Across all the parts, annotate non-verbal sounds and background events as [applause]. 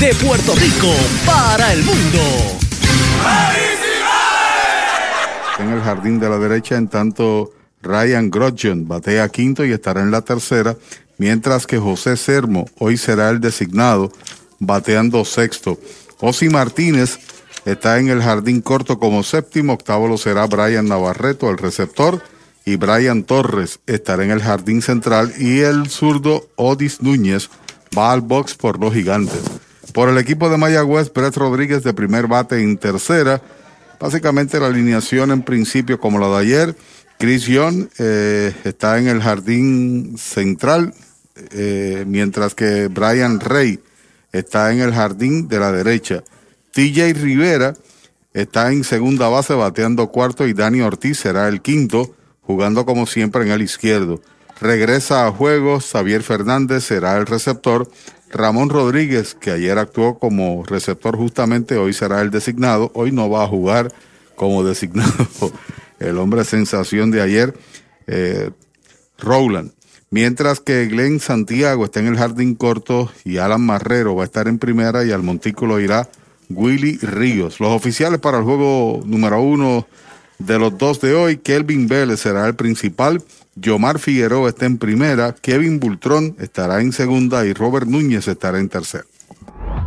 de Puerto Rico para el mundo. En el jardín de la derecha, en tanto Ryan Grodgen batea quinto y estará en la tercera, mientras que José Sermo hoy será el designado bateando sexto. Osi Martínez está en el jardín corto como séptimo, octavo lo será Brian Navarreto, el receptor, y Brian Torres estará en el jardín central y el zurdo Odis Núñez va al box por los gigantes. Por el equipo de Mayagüez, Brett Rodríguez de primer bate en tercera. Básicamente la alineación en principio como la de ayer. Chris Young eh, está en el jardín central, eh, mientras que Brian Rey está en el jardín de la derecha. TJ Rivera está en segunda base bateando cuarto y Dani Ortiz será el quinto, jugando como siempre en el izquierdo. Regresa a juegos, Xavier Fernández será el receptor. Ramón Rodríguez, que ayer actuó como receptor justamente, hoy será el designado. Hoy no va a jugar como [laughs] designado el hombre sensación de ayer, eh, Rowland. Mientras que Glenn Santiago está en el jardín corto y Alan Marrero va a estar en primera y al montículo irá Willy Ríos. Los oficiales para el juego número uno de los dos de hoy, Kelvin Vélez será el principal, Yomar Figueroa está en primera, Kevin Bultrón estará en segunda y Robert Núñez estará en tercera.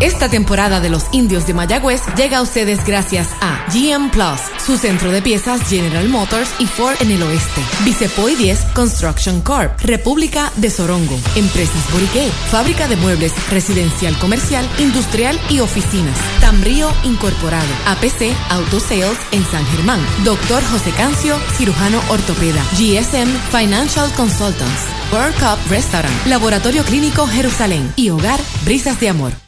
Esta temporada de los indios de Mayagüez llega a ustedes gracias a GM Plus, su centro de piezas General Motors y Ford en el oeste. Vicepoy 10 Construction Corp, República de Sorongo, Empresas Boriqué, Fábrica de Muebles, Residencial Comercial, Industrial y Oficinas. Tambrío Incorporado, APC Auto Sales en San Germán. Doctor José Cancio, cirujano ortopeda. GSM Financial Consultants. World Cup Restaurant, Laboratorio Clínico Jerusalén y Hogar Brisas de Amor.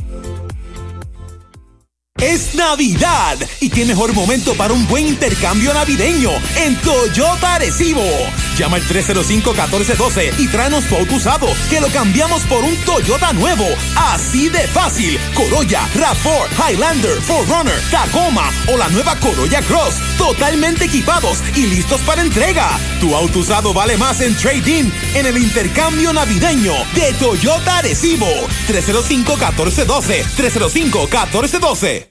Es Navidad y qué mejor momento para un buen intercambio navideño en Toyota Arecibo. Llama al 305-1412 y tráenos tu auto usado que lo cambiamos por un Toyota nuevo. Así de fácil. Corolla, RAV4, Highlander, 4Runner, Tacoma o la nueva Corolla Cross. Totalmente equipados y listos para entrega. Tu auto usado vale más en trading en el intercambio navideño de Toyota Arecibo. 305-1412. 305-1412.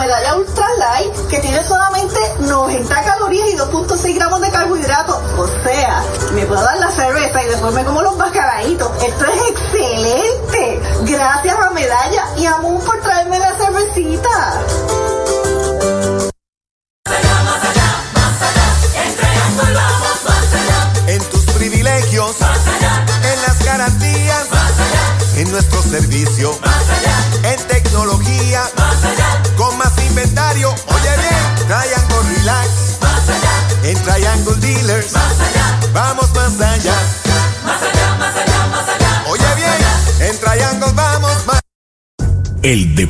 Medalla, la medalla ultra light, que tiene solamente 90 calorías y 2.6 gramos de carbohidratos. O sea, me puedo dar la cerveza y después me como los bacalaitos. Esto es excelente. Gracias a Medalla y a Moon por traerme la cervecita.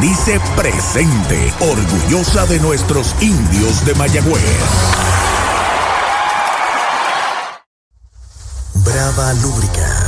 dice presente, orgullosa de nuestros indios de Mayagüez. Brava Lubricants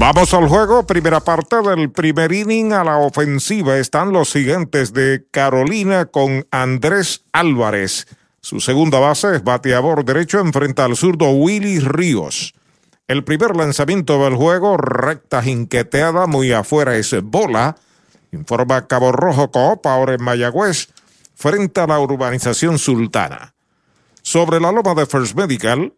Vamos al juego, primera parte del primer inning a la ofensiva están los siguientes de Carolina con Andrés Álvarez. Su segunda base es bateador derecho, enfrenta al zurdo Willy Ríos. El primer lanzamiento del juego, recta jinqueteada, muy afuera es bola. Informa Cabo Rojo Coop, ahora en Mayagüez, frente a la urbanización sultana. Sobre la loma de First Medical,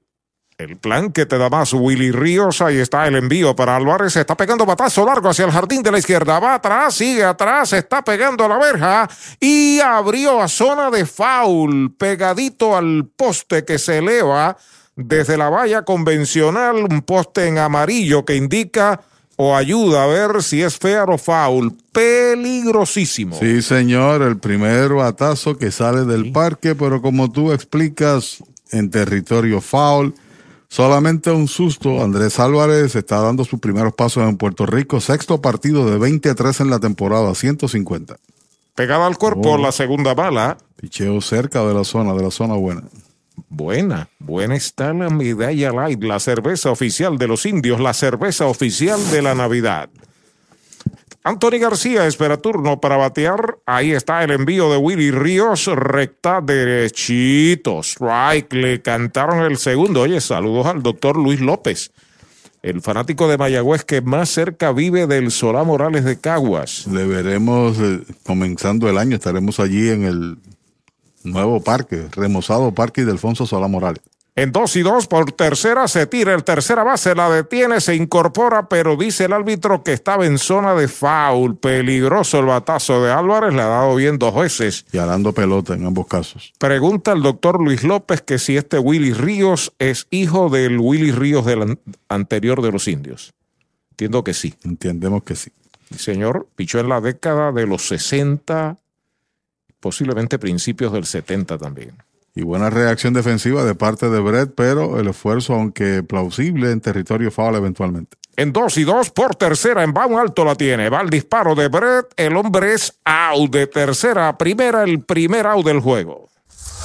el plan que te da más Willy Ríos, ahí está el envío para Álvarez, está pegando batazo largo hacia el jardín de la izquierda, va atrás, sigue atrás, está pegando a la verja y abrió a zona de foul, pegadito al poste que se eleva desde la valla convencional, un poste en amarillo que indica o ayuda a ver si es fair o foul. Peligrosísimo. Sí, señor, el primer batazo que sale del parque, pero como tú explicas, en territorio foul, solamente un susto. Andrés Álvarez está dando sus primeros pasos en Puerto Rico, sexto partido de 23 en la temporada, 150. Pegada al cuerpo Oh. la segunda bala. Picheo cerca de la zona, de la zona buena. Buena, buena está la medalla light, la cerveza oficial de los indios, la cerveza oficial de la Navidad. Anthony García espera turno para batear. Ahí está el envío de Willy Ríos, recta derechito. Strike, le cantaron el segundo. Oye, saludos al doctor Luis López, el fanático de Mayagüez que más cerca vive del Solá Morales de Caguas. Le veremos eh, comenzando el año, estaremos allí en el nuevo parque, remozado parque de Alfonso Solá Morales. En dos y dos por tercera se tira el tercera base, la detiene, se incorpora, pero dice el árbitro que estaba en zona de foul. Peligroso el batazo de Álvarez, le ha dado bien dos veces. Y arando pelota en ambos casos. Pregunta el doctor Luis López que si este Willy Ríos es hijo del Willy Ríos del an- anterior de los indios. Entiendo que sí. Entendemos que sí. El señor pichó en la década de los 60, posiblemente principios del 70 también. Y buena reacción defensiva de parte de Brett, pero el esfuerzo, aunque plausible, en territorio foul eventualmente. En dos y dos por tercera, en Baum alto la tiene. Va el disparo de Brett. El hombre es out de tercera a primera, el primer out del juego.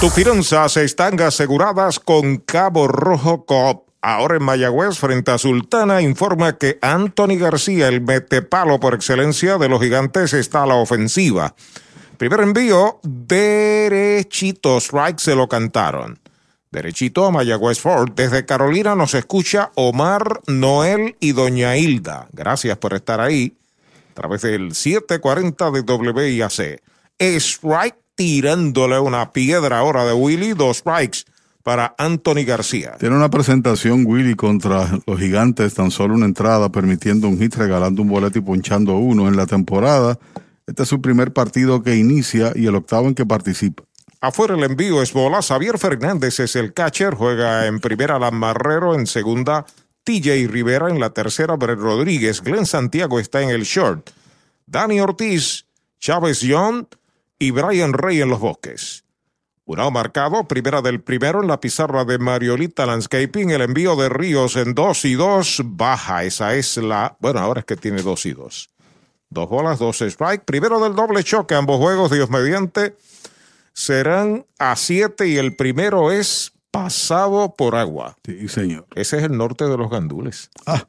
Tus finanzas están aseguradas con Cabo Rojo Coop. Ahora en Mayagüez, frente a Sultana, informa que Anthony García, el metepalo por excelencia de los gigantes, está a la ofensiva. Primer envío, derechito, strike se lo cantaron. Derechito a Mayagüez Ford. Desde Carolina nos escucha Omar, Noel y Doña Hilda. Gracias por estar ahí. través del 740 de WIAC. Strike tirándole una piedra ahora de Willy, dos strikes para Anthony García. Tiene una presentación Willy contra los gigantes, tan solo una entrada, permitiendo un hit, regalando un boleto y ponchando uno en la temporada. Este es su primer partido que inicia y el octavo en que participa. Afuera el envío es bola. Xavier Fernández es el catcher. Juega en primera Alan Marrero, en segunda TJ Rivera, en la tercera Brett Rodríguez. Glenn Santiago está en el short. Dani Ortiz, Chávez Young y Brian Rey en los bosques. Unao marcado, primera del primero en la pizarra de Mariolita Landscaping. El envío de Ríos en dos y dos. Baja, esa es la. Bueno, ahora es que tiene dos y dos. Dos bolas, dos strike. Primero del doble choque, ambos juegos, Dios mediante serán a siete y el primero es pasado por agua. Sí, señor. Ese es el norte de los gandules. Ah,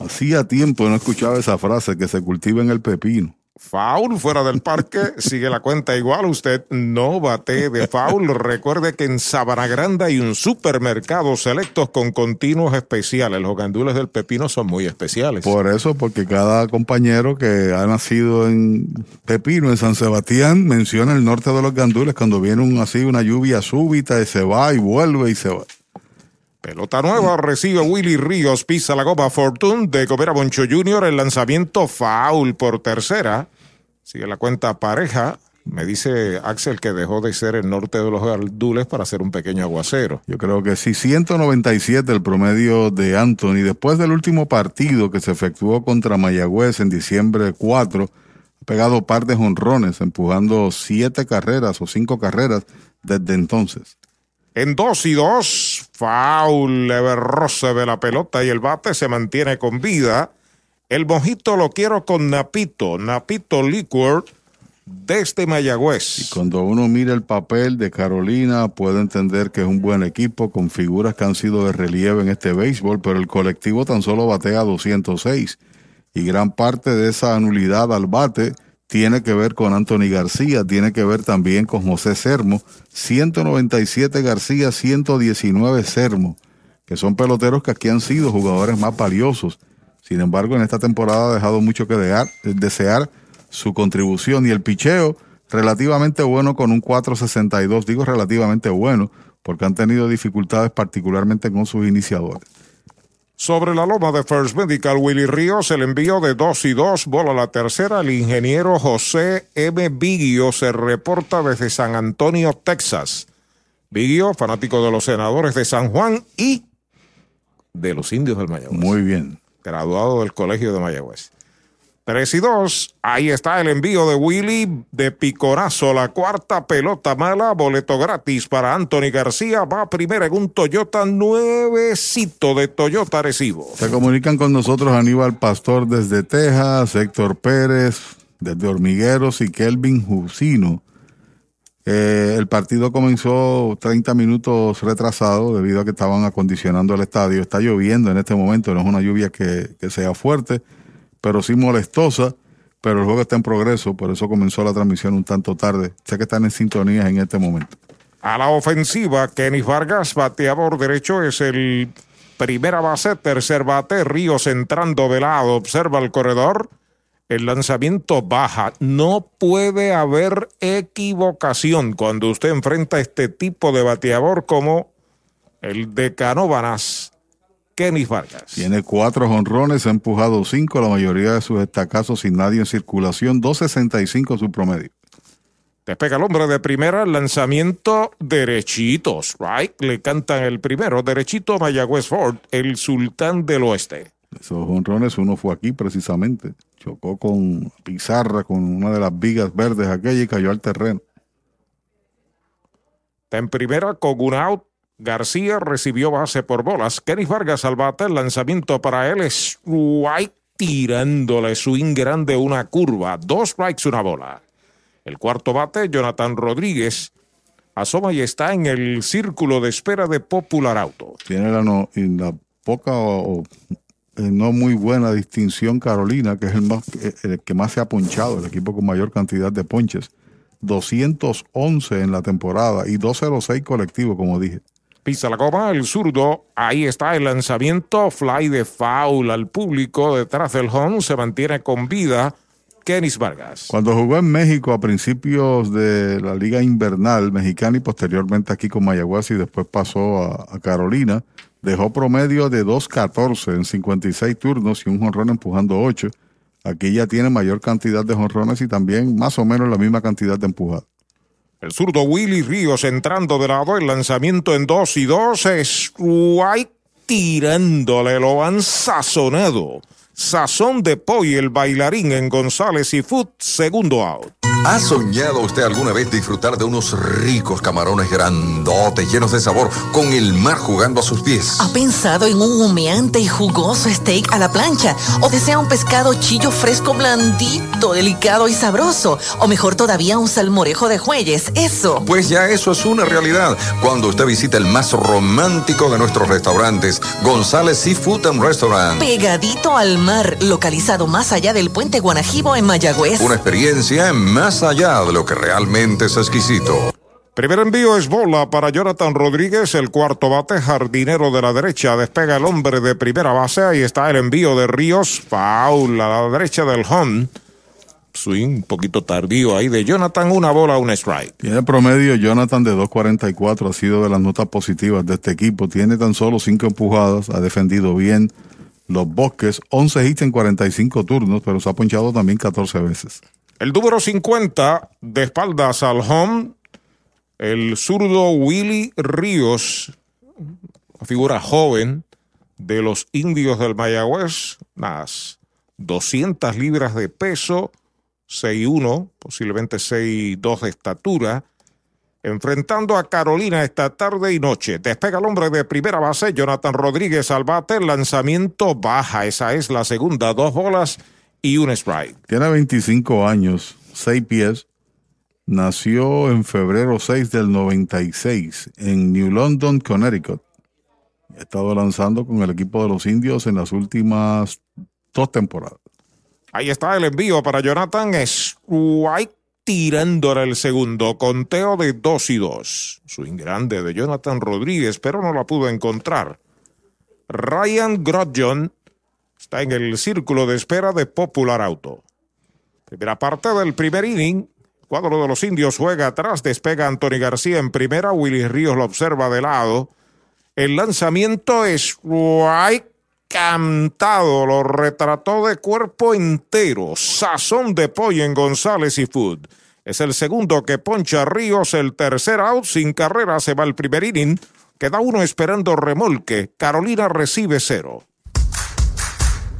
hacía tiempo no escuchaba esa frase que se cultiva en el pepino. Foul fuera del parque, [laughs] sigue la cuenta igual, usted no bate de foul. Recuerde que en Sabana Grande hay un supermercado selectos con continuos especiales. Los gandules del pepino son muy especiales. Por eso, porque cada compañero que ha nacido en Pepino, en San Sebastián, menciona el norte de los gandules cuando viene un, así una lluvia súbita y se va y vuelve y se va. Pelota nueva, recibe Willy Ríos, pisa la goma Fortune de Cobera Boncho Jr. El lanzamiento foul por tercera. Sigue la cuenta pareja. Me dice Axel que dejó de ser el norte de los Gandules para hacer un pequeño aguacero. Yo creo que sí, 197 el promedio de Anthony. Después del último partido que se efectuó contra Mayagüez en diciembre 4, ha pegado par de jonrones, empujando siete carreras o cinco carreras desde entonces. En dos y dos, foul, leve roce de la pelota y el bate se mantiene con vida. El mojito lo quiero con Napito, Napito Liquor desde Mayagüez. Y cuando uno mira el papel de Carolina, puede entender que es un buen equipo con figuras que han sido de relieve en este béisbol, pero el colectivo tan solo batea 206. Y gran parte de esa anulidad al bate tiene que ver con Anthony García, tiene que ver también con José Sermo, 197 García, 119 Sermo, que son peloteros que aquí han sido jugadores más valiosos. Sin embargo, en esta temporada ha dejado mucho que desear, desear su contribución y el picheo relativamente bueno con un 4.62, digo relativamente bueno, porque han tenido dificultades particularmente con sus iniciadores. Sobre la loma de First Medical, Willy Ríos, el envío de 2 y 2, bola la tercera. El ingeniero José M. Vigio se reporta desde San Antonio, Texas. Vigio, fanático de los senadores de San Juan y de los indios del Mayagüez. Muy bien. Graduado del Colegio de Mayagüez. 3 y 2. Ahí está el envío de Willy de Picorazo. La cuarta pelota mala. Boleto gratis para Anthony García. Va primero en un Toyota nuevecito de Toyota Recibo. Se comunican con nosotros Aníbal Pastor desde Texas, Héctor Pérez desde Hormigueros y Kelvin Jusino. Eh, el partido comenzó 30 minutos retrasado debido a que estaban acondicionando el estadio. Está lloviendo en este momento, no es una lluvia que, que sea fuerte pero sí molestosa, pero el juego está en progreso, por eso comenzó la transmisión un tanto tarde. Sé que están en sintonía en este momento. A la ofensiva, Kenny Vargas, bateador derecho, es el primera base, tercer bate, Ríos entrando de lado, observa el corredor. El lanzamiento baja. No puede haber equivocación cuando usted enfrenta este tipo de bateador como el de Canóbanas. Kenny Vargas. Tiene cuatro jonrones, ha empujado cinco, la mayoría de sus estacazos sin nadie en circulación, 2.65 su promedio. Despega el hombre de primera, lanzamiento derechitos, right? Le cantan el primero, derechito Mayagüez Ford, el sultán del oeste. Esos jonrones, uno fue aquí precisamente. Chocó con pizarra, con una de las vigas verdes aquella y cayó al terreno. Está en primera con un out, García recibió base por bolas. Kenny Vargas al bate. El lanzamiento para él es White tirándole swing grande una curva. Dos strikes, una bola. El cuarto bate, Jonathan Rodríguez, asoma y está en el círculo de espera de Popular Auto. Tiene la, no, la poca o, no muy buena distinción Carolina, que es el, más, el que más se ha ponchado, el equipo con mayor cantidad de ponches. 211 en la temporada y 206 colectivo, como dije. Pisa la goma, el zurdo. Ahí está el lanzamiento. Fly de foul al público detrás del home. Se mantiene con vida. Kenis Vargas. Cuando jugó en México a principios de la Liga Invernal Mexicana y posteriormente aquí con Mayagüez y después pasó a, a Carolina, dejó promedio de 2.14 en 56 turnos y un jonrón empujando 8. Aquí ya tiene mayor cantidad de jonrones y también más o menos la misma cantidad de empujadas. El zurdo Willy Ríos entrando de lado, el lanzamiento en 2 y 2 es White tirándole, lo han sazonado. Sazón de pollo, el bailarín en González y Food, segundo out. ¿Ha soñado usted alguna vez disfrutar de unos ricos camarones grandotes, llenos de sabor, con el mar jugando a sus pies? ¿Ha pensado en un humeante y jugoso steak a la plancha? ¿O desea un pescado chillo fresco, blandito, delicado y sabroso? ¿O mejor todavía un salmorejo de jueyes? Eso. Pues ya eso es una realidad cuando usted visita el más romántico de nuestros restaurantes, González Seafood and Restaurant. Pegadito al mar, localizado más allá del puente Guanajibo en Mayagüez. Una experiencia en más allá de lo que realmente es exquisito. Primer envío es bola para Jonathan Rodríguez, el cuarto bate, jardinero de la derecha. Despega el hombre de primera base. Ahí está el envío de Ríos. Foul a la derecha del home. Swing un poquito tardío ahí de Jonathan. Una bola, un strike. Tiene promedio Jonathan de 2.44. Ha sido de las notas positivas de este equipo. Tiene tan solo 5 empujadas. Ha defendido bien los bosques. 11 hits en 45 turnos, pero se ha ponchado también 14 veces. El número 50 de espaldas al home, el zurdo Willy Ríos, figura joven de los indios del Mayagüez, unas 200 libras de peso, 6'1, posiblemente 6'2 de estatura, enfrentando a Carolina esta tarde y noche. Despega el hombre de primera base, Jonathan Rodríguez al bate, lanzamiento baja, esa es la segunda, dos bolas y un strike. Tiene 25 años, 6 pies. Nació en febrero 6 del 96 en New London, Connecticut. Ha estado lanzando con el equipo de los indios en las últimas dos temporadas. Ahí está el envío para Jonathan White tirándole el segundo. Conteo de 2 y 2. Swing grande de Jonathan Rodríguez, pero no la pudo encontrar. Ryan Grodjon está en el círculo de espera de Popular Auto. Primera parte del primer inning. Cuadro de los indios juega atrás, despega Anthony García en primera, Willy Ríos lo observa de lado. El lanzamiento es White cantado, lo retrató de cuerpo entero. Sazón de pollo en González y Food. Es el segundo que poncha Ríos, el tercer out, sin carrera se va el primer inning. Queda uno esperando remolque. Carolina recibe cero.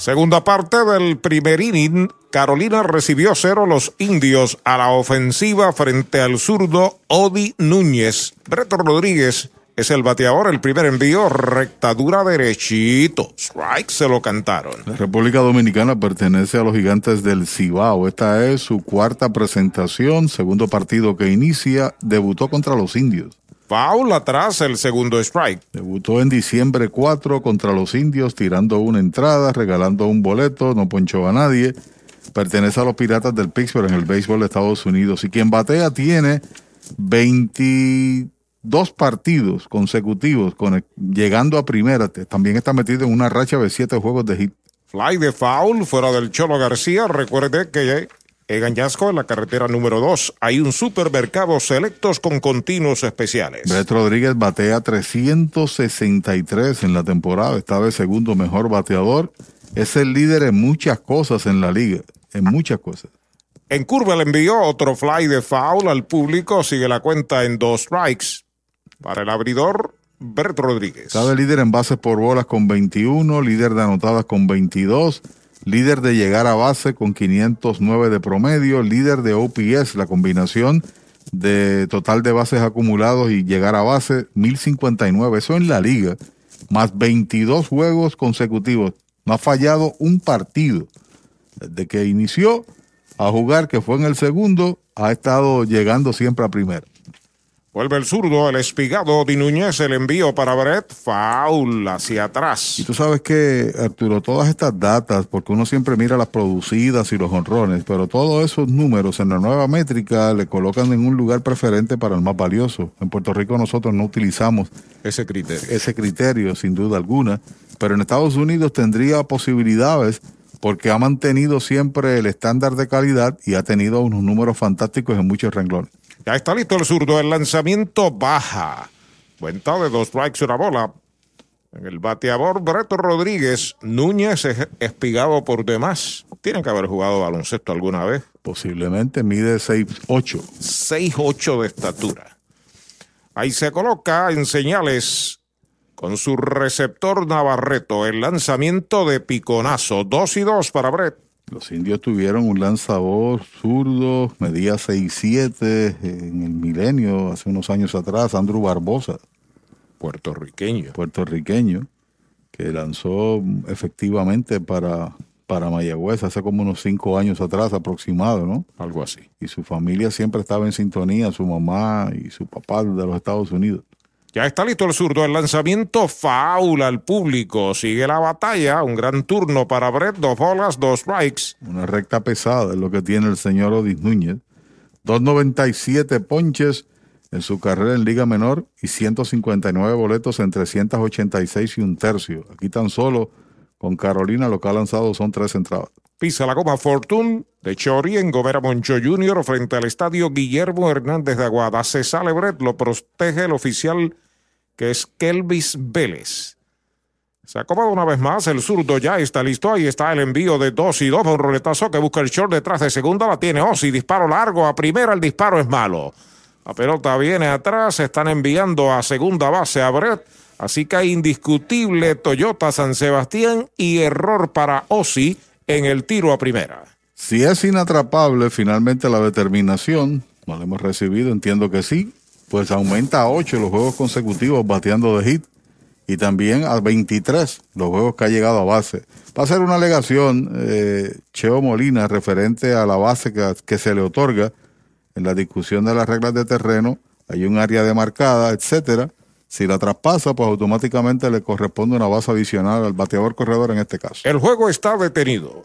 Segunda parte del primer inning. Carolina recibió cero los indios a la ofensiva frente al zurdo Odi Núñez. Breto Rodríguez es el bateador, el primer envío, rectadura derechito. Strike se lo cantaron. La República Dominicana pertenece a los gigantes del Cibao. Esta es su cuarta presentación, segundo partido que inicia. Debutó contra los indios. Foul atrás, el segundo strike. Debutó en diciembre 4 contra los indios, tirando una entrada, regalando un boleto, no ponchó a nadie. Pertenece a los Piratas del Pittsburgh en el béisbol de Estados Unidos. Y quien batea tiene 22 partidos consecutivos con, llegando a primera. También está metido en una racha de siete juegos de hit. Fly de foul fuera del Cholo García. Recuerde que en Añasco, en la carretera número 2, hay un supermercado selectos con continuos especiales. Brett Rodríguez batea 363 en la temporada, está de segundo mejor bateador. Es el líder en muchas cosas en la liga, en muchas cosas. En curva le envió otro fly de foul al público, sigue la cuenta en dos strikes. Para el abridor, Brett Rodríguez. De líder en bases por bolas con 21, líder de anotadas con 22 líder de llegar a base con 509 de promedio, líder de OPS, la combinación de total de bases acumulados y llegar a base 1059, eso en la liga, más 22 juegos consecutivos, no ha fallado un partido. Desde que inició a jugar, que fue en el segundo, ha estado llegando siempre a primero. Vuelve el zurdo, el espigado Di Núñez, el envío para Brett, foul hacia atrás. Y tú sabes que, Arturo, todas estas datas, porque uno siempre mira las producidas y los honrones, pero todos esos números en la nueva métrica le colocan en un lugar preferente para el más valioso. En Puerto Rico nosotros no utilizamos ese criterio. Ese criterio, sin duda alguna, pero en Estados Unidos tendría posibilidades porque ha mantenido siempre el estándar de calidad y ha tenido unos números fantásticos en muchos renglones. Ya está listo el zurdo. El lanzamiento baja. Cuenta de dos strikes una bola. En el bateador Breto Rodríguez, Núñez es espigado por demás. Tienen que haber jugado baloncesto alguna vez. Posiblemente mide 6'8". 6'8 de estatura. Ahí se coloca en señales con su receptor Navarreto. El lanzamiento de piconazo. 2 y 2 para Brett. Los indios tuvieron un lanzador zurdo, medía 6'7 en el milenio, hace unos años atrás, Andrew Barbosa. Puertorriqueño. Puertorriqueño, que lanzó efectivamente para, para Mayagüez hace como unos cinco años atrás aproximado, ¿no? Algo así. Y su familia siempre estaba en sintonía, su mamá y su papá de los Estados Unidos. Ya está listo el zurdo. El lanzamiento faula al público. Sigue la batalla. Un gran turno para Brett. Dos bolas, dos strikes. Una recta pesada es lo que tiene el señor Odis Núñez. 297 ponches en su carrera en Liga Menor y 159 boletos en 386 y un tercio. Aquí tan solo con Carolina lo que ha lanzado son tres entradas. Pisa la goma Fortune de Chori en Gomera Moncho Jr. frente al estadio Guillermo Hernández de Aguada. Se sale Brett, lo protege el oficial que es Kelvis Vélez. Se acomoda una vez más, el zurdo ya está listo, ahí está el envío de dos y dos, un roletazo que busca el short detrás de segunda, la tiene Osi, disparo largo, a primera el disparo es malo. La pelota viene atrás, están enviando a segunda base a Brett, así que indiscutible Toyota San Sebastián y error para Osi en el tiro a primera. Si es inatrapable finalmente la determinación, no la hemos recibido, entiendo que sí, pues aumenta a 8 los juegos consecutivos bateando de hit y también a 23 los juegos que ha llegado a base. Va a ser una alegación, eh, Cheo Molina, referente a la base que, se le otorga en la discusión de las reglas de terreno. Hay un área demarcada, etcétera. Si la traspasa, pues automáticamente le corresponde una base adicional al bateador corredor en este caso. El juego está detenido.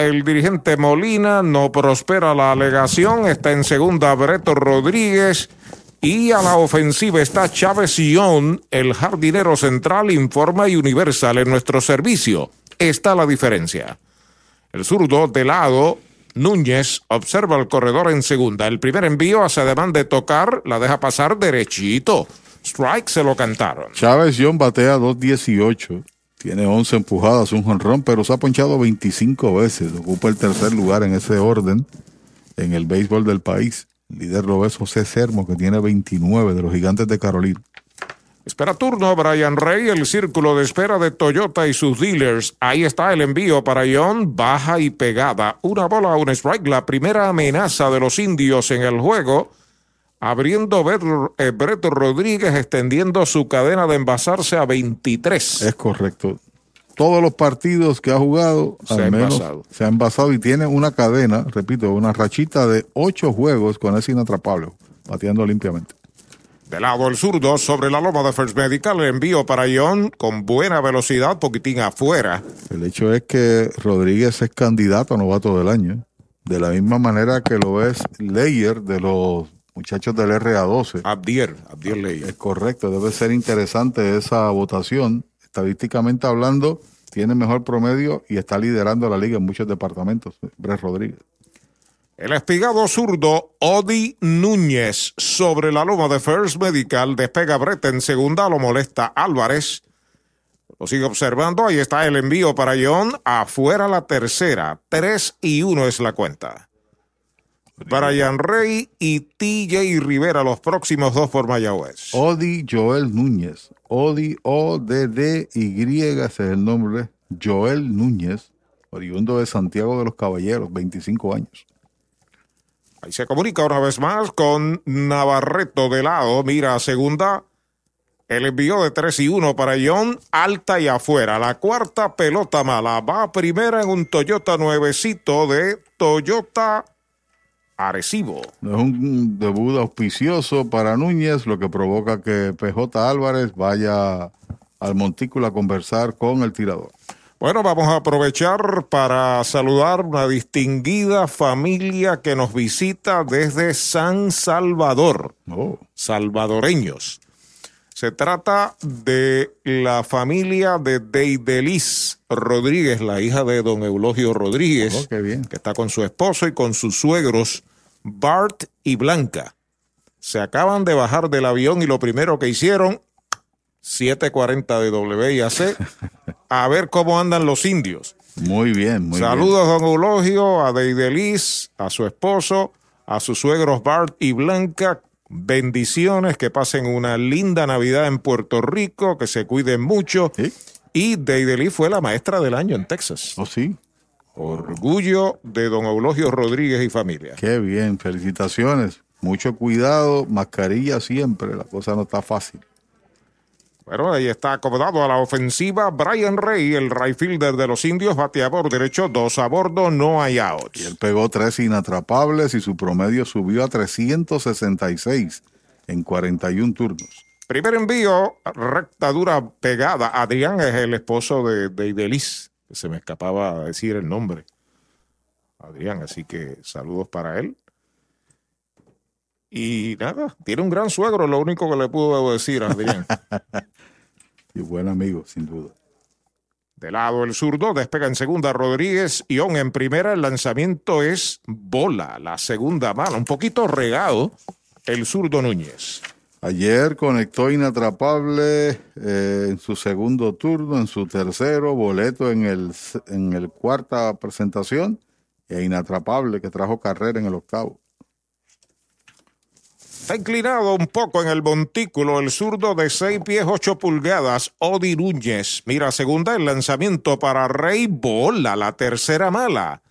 el dirigente Molina, no prospera la alegación, está en segunda Breto Rodríguez y a la ofensiva está Chávez Sion, el jardinero central, informa y universal en nuestro servicio. Está la diferencia. El zurdo de lado Núñez observa el corredor en segunda. El primer envío hace ademán de tocar, la deja pasar derechito. Strike se lo cantaron. Chávez John batea 2.18. Tiene 11 empujadas, un jonrón, pero se ha ponchado 25 veces. Ocupa el tercer lugar en ese orden en el béisbol del país. El líder lo es José Sermo, que tiene 29 de los gigantes de Carolina. Espera turno, Brian Rey, el círculo de espera de Toyota y sus dealers. Ahí está el envío para John, baja y pegada. Una bola, un strike, la primera amenaza de los indios en el juego. Abriendo eh, Breto Rodríguez, extendiendo su cadena de envasarse a 23. Es correcto. Todos los partidos que ha jugado, Se al ha menos, envasado. se ha envasado y tiene una cadena, repito, una rachita de ocho juegos con ese inatrapable, bateando limpiamente. De lado el zurdo, sobre la loma de First Medical, el envío para John con buena velocidad, poquitín afuera. El hecho es que Rodríguez es candidato a novato del año, de la misma manera que lo es Leyer de los muchachos del RA12. Abdier, Abdier Leyer. Es correcto, debe ser interesante esa votación. Estadísticamente hablando, tiene mejor promedio y está liderando la liga en muchos departamentos, Brett Rodríguez. El espigado zurdo Odi Núñez sobre la loma de First Medical despega Brett en segunda, lo molesta Álvarez. Lo sigue observando, ahí está el envío para John, afuera la tercera, 3 y 1 es la cuenta. Brian Rey y TJ Rivera, los próximos dos por Mayagüez. Odi Joel Núñez. Odi O-D-D-Y, es el nombre. Joel Núñez, oriundo de Santiago de los Caballeros, 25 años. Ahí se comunica una vez más con Navarreto de lado. Mira, segunda. El envío de 3 y 1 para John, alta y afuera. La cuarta pelota mala. Va primera en un Toyota nuevecito de Toyota Arecibo. Es un debut auspicioso para Núñez, lo que provoca que PJ Álvarez vaya al montículo a conversar con el tirador. Bueno, vamos a aprovechar para saludar una distinguida familia que nos visita desde San Salvador. Salvadoreños. Se trata de la familia de Deidelis Rodríguez, la hija de don Eulogio Rodríguez, que está con su esposo y con sus suegros Bart y Blanca. Se acaban de bajar del avión y lo primero que hicieron, 740 de WIAC, [laughs] a ver cómo andan los indios. Muy bien, muy Saludos, don Eulogio, a Deidelis, a su esposo, a sus suegros Bart y Blanca. Bendiciones, que pasen una linda Navidad en Puerto Rico, que se cuiden mucho. Y Deidelis fue la maestra del año en Texas. ¿Oh, sí? Orgullo de don Eulogio Rodríguez y familia. Qué bien, felicitaciones. Mucho cuidado, mascarilla siempre, la cosa no está fácil. Bueno, ahí está acomodado a la ofensiva Brian Rey, el right fielder de los indios, bateador derecho, dos a bordo, no hay outs. Y él pegó tres inatrapables y su promedio subió a 366 en 41 turnos. Primer envío, recta dura pegada. Adrián es el esposo de, de Idelis, se me escapaba decir el nombre. Adrián, así que saludos para él. Y nada, tiene un gran suegro, lo único que le puedo decir a Adrián. [laughs] Y buen amigo, sin duda. De lado el zurdo, despega en segunda Rodríguez, Ión en primera, el lanzamiento es bola, la segunda mano, un poquito regado el zurdo Núñez. Ayer conectó inatrapable eh, en su segundo turno, en su tercero, boleto en el, en el cuarta presentación e inatrapable que trajo carrera en el octavo. Está inclinado un poco en el montículo el zurdo de 6 pies 8 pulgadas, Odi Núñez. Mira, segunda el lanzamiento para Rey Bola, la tercera mala.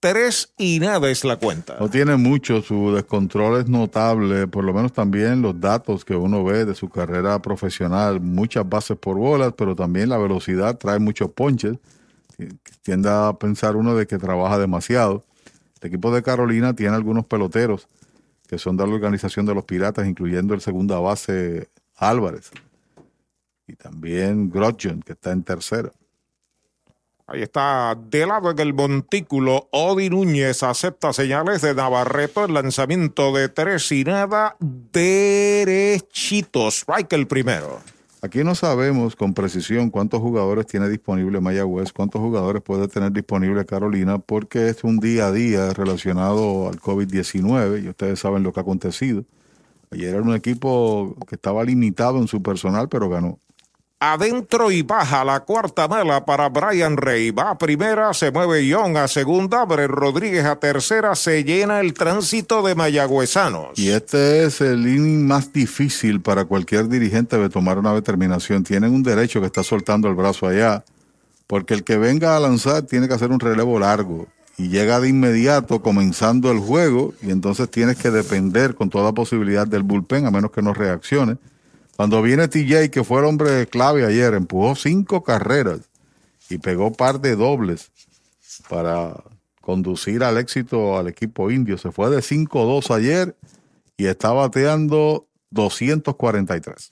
Tres y nada es la cuenta. No tiene mucho, su descontrol es notable, por lo menos también los datos que uno ve de su carrera profesional, muchas bases por bolas, pero también la velocidad trae muchos ponches. Tiende a pensar uno de que trabaja demasiado. El equipo de Carolina tiene algunos peloteros que son de la organización de los Piratas, incluyendo el segunda base Álvarez. Y también Grodjon, que está en tercera. Ahí está de lado en el montículo. Odi Núñez acepta señales de Navarreto. El lanzamiento de tres y nada. Derechito. Strike el primero. Aquí no sabemos con precisión cuántos jugadores tiene disponible Mayagüez, cuántos jugadores puede tener disponible Carolina, porque es un día a día relacionado al COVID-19 y ustedes saben lo que ha acontecido. Ayer era un equipo que estaba limitado en su personal, pero ganó. Adentro y baja la cuarta mala para Brian Rey. Va a primera, se mueve Young a segunda, Bre Rodríguez a tercera, se llena el tránsito de mayagüezanos. Y este es el inning más difícil para cualquier dirigente de tomar una determinación. Tienen un derecho que está soltando el brazo allá, porque el que venga a lanzar tiene que hacer un relevo largo y llega de inmediato comenzando el juego y entonces tienes que depender con toda posibilidad del bullpen a menos que no reaccione. Cuando viene TJ, que fue el hombre clave ayer, empujó cinco carreras y pegó par de dobles para conducir al éxito al equipo indio. Se fue de 5-2 ayer y está bateando 243.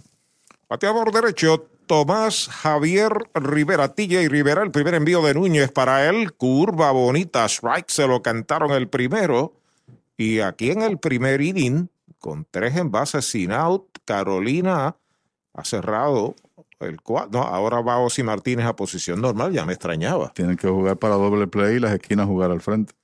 Bateador derecho, Tomás Javier Rivera, TJ Rivera, el primer envío de Núñez para él, curva bonita, strike, se lo cantaron el primero. Y aquí en el primer inning, con tres envases sin out, Carolina ha cerrado el cuadro. No, ahora va Osi Martínez a posición normal, ya me extrañaba. Tienen que jugar para doble play y las esquinas jugar al frente.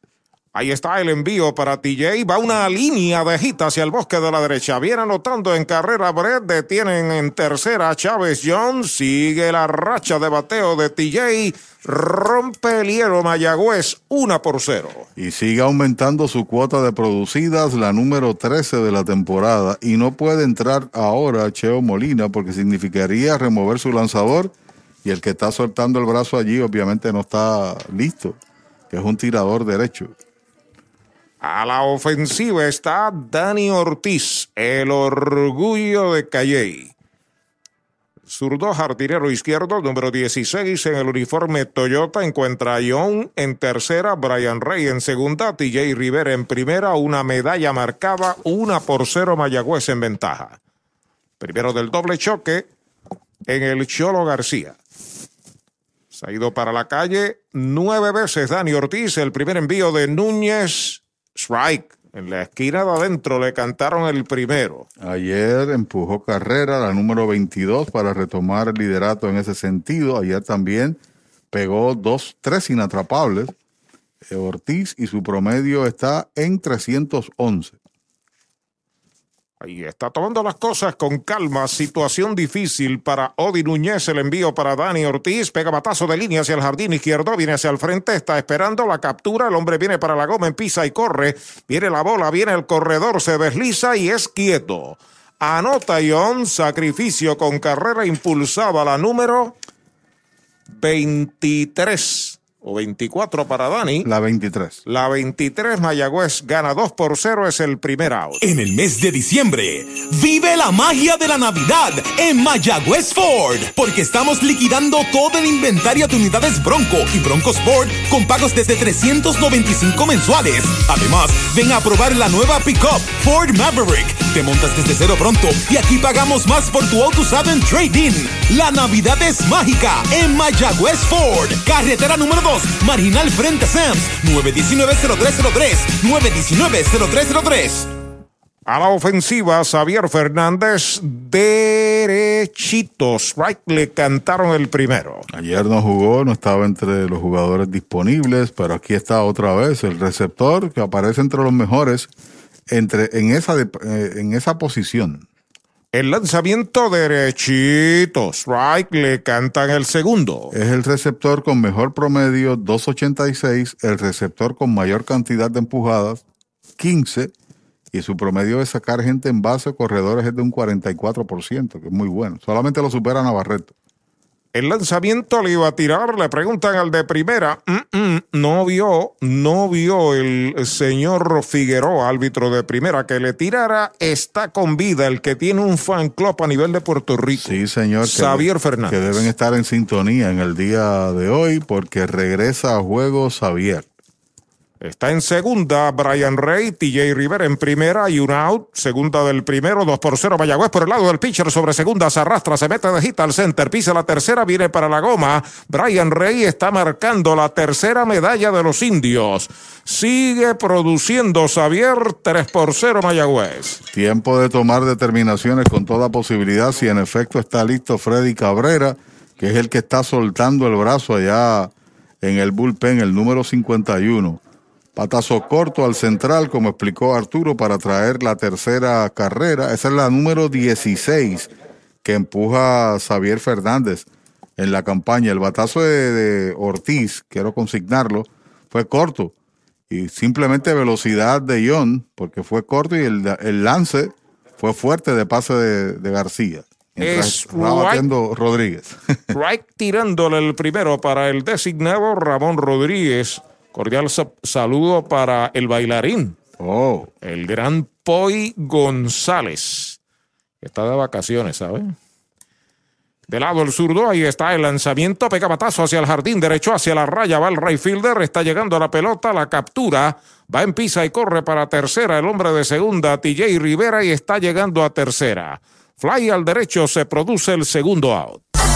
Ahí está el envío para TJ. Va una línea de hit hacia el bosque de la derecha. Viene anotando en carrera Brett. Detienen en tercera Chávez Jones. Sigue la racha de bateo de TJ. Rompe el hielo Mayagüez. Una por cero. Y sigue aumentando su cuota de producidas, la número 13 de la temporada. Y no puede entrar ahora Cheo Molina porque significaría remover su lanzador. Y el que está soltando el brazo allí obviamente no está listo, que es un tirador derecho. A la ofensiva está Dani Ortiz, el orgullo de Calley. Zurdo jardinero izquierdo, número 16 en el uniforme Toyota. Encuentra a Young en tercera, Brian Rey en segunda, TJ Rivera en primera. Una medalla marcada, una por cero Mayagüez en ventaja. Primero del doble choque en el Cholo García. Se ha ido para la calle nueve veces Dani Ortiz. El primer envío de Núñez strike. En la esquina de adentro le cantaron el primero. Ayer empujó carrera, la número 22, para retomar el liderato en ese sentido. Ayer también pegó dos, tres inatrapables. Ortiz y su promedio está en 311. Ahí está tomando las cosas con calma. Situación difícil para Odi Núñez. El envío para Dani Ortiz. Pega batazo de línea hacia el jardín izquierdo. Viene hacia el frente. Está esperando la captura. El hombre viene para la goma. Pisa y corre. Viene la bola. Viene el corredor. Se desliza y es quieto. Anota John. Sacrificio con carrera impulsada. La número 23 o 24 para Dani. La 23. La 23 Mayagüez gana 2 por 0. Es el primer out. En el mes de diciembre, vive la magia de la Navidad en Mayagüez Ford, porque estamos liquidando todo el inventario de unidades Bronco y Bronco Sport con pagos desde 395 mensuales. Además, ven a probar la nueva pickup Ford Maverick. Te montas desde cero pronto y aquí pagamos más por tu auto usado en trading. La Navidad es mágica en Mayagüez Ford, carretera número 2, marginal frente a Sams, 919-0303, 919-0303. A la ofensiva, Xavier Fernández, derechito. Strike le cantaron el primero. Ayer no jugó, no estaba entre los jugadores disponibles, pero aquí está otra vez el receptor que aparece entre los mejores entre, en, esa, de- eh, en esa posición. El lanzamiento derechito. Strike le cantan el segundo. Es el receptor con mejor promedio, 286, el receptor con mayor cantidad de empujadas, 15, y su promedio de sacar gente en base, corredores, es de un 44%, que es muy bueno. Solamente lo supera Navarreto. El lanzamiento le iba a tirar, le preguntan al de primera, "Mm, mm, no vio, no vio el señor Figueroa, árbitro de primera, que le tirara, está con vida el que tiene un fan club a nivel de Puerto Rico. Sí, señor. que- Xavier Fernández. Que deben estar en sintonía en el día de hoy porque regresa a juego Xavier. Está en segunda Brian Rey, TJ Rivera en primera y un out. Segunda del primero, dos por cero Mayagüez por el lado del pitcher sobre segunda. Se arrastra, se mete de hit al center, pisa la tercera, viene para la goma. Brian Rey está marcando la tercera medalla de los indios. Sigue produciendo Xavier 3 por 0 Mayagüez. Tiempo de tomar determinaciones con toda posibilidad. Si en efecto está listo Freddy Cabrera, que es el que está soltando el brazo allá en el bullpen, el número 51. Patazo corto al central, como explicó Arturo, para traer la tercera carrera. Esa es la número 16 que empuja Xavier Fernández en la campaña. El batazo de, Ortiz, quiero consignarlo, fue corto. Y simplemente velocidad de Ion, porque fue corto y el, lance fue fuerte de pase de, García. Es Rodríguez. [laughs] Right tirándole el primero para el designado Ramón Rodríguez. Cordial saludo para el bailarín. Oh. El gran Poi González. Está de vacaciones, ¿sabe? De lado el zurdo, ahí está el lanzamiento, pega batazo hacia el jardín derecho, hacia la raya, va el right fielder, está llegando a la pelota, la captura, va en pisa y corre para tercera, el hombre de segunda, TJ Rivera, y está llegando a tercera. Fly al derecho, se produce el segundo out.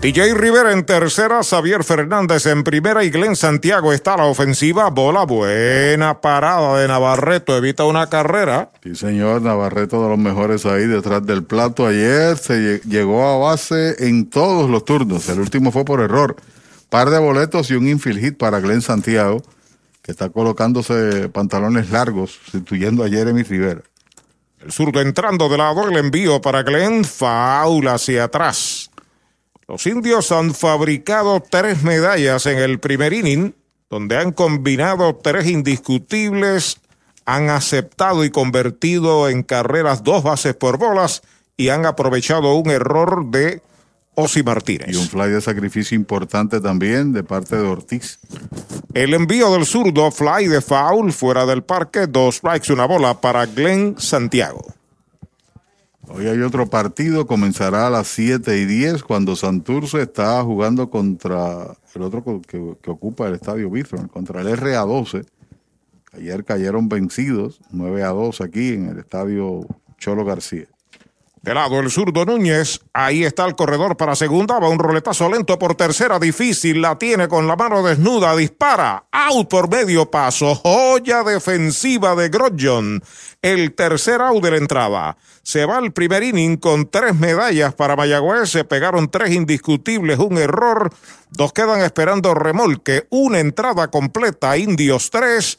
DJ Rivera en tercera, Xavier Fernández en primera y Glenn Santiago está a la ofensiva. Bola buena parada de Navarreto, evita una carrera. Sí, señor, Navarreto de los mejores ahí detrás del plato. Ayer se llegó a base en todos los turnos. El último fue por error. Par de boletos y un infield hit para Glenn Santiago, que está colocándose pantalones largos, sustituyendo a Jeremy Rivera. El zurdo entrando de lado, el envío para Glenn, faula hacia atrás. Los indios han fabricado tres medallas en el primer inning, donde han combinado tres indiscutibles, han aceptado y convertido en carreras dos bases por bolas y han aprovechado un error de Osi Martínez. Y un fly de sacrificio importante también de parte de Ortiz. El envío del zurdo, fly de foul fuera del parque, dos strikes, una bola para Glenn Santiago. Hoy hay otro partido, comenzará a las 7 y 10 cuando Santurce está jugando contra el otro que, ocupa el estadio Bithorn, contra el RA12. Ayer cayeron vencidos, 9 a 2 aquí en el estadio Cholo García. De lado el zurdo Núñez, ahí está el corredor para segunda, va un roletazo lento por tercera, difícil, la tiene con la mano desnuda, dispara, out por medio paso, joya defensiva de Grodjon, el tercer out de la entrada. Se va el primer inning con tres medallas para Mayagüez, se pegaron tres indiscutibles, un error, dos quedan esperando remolque, una entrada completa, Indios tres,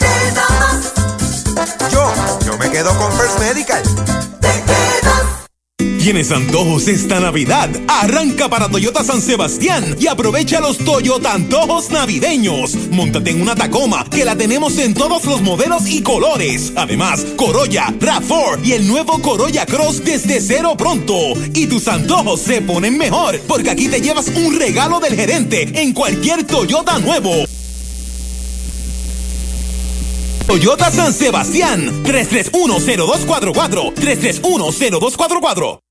Yo, yo me quedo con First Medical. ¿Tienes antojos esta Navidad? Arranca para Toyota San Sebastián y aprovecha los Toyota antojos navideños. Móntate en una Tacoma que la tenemos en todos los modelos y colores. Además, Corolla, RAV4 y el nuevo Corolla Cross desde cero pronto. Y tus antojos se ponen mejor porque aquí te llevas un regalo del gerente en cualquier Toyota nuevo. Toyota San Sebastián 3310244 3310244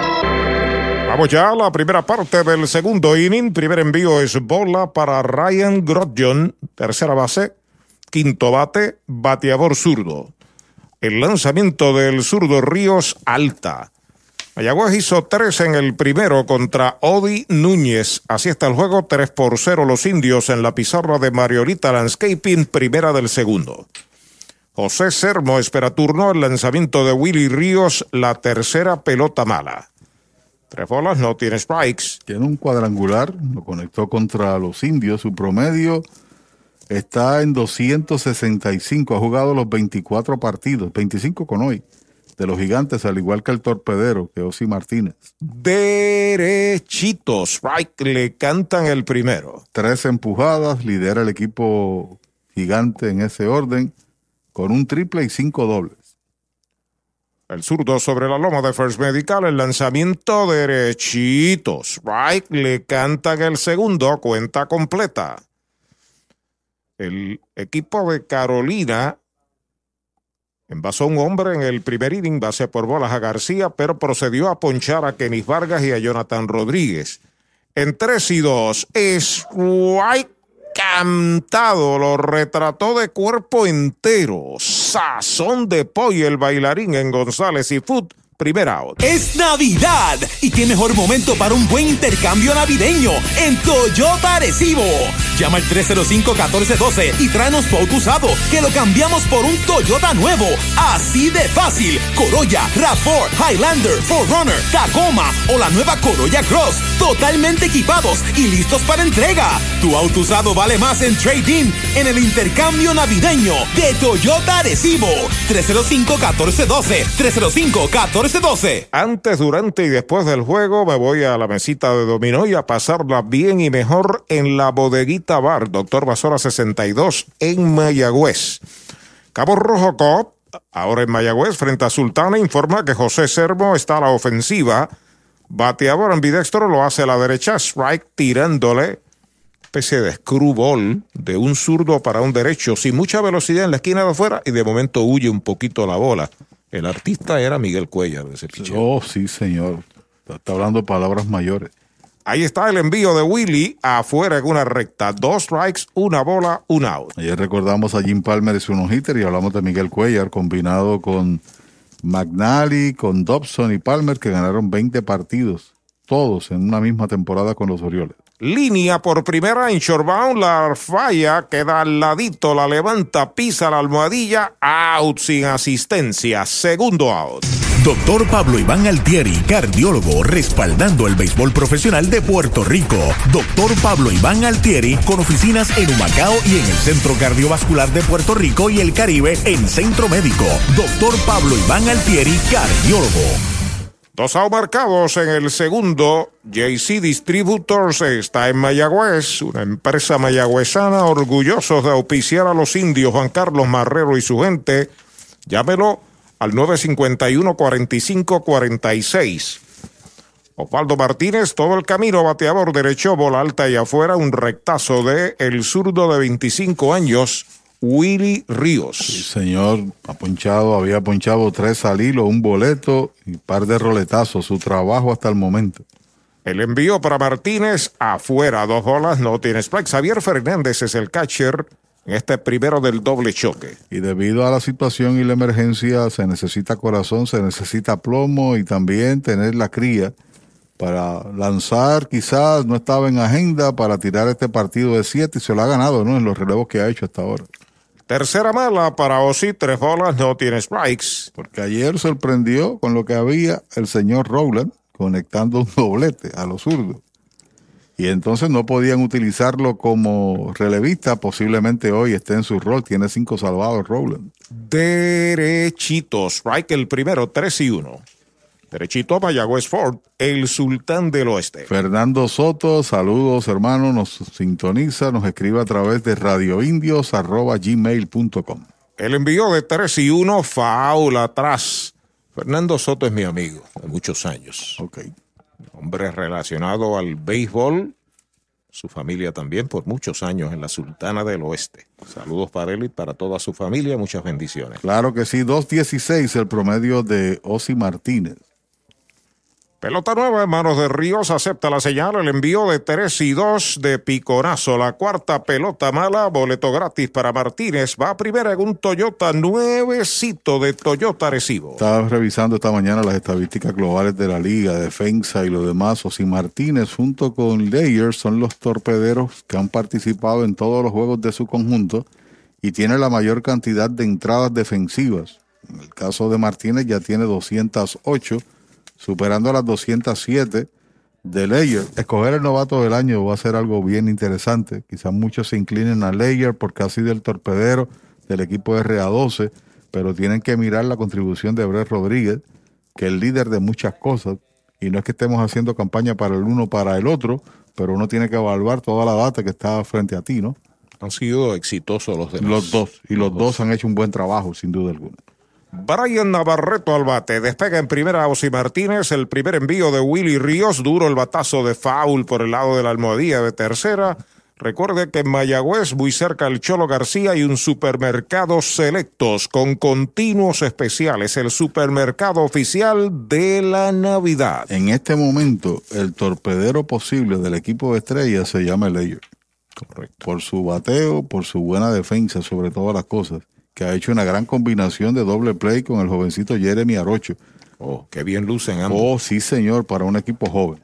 Vamos ya a la primera parte del segundo inning. Primer envío es bola para Ryan Grodjon, tercera base. Quinto bate, bateador zurdo. El lanzamiento del zurdo Ríos alta. Mayagüez hizo tres en el primero contra Odi Núñez. Así está el juego, 3 por 0 los indios en la pizarra de Mariolita Landscaping, primera del segundo. José Sermo espera turno, el lanzamiento de Willy Ríos, la tercera pelota mala. Tres bolas, no tiene strikes. Tiene un cuadrangular, lo conectó contra los indios. Su promedio está en 265. Ha jugado los 24 partidos, 25 con hoy, de los gigantes, al igual que el torpedero, que Osi Martínez. Derechito, strike, le cantan el primero. Tres empujadas, lidera el equipo gigante en ese orden, con un triple y cinco dobles. El zurdo sobre la loma de First Medical, el lanzamiento derechito. Strike le cantan el segundo, cuenta completa. El equipo de Carolina envasó un hombre en el primer inning, base por bolas a García, pero procedió a ponchar a Kenis Vargas y a Jonathan Rodríguez. En 3 y 2, strike cantado, lo retrató de cuerpo entero. Sazón de pollo el bailarín en González y Food. Primera out. Es Navidad y qué mejor momento para un buen intercambio navideño en Toyota Arecibo. Llama al 305-1412 y tráenos tu auto usado que lo cambiamos por un Toyota nuevo. Así de fácil. Corolla, RAV4, Highlander, 4Runner, Tacoma o la nueva Corolla Cross. Totalmente equipados y listos para entrega. Tu auto usado vale más en trading en el intercambio navideño de Toyota Arecibo. 305-1412. 305-1412. Antes, durante y después del juego me voy a la mesita de dominó y a pasarla bien y mejor en la bodeguita bar, Doctor Basora 62 en Mayagüez. Cabo Rojo Cop, ahora en Mayagüez, frente a Sultana, informa que José Sermo está a la ofensiva. Bateador ambidextro lo hace a la derecha, strike tirándole especie de screwball de un zurdo para un derecho, sin mucha velocidad en la esquina de afuera y de momento huye un poquito la bola. El artista era Miguel Cuellar de ese picheo. Oh, sí, señor. Está hablando palabras mayores. Ahí está el envío de Willy afuera en una recta. Dos strikes, una bola, un out. Ayer recordamos a Jim Palmer y su no-hitter y hablamos de Miguel Cuellar combinado con McNally, con Dobson y Palmer que ganaron 20 partidos, todos en una misma temporada con los Orioles. Línea por primera en Shorebound, la falla, queda al ladito, la levanta, pisa la almohadilla, out sin asistencia, segundo out. Doctor Pablo Iván Altieri, cardiólogo, respaldando el béisbol profesional de Puerto Rico. Doctor Pablo Iván Altieri, con oficinas en Humacao y en el Centro Cardiovascular de Puerto Rico y el Caribe en Centro Médico. Doctor Pablo Iván Altieri, cardiólogo. Dos marcados en el segundo. JC Distributors está en Mayagüez, una empresa mayagüezana orgullosos de auspiciar a los indios Juan Carlos Marrero y su gente. Llámelo al 951-4546. Osvaldo Martínez, todo el camino, bateador derecho, bola alta y afuera, un rectazo de el zurdo de 25 años, Willy Ríos. Sí, señor, ha ponchado, había ponchado tres al hilo, un boleto y un par de roletazos. Su trabajo hasta el momento. El envío para Martínez afuera, dos bolas, no tiene strike. Xavier Fernández es el catcher en este primero del doble choque. Y debido a la situación y la emergencia, se necesita corazón, se necesita plomo y también tener la cría para lanzar. Quizás no estaba en agenda para tirar este partido de siete y se lo ha ganado, ¿no? En los relevos que ha hecho hasta ahora. Tercera mala para Osi, tres bolas, no tiene strikes. Porque ayer sorprendió con lo que había el señor Rowland conectando un doblete a los zurdos. Y entonces no podían utilizarlo como relevista. Posiblemente hoy esté en su rol. Tiene cinco salvados Rowland. Derechito, strike el primero, 3 y 1. Derechito Mayagüez Ford, el sultán del oeste. Fernando Soto, saludos hermano, nos sintoniza, nos escribe a través de radioindios.gmail.com. El envío de 3 y 1, faula atrás. Fernando Soto es mi amigo de muchos años. Ok. Hombre relacionado al béisbol, su familia también por muchos años en la Sultana del Oeste. Saludos para él y para toda su familia, muchas bendiciones. Claro que sí, 2.16 el promedio de Osi Martínez. Pelota nueva en manos de Ríos, acepta la señal, el envío de 3 y 2 de Picorazo. La cuarta pelota mala, boleto gratis para Martínez. Va a primera en un Toyota nuevecito de Toyota Recibo. Estaba revisando esta mañana las estadísticas globales de la liga, defensa y lo demás. Osi Martínez junto con Layers son los torpederos que han participado en todos los juegos de su conjunto y tiene la mayor cantidad de entradas defensivas. En el caso de Martínez ya tiene 208 superando las 207 de Layer. Escoger el novato del año va a ser algo bien interesante. Quizás muchos se inclinen a Layer porque ha sido el torpedero del equipo RA12, pero tienen que mirar la contribución de Brett Rodríguez, que es el líder de muchas cosas. Y no es que estemos haciendo campaña para el uno para el otro, pero uno tiene que evaluar toda la data que está frente a ti, ¿no? Han sido exitosos los demás. Los dos. Y los, dos han hecho un buen trabajo, sin duda alguna. Brian Navarreto al bate. Despega en primera Osi Martínez. El primer envío de Willy Ríos. Duro el batazo de foul por el lado de la almohadilla de tercera. Recuerde que en Mayagüez, muy cerca del Cholo García, hay un supermercado selectos con continuos especiales. El supermercado oficial de la Navidad. En este momento, el torpedero posible del equipo de estrellas se llama Layer. Correcto. Por su bateo, por su buena defensa, sobre todas las cosas que ha hecho una gran combinación de doble play con el jovencito Jeremy Arocho. Oh, qué bien lucen ambos. Oh, sí, señor, para un equipo joven.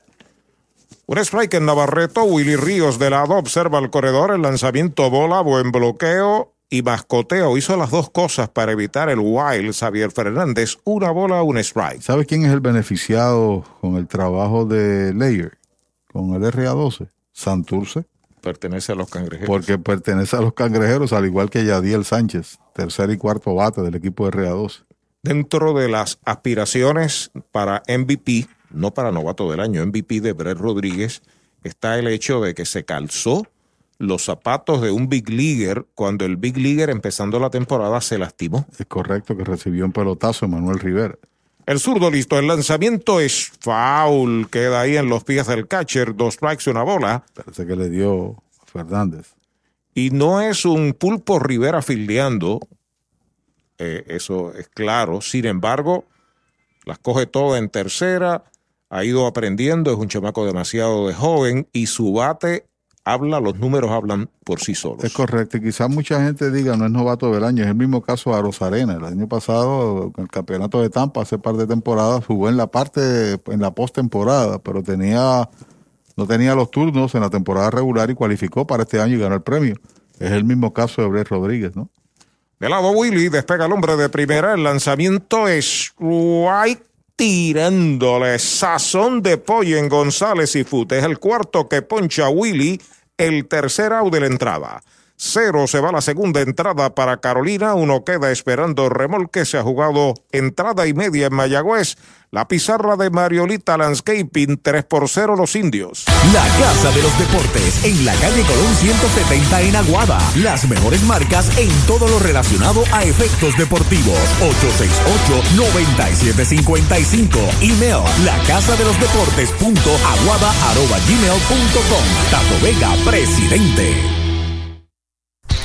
Un strike en Navarreto, Willy Ríos de lado observa el corredor, el lanzamiento bola, buen bloqueo y mascoteo. Hizo las dos cosas para evitar el wild Xavier Fernández, una bola, un strike. ¿Sabe quién es el beneficiado con el trabajo de Layer? Con el RA12, Santurce. Pertenece a los cangrejeros. Porque pertenece a los cangrejeros, al igual que Yadiel Sánchez, tercer y cuarto bate del equipo de RA12. Dentro de las aspiraciones para MVP, no para novato del año, MVP de Brett Rodríguez, está el hecho de que se calzó los zapatos de un Big Leaguer cuando el Big Leaguer empezando la temporada se lastimó. Es correcto que recibió un pelotazo Emanuel Rivera. El zurdo listo, el lanzamiento es foul, queda ahí en los pies del catcher, dos strikes y una bola. Parece que le dio Fernández. Y no es un pulpo Rivera fildeando, eh, eso es claro. Sin embargo, las coge todas en tercera, ha ido aprendiendo, es un chamaco demasiado de joven y su bate habla, los números hablan por sí solos. Es correcto, y quizás mucha gente diga no es novato del año, es el mismo caso de Rosarena. El año pasado, en el campeonato de Tampa, hace par de temporadas, jugó en la parte, en la postemporada, pero tenía, no tenía los turnos en la temporada regular y cualificó para este año y ganó el premio. Es el mismo caso de Brett Rodríguez, ¿no? De lado Willy, despega el hombre de primera, el lanzamiento es White tirándole sazón de pollo en González y Fute. Es el cuarto que poncha Willy, el tercer out de la entrada. Cero se va la segunda entrada para Carolina. Uno queda esperando remolque. Se ha jugado entrada y media en Mayagüez. La pizarra de Mariolita Landscaping 3 por 0 los indios. La Casa de los Deportes en la calle Colón 170 en Aguada. Las mejores marcas en todo lo relacionado a efectos deportivos. 868-9755. Email la casa de los deportes punto aguada arroba gmail punto com. Tato Vega, presidente.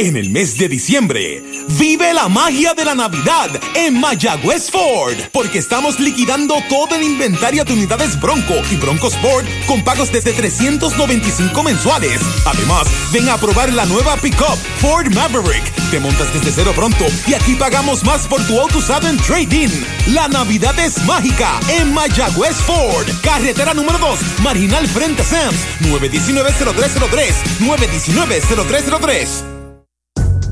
En el mes de diciembre, vive la magia de la Navidad en Mayagüez Ford, porque estamos liquidando todo el inventario de unidades Bronco y Bronco Sport con pagos desde 395 mensuales. Además, ven a probar la nueva pickup Ford Maverick. Te montas desde cero pronto y aquí pagamos más por tu auto usado en trading. La Navidad es mágica en Mayagüez Ford, carretera número 2, marginal frente a Sams, 919-0303, 919-0303.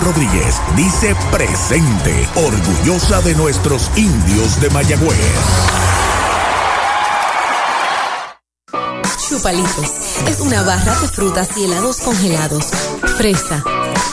Rodríguez dice presente, orgullosa de nuestros indios de Mayagüez. Chupalitos es una barra de frutas y helados congelados. Fresa,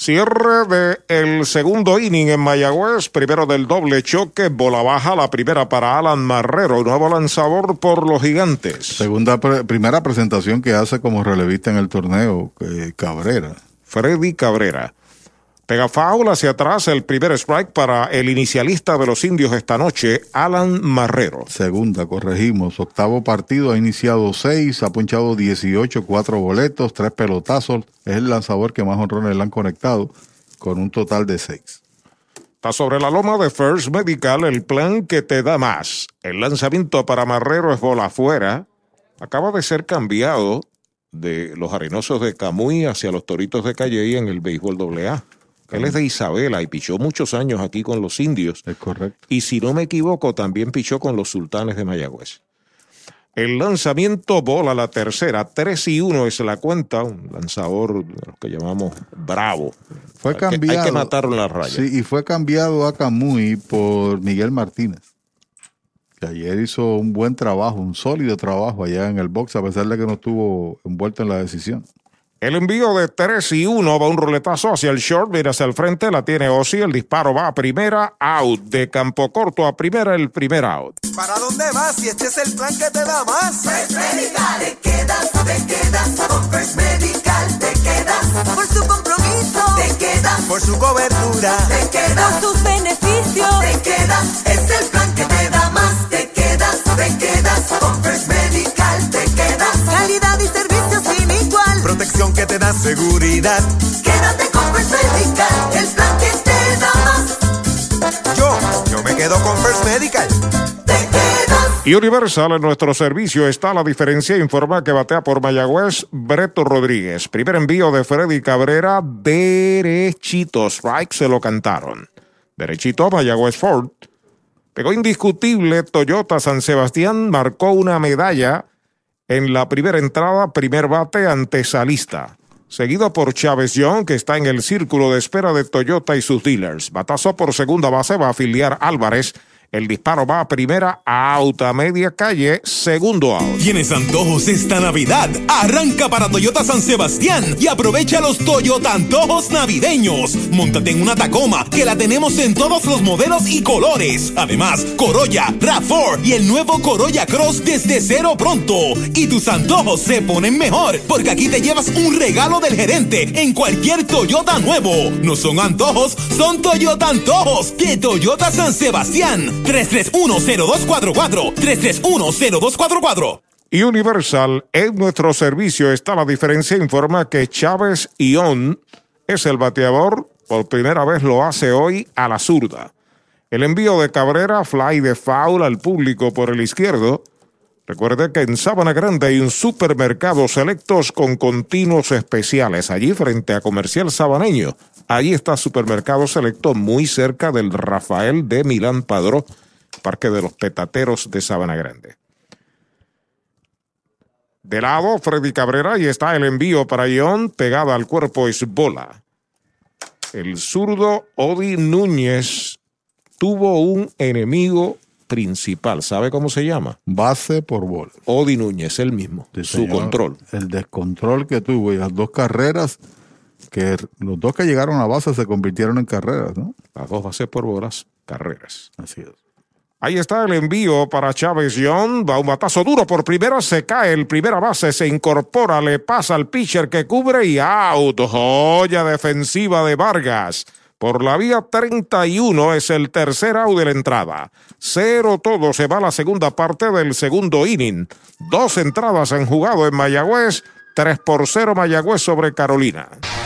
Cierre de el segundo inning en Mayagüez, primero del doble choque, bola baja, la primera para Alan Marrero, nuevo lanzador por los gigantes. Segunda, pre- primera presentación que hace como relevista en el torneo, eh, Cabrera. Freddy Cabrera. Pega foul hacia atrás, el primer strike para el inicialista de los indios esta noche, Alan Marrero. Segunda, corregimos. Octavo partido, ha iniciado seis, ha ponchado 18, cuatro boletos, tres pelotazos. Es el lanzador que más honrones le han conectado, con un total de seis. Está sobre la loma de First Medical el plan que te da más. El lanzamiento para Marrero es bola afuera. Acaba de ser cambiado de los arenosos de Camuy hacia los toritos de Calley en el béisbol AA. Él es de Isabela y pichó muchos años aquí con los indios. Es correcto. Y si no me equivoco, también pichó con los sultanes de Mayagüez. El lanzamiento bola la tercera, 3 y 1 es la cuenta, un lanzador de los que llamamos bravo. Fue cambiado. Hay que matarlo en la raya. Sí, y fue cambiado a Camuy por Miguel Martínez. Que ayer hizo un buen trabajo, un sólido trabajo allá en el box, a pesar de que no estuvo envuelto en la decisión. El envío de 3 y 1 va un roletazo hacia el short, mira hacia el frente, la tiene Ozzy, el disparo va a primera, out. De campo corto a primera, el primer out. ¿Para dónde vas si este es el plan que te da más? First Medical, te quedas, te quedas. Con First Medical te quedas. Por su compromiso, te quedas. Por su cobertura, te quedas. Por sus beneficios, te quedas. Es el plan que te da más. Te quedas, te quedas. Con First Medical te quedas. Calidad protección que te da seguridad. Quédate con First Medical, el plan que te da más. Yo, yo me quedo con First Medical. Y Universal en nuestro servicio está la diferencia. Informa que batea por Mayagüez Breto Rodríguez. Primer envío de Freddy Cabrera, derechito. Strike se lo cantaron. Derechito Mayagüez Ford. Pegó indiscutible Toyota San Sebastián. Marcó una medalla en la primera entrada, primer bate ante Salista. Seguido por Chávez Young, que está en el círculo de espera de Toyota y sus dealers. Batazo por segunda base va a afiliar Álvarez. El disparo va a primera, out a media calle, segundo out. ¿Tienes antojos esta Navidad? Arranca para Toyota San Sebastián y aprovecha los Toyota antojos navideños. Móntate en una Tacoma que la tenemos en todos los modelos y colores. Además, Corolla, RAV4 y el nuevo Corolla Cross desde cero pronto. Y tus antojos se ponen mejor porque aquí te llevas un regalo del gerente en cualquier Toyota nuevo. No son antojos, son Toyota antojos de Toyota San Sebastián. 3310244 3310244 Y Universal, en nuestro servicio está la diferencia. Informa que Chávez Ión es el bateador. Por primera vez lo hace hoy a la zurda. El envío de Cabrera, fly de foul al público por el izquierdo. Recuerde que en Sabana Grande hay un supermercado selectos con continuos especiales. Allí frente a Comercial Sabaneño. Allí está Supermercado Selecto muy cerca del Rafael de Milán Padró, Parque de los Petateros de Sabana Grande. De lado, Freddy Cabrera y está el envío para Ion, pegada al cuerpo es bola. El zurdo Odi Núñez tuvo un enemigo principal. ¿Sabe cómo se llama? Base por bola. Odi Núñez, el mismo. Sí, su señor. control. El descontrol que tuvo y las dos carreras, que los dos que llegaron a base se convirtieron en carreras, ¿no? Las dos bases por bolas, carreras. Así es. Ahí está el envío para Chávez Young. Va un batazo duro por primera. Se cae el primera base. Se incorpora. Le pasa al pitcher que cubre y out. Joya defensiva de Vargas. Por la vía 31 es el tercer out de la entrada. Cero todo. Se va a la segunda parte del segundo inning. Dos entradas han jugado en Mayagüez. 3 por 0 Mayagüez sobre Carolina.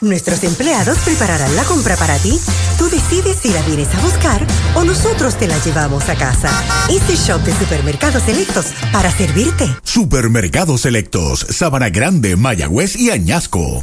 Nuestros empleados prepararán la compra para ti. Tú decides si la vienes a buscar o nosotros te la llevamos a casa. Easy Shop de Supermercados Selectos para servirte. Supermercados Selectos, Sabana Grande, Mayagüez y Añasco.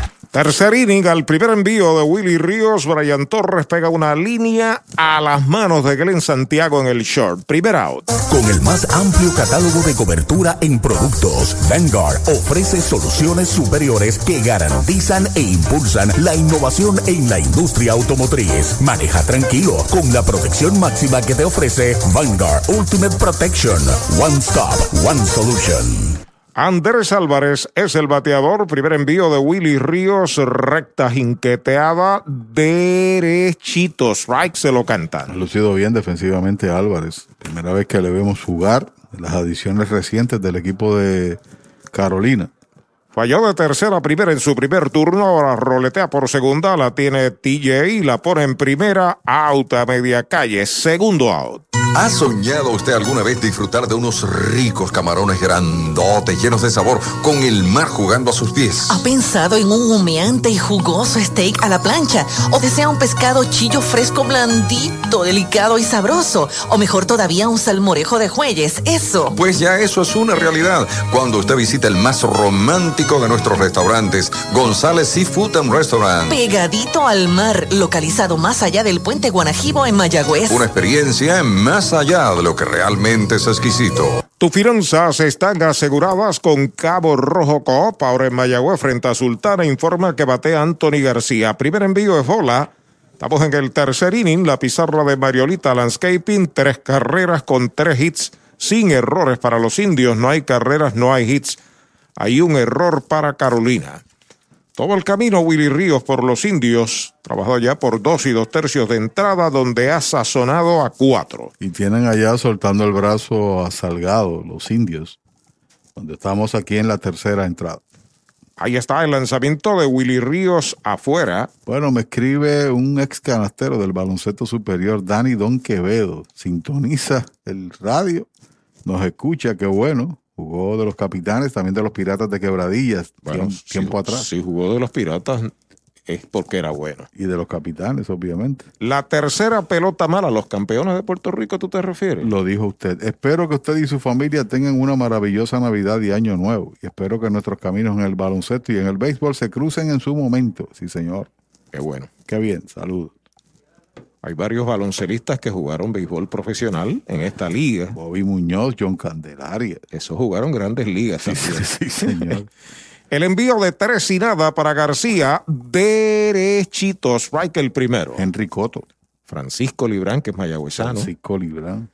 Tercer inning, al primer envío de Willy Ríos, Brian Torres pega una línea a las manos de Glenn Santiago en el short. Primer out. Con el más amplio catálogo de cobertura en productos, Vanguard ofrece soluciones superiores que garantizan e impulsan la innovación en la industria automotriz. Maneja tranquilo con la protección máxima que te ofrece Vanguard Ultimate Protection. One Stop, One Solution. Andrés Álvarez es el bateador. Primer envío de Willy Ríos, recta jinqueteada, derechito. Strike se lo canta. Ha lucido bien defensivamente Álvarez. Primera vez que le vemos jugar en las adiciones recientes del equipo de Carolina. Falló de tercera a primera en su primer turno, ahora roletea por segunda, la tiene TJ y la pone en primera, out a media calle, segundo out. ¿Ha soñado usted alguna vez disfrutar de unos ricos camarones grandotes, llenos de sabor, con el mar jugando a sus pies? ¿Ha pensado en un humeante y jugoso steak a la plancha? ¿O desea un pescado chillo fresco blandito, delicado y sabroso? ¿O mejor todavía un salmorejo de jueyes? Eso. Pues ya eso es una realidad cuando usted visita el más romántico de nuestros restaurantes, González Seafood and Restaurant. Pegadito al mar, localizado más allá del puente Guanajibo en Mayagüez. Una experiencia más allá de lo que realmente es exquisito. Tus finanzas están aseguradas con Cabo Rojo Coop. Ahora en Mayagüez, frente a Sultana, informa que batea Anthony García. Primer envío de bola. Estamos en el tercer inning. La pizarra de Mariolita Landscaping. Tres carreras con tres hits. Sin errores para los indios. No hay carreras, no hay hits. Hay un error para Carolina. Todo el camino Willy Ríos por los indios, trabajó ya por dos y dos tercios de entrada, donde ha sazonado a cuatro. Y tienen allá soltando el brazo a Salgado, los indios, donde estamos aquí en la tercera entrada. Ahí está el lanzamiento de Willy Ríos afuera. Bueno, me escribe un ex canastero del baloncesto superior, Dani Don Quevedo. Sintoniza el radio, nos escucha, qué bueno. Jugó de los capitanes, también de los piratas de quebradillas, Bueno, tiempo si, atrás. Si jugó de los piratas es porque era bueno. Y de los capitanes, obviamente. La tercera pelota mala, los campeones de Puerto Rico, ¿tú te refieres? Lo dijo usted. Espero que usted y su familia tengan una maravillosa Navidad y Año Nuevo. Y espero que nuestros caminos en el baloncesto y en el béisbol se crucen en su momento. Sí, señor. Qué bueno. Qué bien. Saludos. Hay varios baloncelistas que jugaron béisbol profesional en esta liga. Bobby Muñoz, John Candelaria. Esos jugaron grandes ligas también. Sí, señor. [laughs] El envío de tres y nada para García, derechito, strike el primero. Henry Coto. Francisco Librán, que es mayagüezano. Francisco Librán.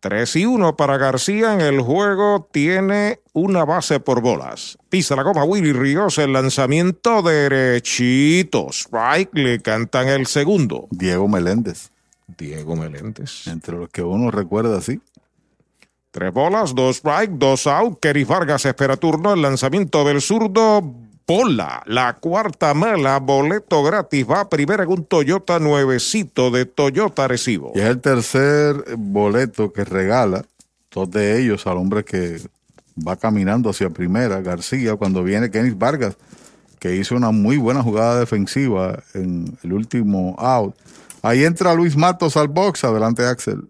3 y 1 para García en el juego. Tiene una base por bolas. Pisa la goma Willy Ríos. El lanzamiento derechito. Strike le cantan el segundo. Diego Meléndez. Diego Meléndez. Entre los que uno recuerda así. Tres bolas, dos strike, dos out. Keris Vargas espera turno. El lanzamiento del zurdo. Bola. La cuarta mala. Boleto gratis. Va primero en un Toyota nuevecito de Toyota Recibo. Y es el tercer boleto que regala, dos de ellos al hombre que va caminando hacia primera, García, cuando viene Kenis Vargas, que hizo una muy buena jugada defensiva en el último out. Ahí entra Luis Matos al box, adelante Axel.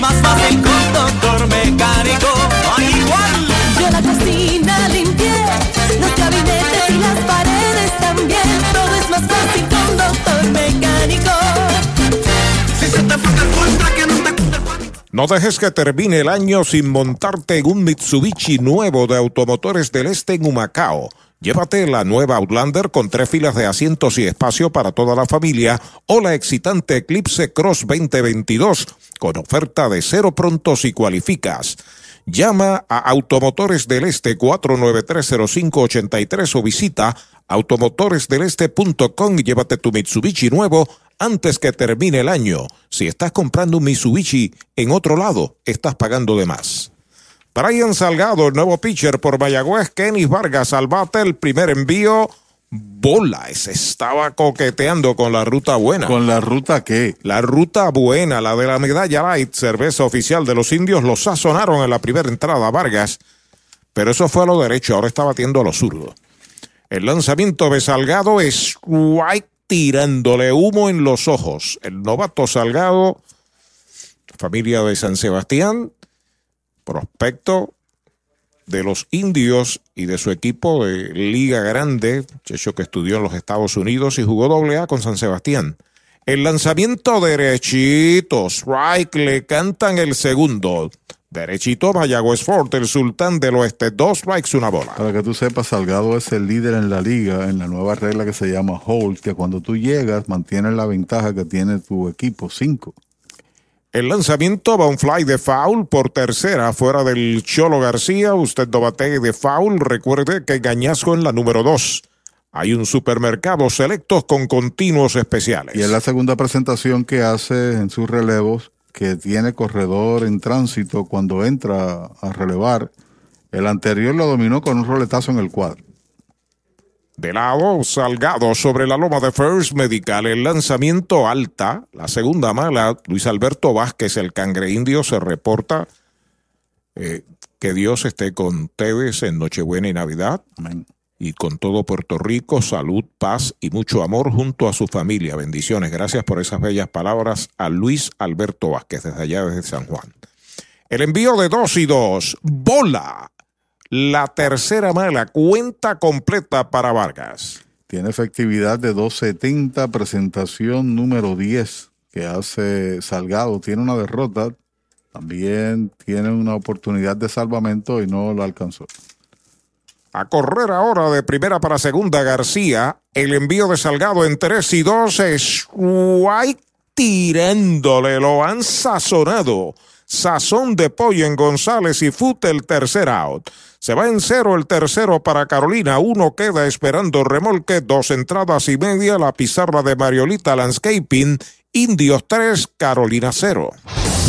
Más fácil con doctor mecánico. ¡Ay, igual! Yo la cocina limpié, los gabinetes y las paredes también. Todo es más fácil con doctor mecánico. Si se te fue el cuenta que no te No dejes que termine el año sin montarte en un Mitsubishi nuevo de Automotores del Este en Humacao. Llévate la nueva Outlander con tres filas de asientos y espacio para toda la familia o la excitante Eclipse Cross 2022 con oferta de cero pronto si cualificas. Llama a Automotores del Este 4930583 o visita automotoresdeleste.com y llévate tu Mitsubishi nuevo antes que termine el año. Si estás comprando un Mitsubishi en otro lado, estás pagando de más. Brian Salgado, el nuevo pitcher por Mayagüez, Kenny Vargas al bate, el primer envío. Bola, se estaba coqueteando con la ruta buena. ¿Con la ruta qué? La ruta buena, la de la medalla light, cerveza oficial de los indios, lo sazonaron en la primera entrada Vargas, pero eso fue a lo derecho, ahora está batiendo a lo zurdo. El lanzamiento de Salgado es White tirándole humo en los ojos. El novato Salgado, familia de San Sebastián, prospecto de los indios y de su equipo de Liga Grande, muchacho que estudió en los Estados Unidos y jugó doble A con San Sebastián. El lanzamiento derechito, strike, le cantan el segundo. Derechito, Mayagüez Fort, el sultán del oeste, dos strikes, una bola. Para que tú sepas, Salgado es el líder en la liga en la nueva regla que se llama hold, que cuando tú llegas mantienes la ventaja que tiene tu equipo, cinco. El lanzamiento va un fly de foul por tercera fuera del Cholo García. Usted no bate de foul. Recuerde que Gañazco en la número dos. Hay un supermercado selectos con continuos especiales. Y es la segunda presentación que hace en sus relevos, que tiene corredor en tránsito cuando entra a relevar. El anterior lo dominó con un roletazo en el cuadro. De lado, Salgado sobre la loma de First Medical, el lanzamiento alta, la segunda mala, Luis Alberto Vázquez, el cangre indio, se reporta eh, que Dios esté con ustedes en Nochebuena y Navidad. Y con todo Puerto Rico, salud, paz y mucho amor junto a su familia. Bendiciones. Gracias por esas bellas palabras a Luis Alberto Vázquez desde allá desde San Juan. El envío de dos y dos. Bola. La tercera mala, cuenta completa para Vargas. Tiene efectividad de 270, presentación número 10 que hace Salgado. Tiene una derrota, también tiene una oportunidad de salvamento y no lo alcanzó. A correr ahora de primera para segunda García. El envío de Salgado en 3 y 2 es White tirándole. Lo han sazonado. Sazón de pollo en González y Fute el tercer out. Se va en cero el tercero para Carolina. Uno queda esperando remolque. Dos entradas y media. La pizarra de Mariolita Landscaping. Indios 3, Carolina 0.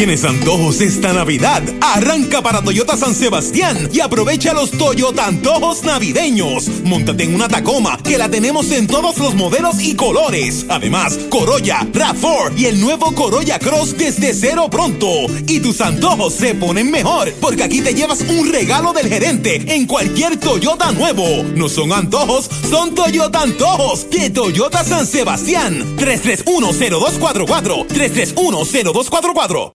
¿Tienes antojos esta Navidad? Arranca para Toyota San Sebastián y aprovecha los Toyota Antojos navideños. Móntate en una Tacoma que la tenemos en todos los modelos y colores. Además, Corolla, RAV4 y el nuevo Corolla Cross desde cero pronto. Y tus antojos se ponen mejor porque aquí te llevas un regalo del gerente en cualquier Toyota nuevo. No son antojos, son Toyota Antojos de Toyota San Sebastián. 3310244 3310244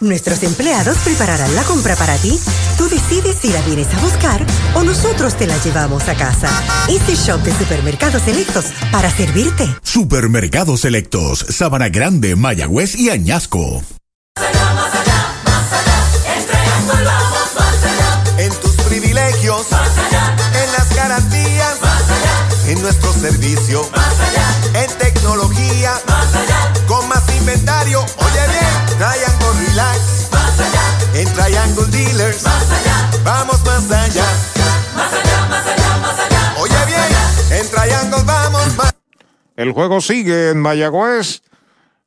Nuestros empleados prepararán la compra para ti. Tú decides si la vienes a buscar o nosotros te la llevamos a casa. Este shop de supermercados selectos para servirte. Supermercados Selectos, Sabana Grande, Mayagüez y Añasco. En tus privilegios, en las garantías, en nuestro servicio, en tecnología, con más inventario. Oye bien, Triangle Relax, en Triangle Dealers, vamos más allá. Oye bien, en Triangle vamos más El juego sigue en Mayagüez.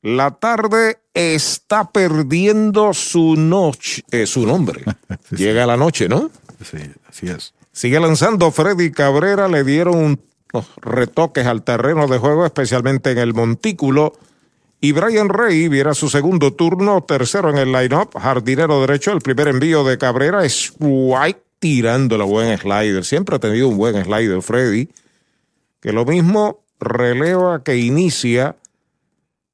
La tarde está perdiendo su noche, eh, su nombre. [laughs] Llega la noche, ¿no? Sí, así es. Sigue lanzando Freddy Cabrera, le dieron unos retoques al terreno de juego, especialmente en el montículo. Y Brian Rey viera su segundo turno, tercero en el line-up, jardinero derecho, el primer envío de Cabrera, es White tirando la buen slider. Siempre ha tenido un buen slider Freddy, que lo mismo releva que inicia,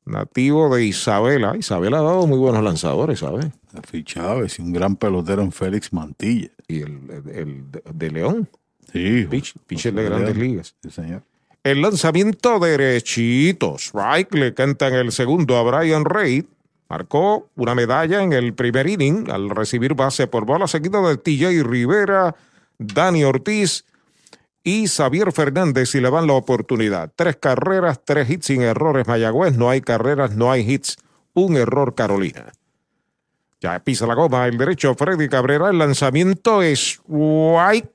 nativo de Isabela. Isabela ha dado muy buenos lanzadores, ¿sabes? Rafi Chávez y un gran pelotero en Félix Mantilla. Y el, el de, de León. Sí. Pitch- pitcher de grandes ligas. Sí, señor. El lanzamiento derechito. Strike le cantan el segundo a Brian Reid. Marcó una medalla en el primer inning al recibir base por bola seguido de TJ Rivera, Dani Ortiz y Xavier Fernández y le dan la oportunidad. Tres carreras, tres hits sin errores Mayagüez. No hay carreras, no hay hits. Un error Carolina. Ya pisa la goma el derecho Freddy Cabrera. El lanzamiento es White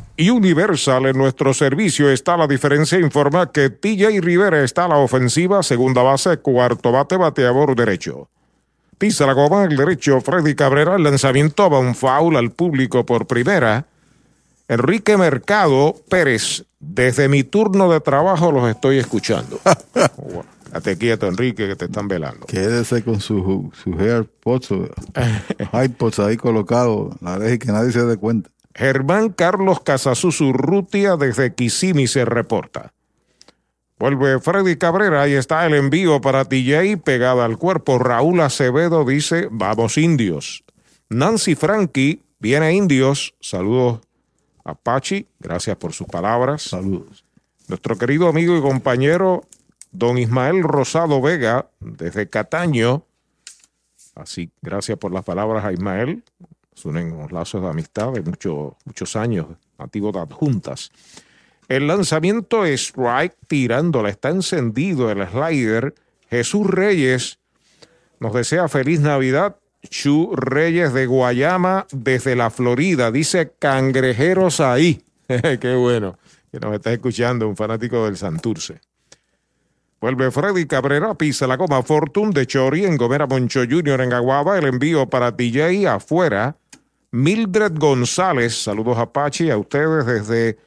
Y Universal en nuestro servicio está la diferencia. Informa que TJ Rivera está a la ofensiva, segunda base, cuarto bate, bateador derecho. Pisa la goma el derecho Freddy Cabrera. El lanzamiento va un foul al público por primera. Enrique Mercado Pérez. Desde mi turno de trabajo los estoy escuchando. [laughs] Date quieto, Enrique, que te están velando. Quédese con su, su AirPods, su [laughs] iPods ahí colocado, la deje que nadie se dé cuenta. Germán Carlos Casasus-Urrutia desde Kissimmee se reporta. Vuelve Freddy Cabrera, ahí está el envío para TJ, pegada al cuerpo. Raúl Acevedo dice, vamos indios. Nancy Frankie, viene indios. Saludos a Pachi, gracias por sus palabras. Saludos. Nuestro querido amigo y compañero, don Ismael Rosado Vega, desde Cataño. Así, gracias por las palabras a Ismael. Son unos lazos de amistad de muchos muchos años, antiguos adjuntas. El lanzamiento strike tirándola, está encendido el slider. Jesús Reyes nos desea feliz Navidad. Chu Reyes de Guayama desde la Florida. Dice cangrejeros ahí. [laughs] Qué bueno que nos está escuchando un fanático del Santurce. Vuelve Freddy Cabrera, pisa la goma Fortune de Chori en Gomera Moncho Jr. en Aguaba. El envío para DJ afuera. Mildred González, saludos Apache a ustedes desde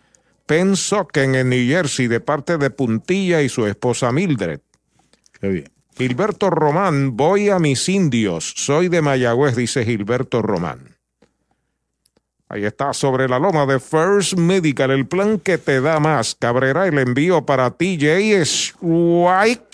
Pensoken en New Jersey de parte de Puntilla y su esposa Mildred. Qué bien. Gilberto Román, voy a mis indios. Soy de Mayagüez, dice Gilberto Román. Ahí está, sobre la loma de First Medical, el plan que te da más. Cabrera, el envío para TJ Swipe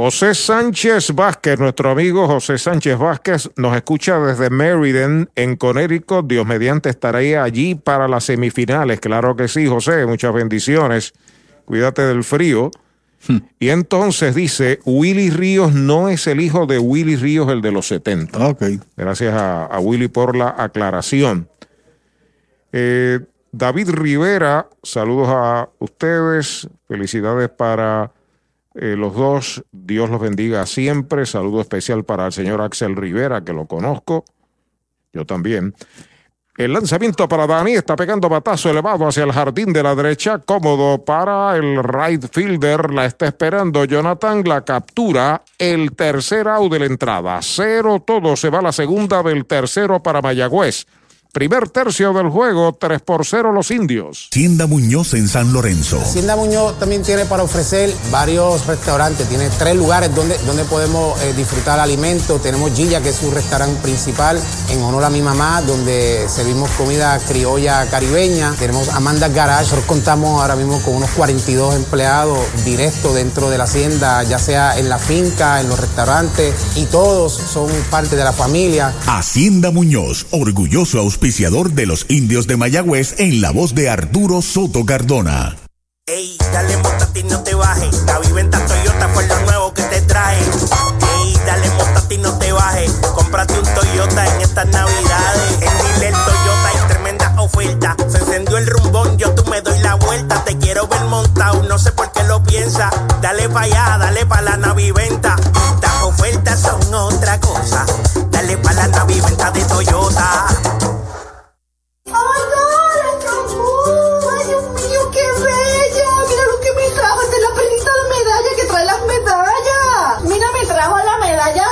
José Sánchez Vázquez, nuestro amigo José Sánchez Vázquez, nos escucha desde Meriden, en Connecticut. Dios mediante estaré allí para las semifinales. Claro que sí, José, muchas bendiciones. Cuídate del frío. Y entonces dice, Willy Ríos no es el hijo de Willy Ríos, el de los 70. Ok. Gracias a, a Willy por la aclaración. Eh, David Rivera, saludos a ustedes. Felicidades para eh, los dos. Dios los bendiga siempre. Saludo especial para el señor Axel Rivera, que lo conozco. Yo también. El lanzamiento para Dani está pegando batazo elevado hacia el jardín de la derecha, cómodo para el right fielder. La está esperando Jonathan, la captura. El tercer out de la entrada. Cero todo. Se va la segunda del tercero para Mayagüez. Primer tercio del juego, 3 por 0 los indios. Tienda Muñoz en San Lorenzo. Hacienda Muñoz también tiene para ofrecer varios restaurantes, tiene tres lugares donde, donde podemos eh, disfrutar alimentos. Tenemos Gilla, que es su restaurante principal, en honor a mi mamá, donde servimos comida criolla caribeña. Tenemos Amanda Garage, nosotros contamos ahora mismo con unos 42 empleados directos dentro de la hacienda, ya sea en la finca, en los restaurantes, y todos son parte de la familia. Hacienda Muñoz, orgulloso auspiciador de los indios de Mayagüez en la voz de Arturo Soto Cardona. Ey, dale montate y no te bajes. La viventa Toyota fue lo nuevo que te trae. Ey, dale montate y no te bajes. Cómprate un Toyota en estas navidades. En Dile Toyota hay tremenda oferta. Se encendió el rumbón, yo tú me doy la vuelta. Te quiero ver montado, no sé por qué lo piensa. Dale pa' allá, dale pa' la naviventa. Estas ofertas son otra cosa. Dale pa' la naviventa de Toyota. Que me trajo. Es la perlita de medalla que trae las medallas. Mira, me trajo la medalla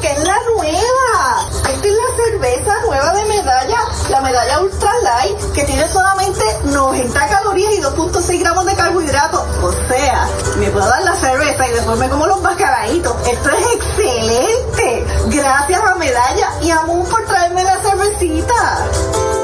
que es la nueva. Esta es la cerveza nueva de medalla, la medalla ultra light, que tiene solamente 90 calorías y 2.6 gramos de carbohidratos. O sea, me puedo dar la cerveza y después me como los mascaraditos. Esto es excelente. Gracias a Medalla y a Moon por traerme la cervecita.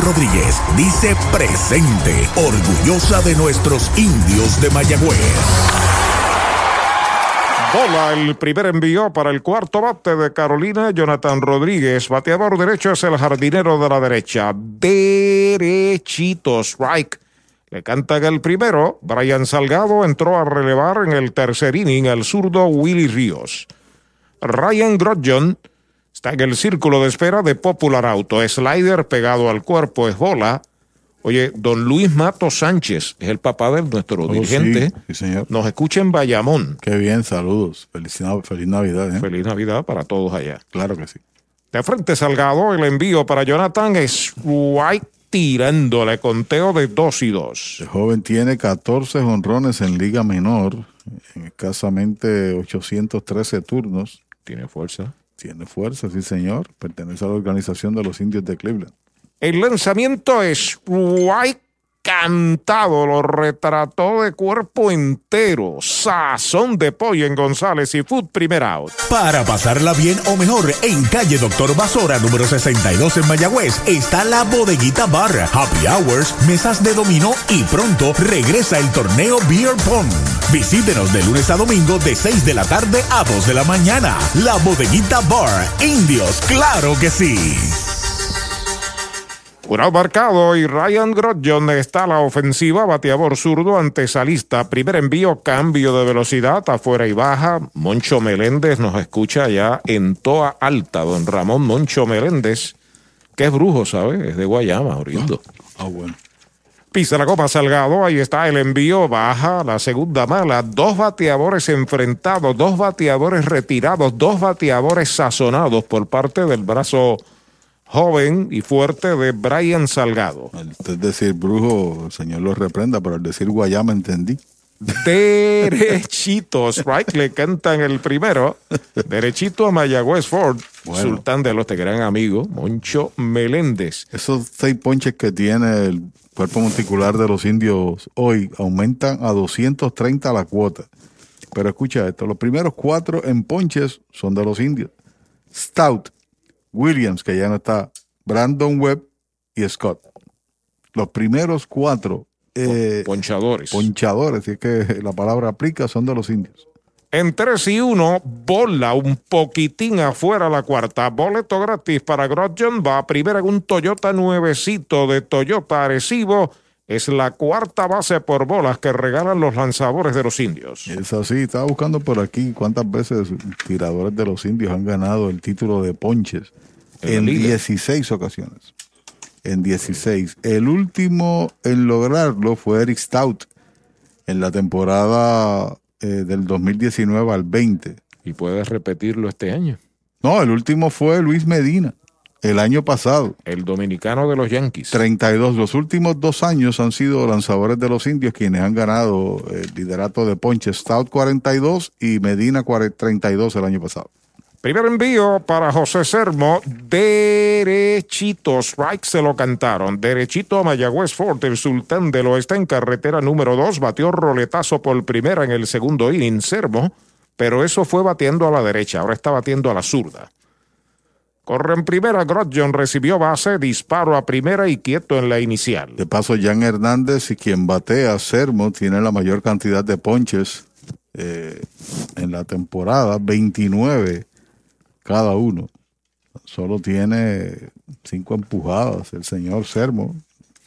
Rodríguez dice presente, orgullosa de nuestros indios de Mayagüez. Bola el primer envío para el cuarto bate de Carolina, Jonathan Rodríguez. Bateador derecho es el jardinero de la derecha. Derechito, strike. Le cantan el primero. Brian Salgado entró a relevar en el tercer inning al zurdo Willy Ríos. Ryan Grodjon está en el círculo de espera de Popular Auto. Slider pegado al cuerpo es bola. Oye, don Luis Mato Sánchez es el papá de nuestro Oh, dirigente. sí, sí, señor. Nos escucha en Bayamón. Qué bien, saludos. Feliz Navidad. ¿eh? Feliz Navidad para todos allá. Claro que sí. De frente Salgado, el envío para Jonathan es White tirándole conteo de 2 y 2. El joven tiene 14 honrones en Liga Menor, en escasamente 813 turnos. Tiene fuerza. Tiene fuerza, sí, señor. Pertenece a la organización de los indios de Cleveland. El lanzamiento es White cantado, lo retrató de cuerpo entero. Sazón de pollo en González y Food Primer Out. Para pasarla bien o mejor, en calle Doctor Basora, número 62 en Mayagüez, está la bodeguita bar, happy hours, mesas de dominó y pronto regresa el torneo Beer Pong. Visítenos de lunes a domingo de 6 de la tarde a 2 de la mañana. La bodeguita bar, indios, claro que sí. Un marcado y Ryan Grodjon está a la ofensiva, bateador zurdo ante Salista. Primer envío, cambio de velocidad, afuera y baja. Moncho Meléndez nos escucha ya en Toa Alta, don Ramón Moncho Meléndez, que es brujo, ¿sabe? Es de Guayama, oriundo. Ah, bueno. Pisa la copa Salgado, ahí está el envío, baja la segunda mala, dos bateadores enfrentados, dos bateadores retirados, dos bateadores sazonados por parte del brazo joven y fuerte de Brian Salgado. Es decir, brujo, el señor lo reprenda, pero al decir Guayama entendí. Derechito, strike, le cantan el primero. Derechito a Mayagüez Ford, Bueno. sultán de los de gran amigo, Moncho Meléndez. Esos seis ponches que tiene el cuerpo monticular de los indios hoy aumentan a 230 la cuota. Pero escucha esto, los primeros cuatro en ponches son de los indios. Stout, Williams, que ya no está, Brandon Webb y Scott. Los primeros cuatro eh, ponchadores. Ponchadores, si es que la palabra aplica, son de los indios. En 3 y 1, bola un poquitín afuera la cuarta. Boleto gratis para Grodjon. Va a primera en un Toyota nuevecito de Toyota Arecibo. Es la cuarta base por bolas que regalan los lanzadores de los indios. Es así, estaba buscando por aquí cuántas veces tiradores de los indios han ganado el título de ponches. En En liga. 16 ocasiones. En 16. El último en lograrlo fue Eric Stout en la temporada eh, del 2019 al 20. Y puedes repetirlo este año. No, el último fue Luis Medina el año pasado. El dominicano de los Yankees. 32. Los últimos dos años han sido lanzadores de los indios quienes han ganado el liderato de ponches. Stout 42 y Medina 40 32 el año pasado. Primer envío para José Sermo. Derechito. Strike se lo cantaron. Derechito a Mayagüez Fort. El sultán del oeste en carretera número 2. Batió roletazo por primera en el segundo inning. Sermo. Pero eso fue batiendo a la derecha. Ahora está batiendo a la zurda. Corre en primera. Grodjon recibió base. Disparo a primera y quieto en la inicial. De paso, Jan Hernández y quien batea, Sermo, tiene la mayor cantidad de ponches eh, en la temporada, 29 cada uno. Solo tiene cinco empujadas el señor Sermo.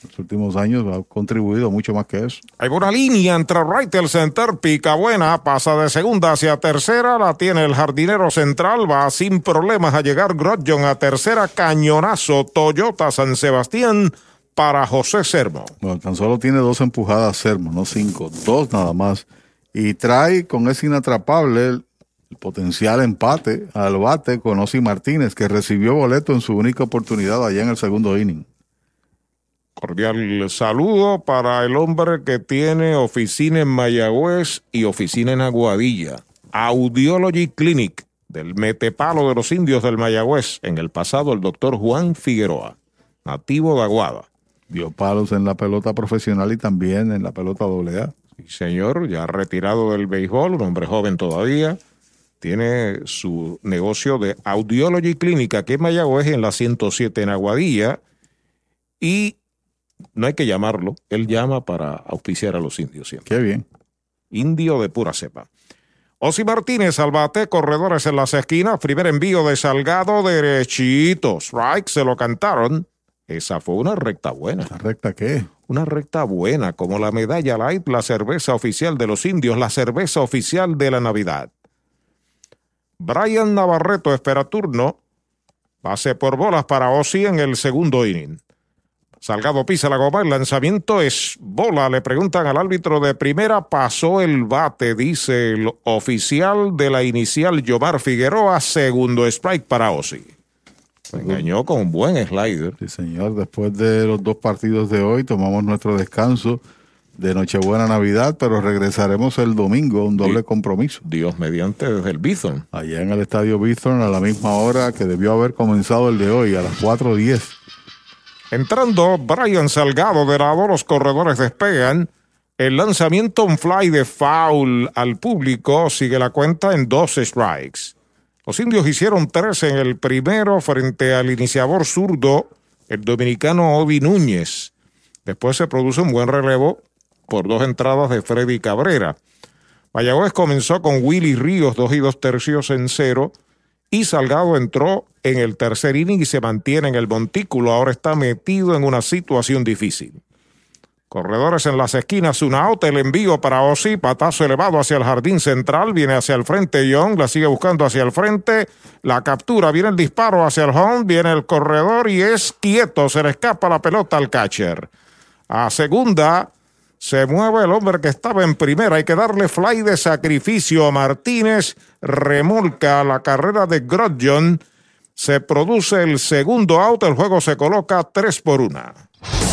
En los últimos años ha contribuido mucho más que eso. Hay una línea entre right y el center, pica buena, pasa de segunda hacia tercera, la tiene el jardinero central, va sin problemas a llegar Grodjon a tercera, cañonazo, Toyota San Sebastián para José Sermo. Bueno, tan solo tiene dos empujadas Sermo, no cinco, dos nada más. Y trae con ese inatrapable el, potencial empate al bate con Osi Martínez, que recibió boleto en su única oportunidad allá en el segundo inning. Cordial saludo para el hombre que tiene oficina en Mayagüez y oficina en Aguadilla. Audiology Clinic del Metepalo de los Indios del Mayagüez. En el pasado, el doctor Juan Figueroa, nativo de Aguada. Dio palos en la pelota profesional y también en la pelota AA. Sí, señor, ya retirado del béisbol, un hombre joven todavía. Tiene su negocio de Audiology Clínica, que es Mayagüez en la 107 en Aguadilla. y no hay que llamarlo, él llama para auspiciar a los indios siempre. Qué bien. Indio de pura cepa. Osi Martínez al bate, corredores en las esquinas, primer envío de Salgado, derechito, strike, se lo cantaron. Esa fue una recta buena. ¿La recta qué? Una recta buena, como la medalla light, la cerveza oficial de los indios, la cerveza oficial de la Navidad. Brian Navarreto espera turno. Pase por bolas para Osi en el segundo inning. Salgado pisa la goma, el lanzamiento es bola. Le preguntan al árbitro de primera, pasó el bate, dice el oficial de la inicial Yomar Figueroa, segundo strike para Osi. Se engañó con un buen slider. Sí, señor. Después de los dos partidos de hoy, tomamos nuestro descanso de Nochebuena Navidad, pero regresaremos el domingo, un doble compromiso. Dios mediante desde el Bison. Allá en el estadio Bison a la misma hora que debió haber comenzado el de hoy, a las 4.10. Entrando Brian Salgado de lado, los corredores despegan. El lanzamiento un fly de foul al público sigue la cuenta en dos strikes. Los indios hicieron tres en el primero frente al iniciador zurdo, el dominicano Odi Núñez. Después se produce un buen relevo por dos entradas de Freddy Cabrera. Mayagüez comenzó con Willy Ríos, dos y dos tercios en cero, y Salgado entró en el tercer inning y se mantiene en el montículo. Ahora está metido en una situación difícil. Corredores en las esquinas, un out, el envío para Osi, patazo elevado hacia el jardín central, viene hacia el frente Young, la sigue buscando hacia el frente, la captura, viene el disparo hacia el home, viene el corredor y es quieto, se le escapa la pelota al catcher. A segunda, se mueve el hombre que estaba en primera. Hay que darle fly de sacrificio Martínez. Remolca la carrera de Grodjon. Se produce el segundo out. El juego se coloca 3 por 1.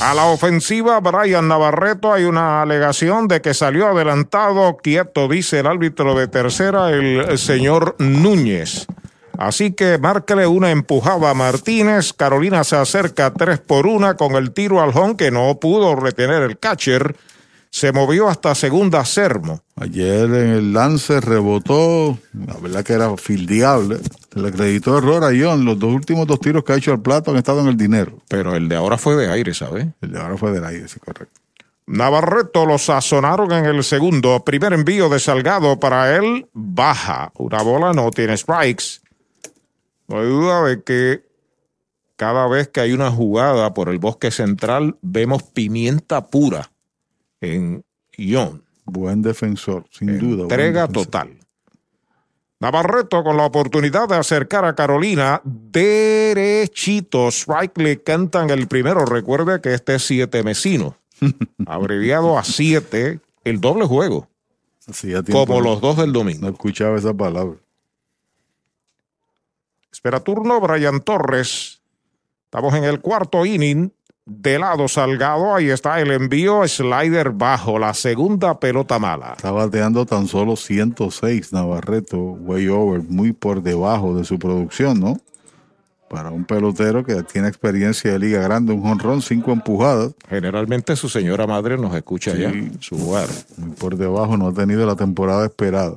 A la ofensiva, Brian Navarreto, hay una alegación de que salió adelantado, quieto, dice el árbitro de tercera, el señor Núñez. Así que márquele una empujada a Martínez. Carolina se acerca 3 por 1 con el tiro al home que no pudo retener el catcher. Se movió hasta segunda Sermo. Ayer en el lance rebotó, la verdad que era fildeable. Le acreditó error a John. Los dos últimos dos tiros que ha hecho al plato han estado en el dinero. Pero el de ahora fue de aire, ¿sabes? El de ahora fue del aire, sí, correcto. Navarreto lo sazonaron en el segundo. Primer envío de Salgado para él. Baja. Una bola no tiene strikes. No hay duda de que cada vez que hay una jugada por el bosque central, vemos pimienta pura en Ion. Buen defensor, sin duda. Entrega total. Navarreto con la oportunidad de acercar a Carolina derechito. Strike le cantan el primero. Recuerde que este es siete mesino. [laughs] abreviado a siete, el doble juego. como los dos del domingo. No escuchaba esa palabra. Espera turno Brian Torres. Estamos en el cuarto inning. De lado Salgado, ahí está el envío, slider bajo, la segunda pelota mala. Está bateando tan solo 106 Navarreto, way over, muy por debajo de su producción, ¿no? Para un pelotero que tiene experiencia de liga grande, un jonrón, cinco empujadas. Generalmente su señora madre nos escucha Sí. ya su hogar. Muy por debajo, no ha tenido la temporada esperada.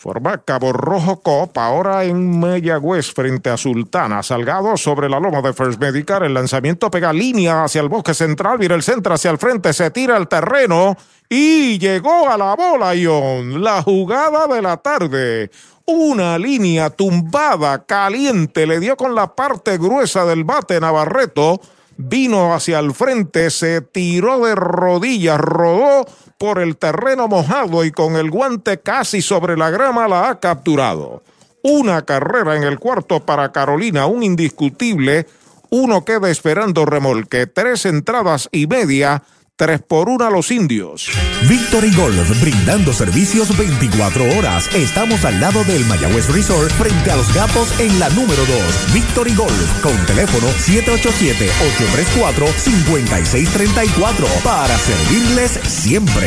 Forma Cabo Rojo Cop, ahora en Mayagüez frente a Sultana. Salgado sobre la loma de First Medical. El lanzamiento pega línea hacia el bosque central, vira el centro hacia el frente, se tira al terreno y llegó a la bola, Ion. La jugada de la tarde. Una línea tumbada, caliente, le dio con la parte gruesa del bate Navarreto. Vino hacia el frente, se tiró de rodillas, rodó por el terreno mojado y con el guante casi sobre la grama la ha capturado. Una carrera en el cuarto para Carolina, un indiscutible. Uno queda esperando remolque. Tres entradas y media. 3 por 1 a los indios. Victory Golf, brindando servicios 24 horas. Estamos al lado del Mayagüez Resort, frente a los gatos en la número 2. Victory Golf, con teléfono 787-834-5634, para servirles siempre.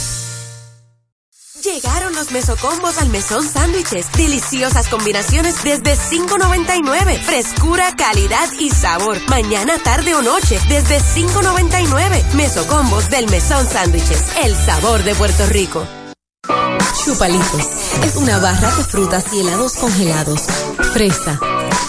Llegaron los mesocombos al mesón sándwiches. Deliciosas combinaciones desde $5.99. Frescura, calidad y sabor. Mañana, tarde o noche desde $5.99. Mesocombos del mesón sándwiches. El sabor de Puerto Rico. Chupalitos es una barra de frutas y helados congelados. Fresa,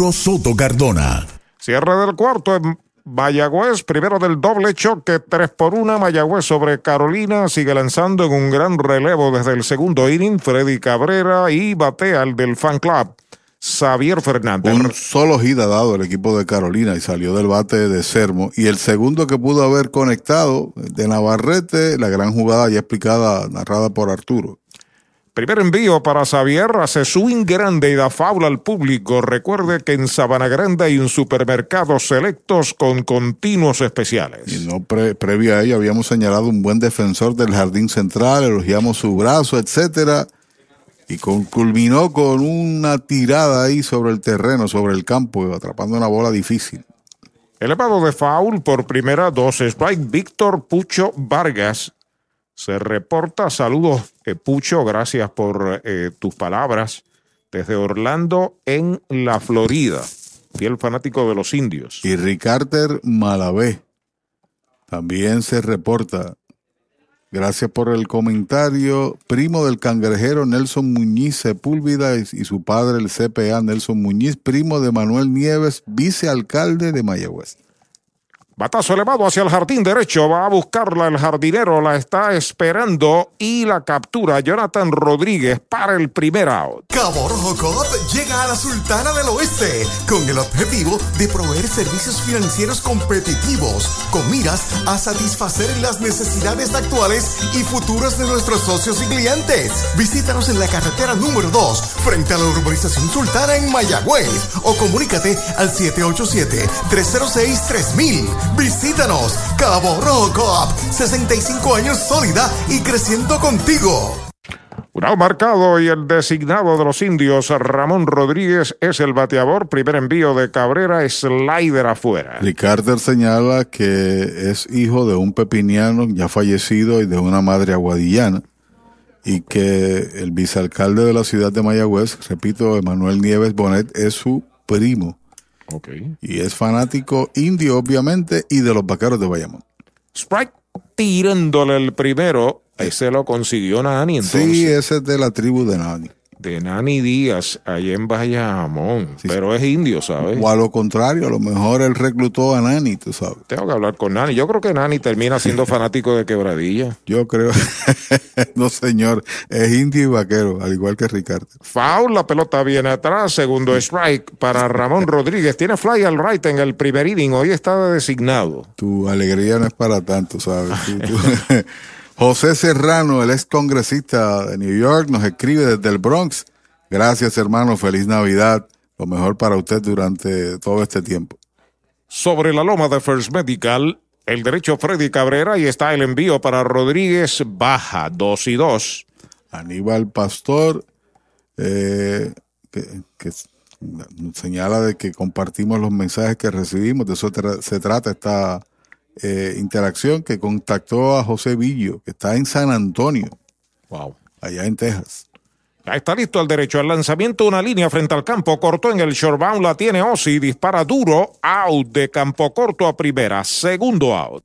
Soto Cardona. Cierre del cuarto en Mayagüez, primero del doble choque, 3 por 1. Mayagüez sobre Carolina, sigue lanzando en un gran relevo desde el segundo inning. Freddy Cabrera y batea el del fan club. Xavier Fernández. Un solo gira dado el equipo de Carolina y salió del bate de Sermo. Y el segundo que pudo haber conectado de Navarrete, la gran jugada ya explicada, narrada por Arturo. Primer envío para Xavier, hace swing grande y da faula al público. Recuerde que en Sabana Grande hay un supermercado selectos con continuos especiales. Y no pre previo a ello habíamos señalado un buen defensor del jardín central, elogiamos su brazo, etcétera. Y con, culminó con una tirada ahí sobre el terreno, sobre el campo, atrapando una bola difícil. Elevado de foul por primera dos, strike Víctor Pucho Vargas se reporta. Saludos, eh, Pucho, gracias por eh, tus palabras. Desde Orlando, en la Florida. Fiel fanático de los indios. Y Ricardo Malavé también se reporta. Gracias por el comentario. Primo del cangrejero Nelson Muñiz Sepúlveda y su padre, el CPA Nelson Muñiz, primo de Manuel Nieves, vicealcalde de Mayagüez. Batazo elevado hacia el jardín derecho. Va a buscarla el jardinero. La está esperando. Y la captura Jonathan Rodríguez para el primer out. Cabo Rojo llega a la Sultana del Oeste con el objetivo de proveer servicios financieros competitivos con miras a satisfacer las necesidades actuales y futuras de nuestros socios y clientes. Visítanos en la carretera número 2 frente a la urbanización Sultana en Mayagüez o comunícate al 787-306-3000. Visítanos, Cabo Rojo Coop, 65 años sólida y creciendo contigo. Un out marcado y el designado de los indios, Ramón Rodríguez, es el bateador. Primer envío de Cabrera, slider afuera. Ricardo señala que es hijo de un pepiniano ya fallecido y de una madre aguadillana. Y que el vicealcalde de la ciudad de Mayagüez, repito, Emanuel Nieves Bonet, es su primo. Okay. Y es fanático indio, obviamente, y de los vaqueros de Bayamón. Sprite tirándole el primero. Ese lo consiguió Nani entonces. Sí, ese es de la tribu de Nani. De Nani Díaz, allá en Bayamón. Sí, pero es indio, ¿sabes? O a lo contrario, a lo mejor él reclutó a Nani, tú sabes. Tengo que hablar con Nani. Yo creo que Nani termina siendo [laughs] fanático de quebradilla. Yo creo. [laughs] no, señor. Es indio y vaquero, al igual que Ricardo. Foul, la pelota viene atrás. Segundo strike para Ramón Rodríguez. Tiene fly al right en el primer inning. Hoy está designado. Tu alegría no es para tanto, ¿sabes? Tú, tú... [laughs] José Serrano, el ex congresista de New York, nos escribe desde el Bronx. Gracias, hermano. Feliz Navidad. lo mejor para usted durante todo este tiempo. Sobre la loma de First Medical, el derecho Freddy Cabrera y está el envío para Rodríguez Baja, 2 y 2. Aníbal Pastor, eh, que, que señala de que compartimos los mensajes que recibimos, de eso tra se trata esta eh, interacción, que contactó a José Villo, que está en San Antonio, wow. allá en Texas. Ya está listo el derecho al lanzamiento, una línea frente al campo corto en el shortbound, la tiene Ozzy, dispara duro, out de campo corto a primera, segundo out.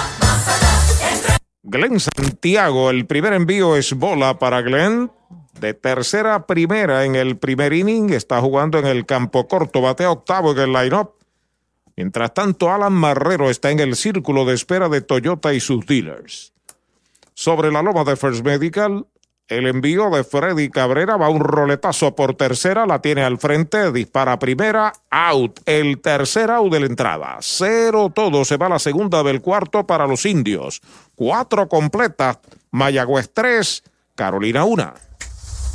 Glenn Santiago, el primer envío es bola para Glenn. De tercera a primera en el primer inning, está jugando en el campo corto, batea octavo en el line-up. Mientras tanto, Alan Marrero está en el círculo de espera de Toyota y sus dealers. Sobre la loma de First Medical, el envío de Freddy Cabrera va un roletazo por tercera, la tiene al frente, dispara primera, out. El tercer out de la entrada. Cero todo, se va la segunda del cuarto para los indios. Cuatro completas, Mayagüez 3, Carolina 1.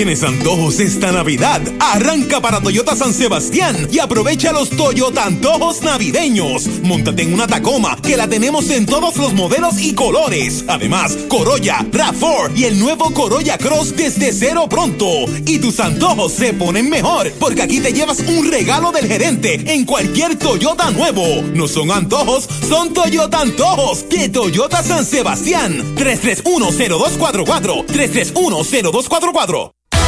¿Tienes antojos esta Navidad? Arranca para Toyota San Sebastián y aprovecha los Toyota Antojos Navideños. Móntate en una Tacoma que la tenemos en todos los modelos y colores. Además, Corolla, RAV4 y el nuevo Corolla Cross desde cero pronto. Y tus antojos se ponen mejor porque aquí te llevas un regalo del gerente en cualquier Toyota nuevo. No son antojos, son Toyota Antojos de Toyota San Sebastián. 3310244 3310244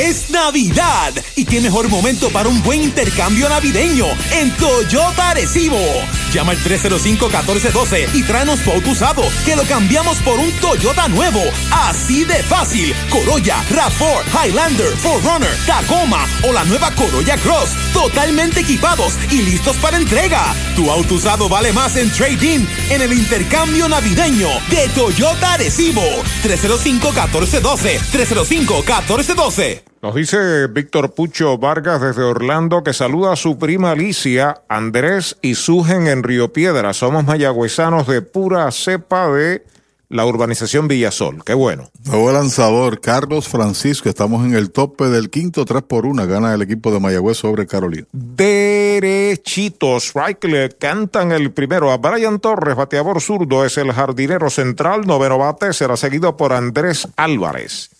Es Navidad y qué mejor momento para un buen intercambio navideño en Toyota Arecibo. Llama al 305-1412 y tráenos tu auto usado que lo cambiamos por un Toyota nuevo. Así de fácil. Corolla, RAV4, Highlander, 4Runner, Tacoma o la nueva Corolla Cross. Totalmente equipados y listos para entrega. Tu auto usado vale más en trading en el intercambio navideño de Toyota Arecibo. 305-1412. 305-1412. Nos dice Víctor Pucho Vargas desde Orlando que saluda a su prima Alicia, Andrés y Sugen en Río Piedra. Somos mayagüezanos de pura cepa de la urbanización Villasol. Qué bueno. Nuevo lanzador, Carlos Francisco. Estamos en el tope del quinto, 3 por 1. Gana el equipo de Mayagüez sobre Carolina. Derechito, strike le cantan el primero a Brian Torres, bateador zurdo, es el jardinero central, noveno bate, será seguido por Andrés Álvarez.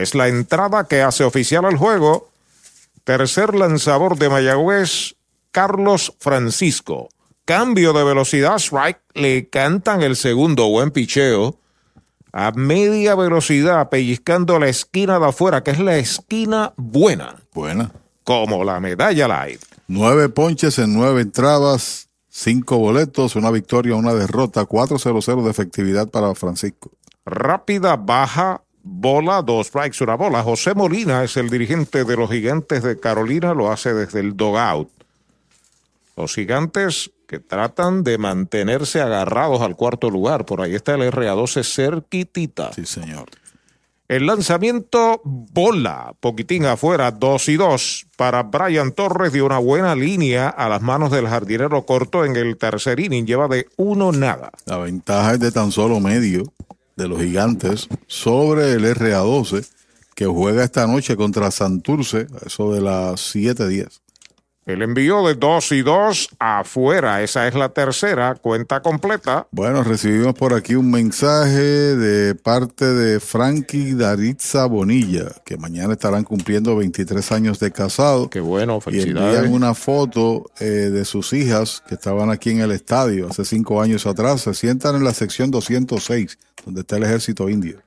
Es la entrada que hace oficial al juego. Tercer lanzador de Mayagüez, Carlos Francisco. Cambio de velocidad, strike, le cantan el segundo, buen picheo. A media velocidad, pellizcando la esquina de afuera, que es la esquina buena. Buena. Como la medalla light. Nueve ponches en nueve entradas, cinco boletos, una victoria, una derrota, 4-0-0 de efectividad para Francisco. Rápida, baja, bola, dos strikes, una bola. José Molina es el dirigente de los gigantes de Carolina, lo hace desde el dogout. Los gigantes que tratan de mantenerse agarrados al cuarto lugar. Por ahí está el RA12 cerquitita. Sí, señor. El lanzamiento bola, poquitín afuera, 2 y 2 para Brian Torres dio una buena línea a las manos del jardinero corto en el tercer inning, lleva de uno nada. La ventaja es de tan solo medio de los gigantes sobre el RA12 que juega esta noche contra Santurce, eso de las 7:10. El envío de 2 y 2 afuera, esa es la tercera, cuenta completa. Bueno, recibimos por aquí un mensaje de parte de Frankie Daritza Bonilla, que mañana estarán cumpliendo 23 años de casado. Qué bueno, Y felicidades. envían una foto eh, de sus hijas que estaban aquí en el estadio hace cinco años atrás. Se sientan en la sección 206, donde está el ejército indio.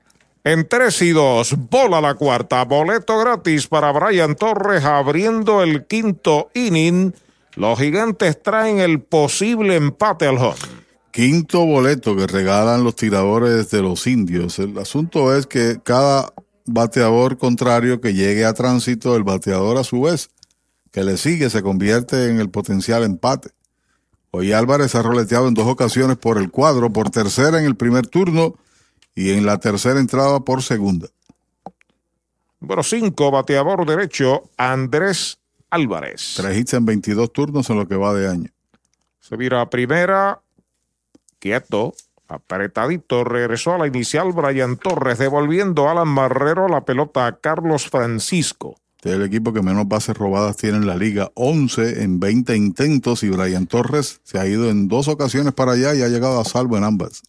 En 3 y 2, bola la cuarta, boleto gratis para Brian Torres abriendo el quinto inning. Los gigantes traen el posible empate al home. Quinto boleto que regalan los tiradores de los indios. El asunto es que cada bateador contrario que llegue a tránsito, el bateador a su vez, que le sigue, se convierte en el potencial empate. Hoy Álvarez ha roleteado en dos ocasiones por el cuadro, por tercera en el primer turno y en la tercera entrada por segunda. Número 5, bateador derecho, Andrés Álvarez. Tres hits en 22 turnos en lo que va de año. Se vira a primera, quieto, apretadito, regresó a la inicial Brian Torres, devolviendo a Alan Marrero la pelota a Carlos Francisco. Este es el equipo que menos bases robadas tiene en la liga, 11 en 20 intentos y Brian Torres se ha ido en dos ocasiones para allá y ha llegado a salvo en ambas.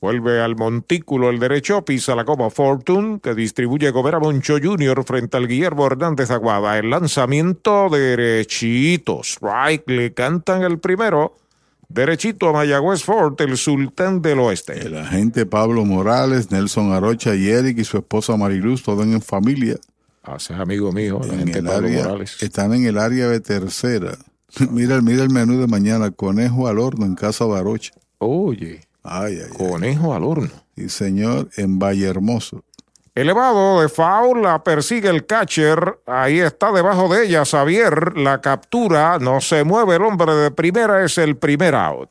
Vuelve al montículo el derecho, pisa la coma Fortune, que distribuye Gobera Moncho Jr. frente al Guillermo Hernández Aguada. El lanzamiento derechito, strike, le cantan el primero. Derechito a Mayagüez Fort, el sultán del oeste. El agente Pablo Morales, Nelson Arocha y Eric y su esposa Mariluz, todos en familia. Hace amigo mío, el Pablo área, Morales. Están en el área de tercera. [laughs] mira, mira el menú de mañana, conejo al horno en Casa de Arocha. Oye, Ay, ay, ay. conejo al horno. Sí, señor, en Valle Hermoso. Elevado de foul, la persigue el catcher. Ahí está debajo de ella Xavier. La captura, no se mueve el hombre de primera, es el primer out.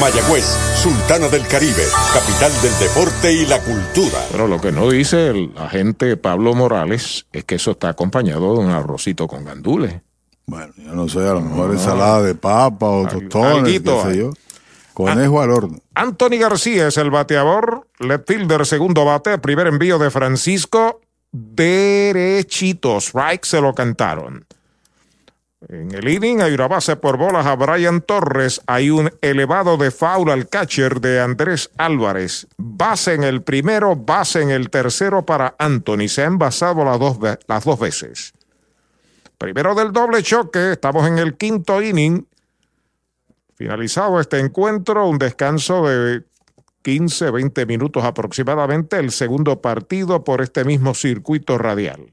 Mayagüez, Sultana del Caribe, capital del deporte y la cultura. Pero lo que no dice el agente Pablo Morales es que eso está acompañado de un arrocito con gandules. Bueno, yo no sé, a lo mejor ensalada de papa o tostones, alguito qué sé yo. Conejo al horno. Anthony García es el bateador. Left fielder, segundo bate. Primer envío de Francisco. Derechito. Strike se lo cantaron. En el inning hay una base por bolas a Brian Torres. Hay un elevado de foul al catcher de Andrés Álvarez. Base en el primero, base en el tercero para Anthony. Se ha envasado las dos, las dos veces. Primero del doble choque. Estamos en el quinto inning. Finalizado este encuentro, un descanso de 15, 20 minutos aproximadamente, el segundo partido por este mismo circuito radial.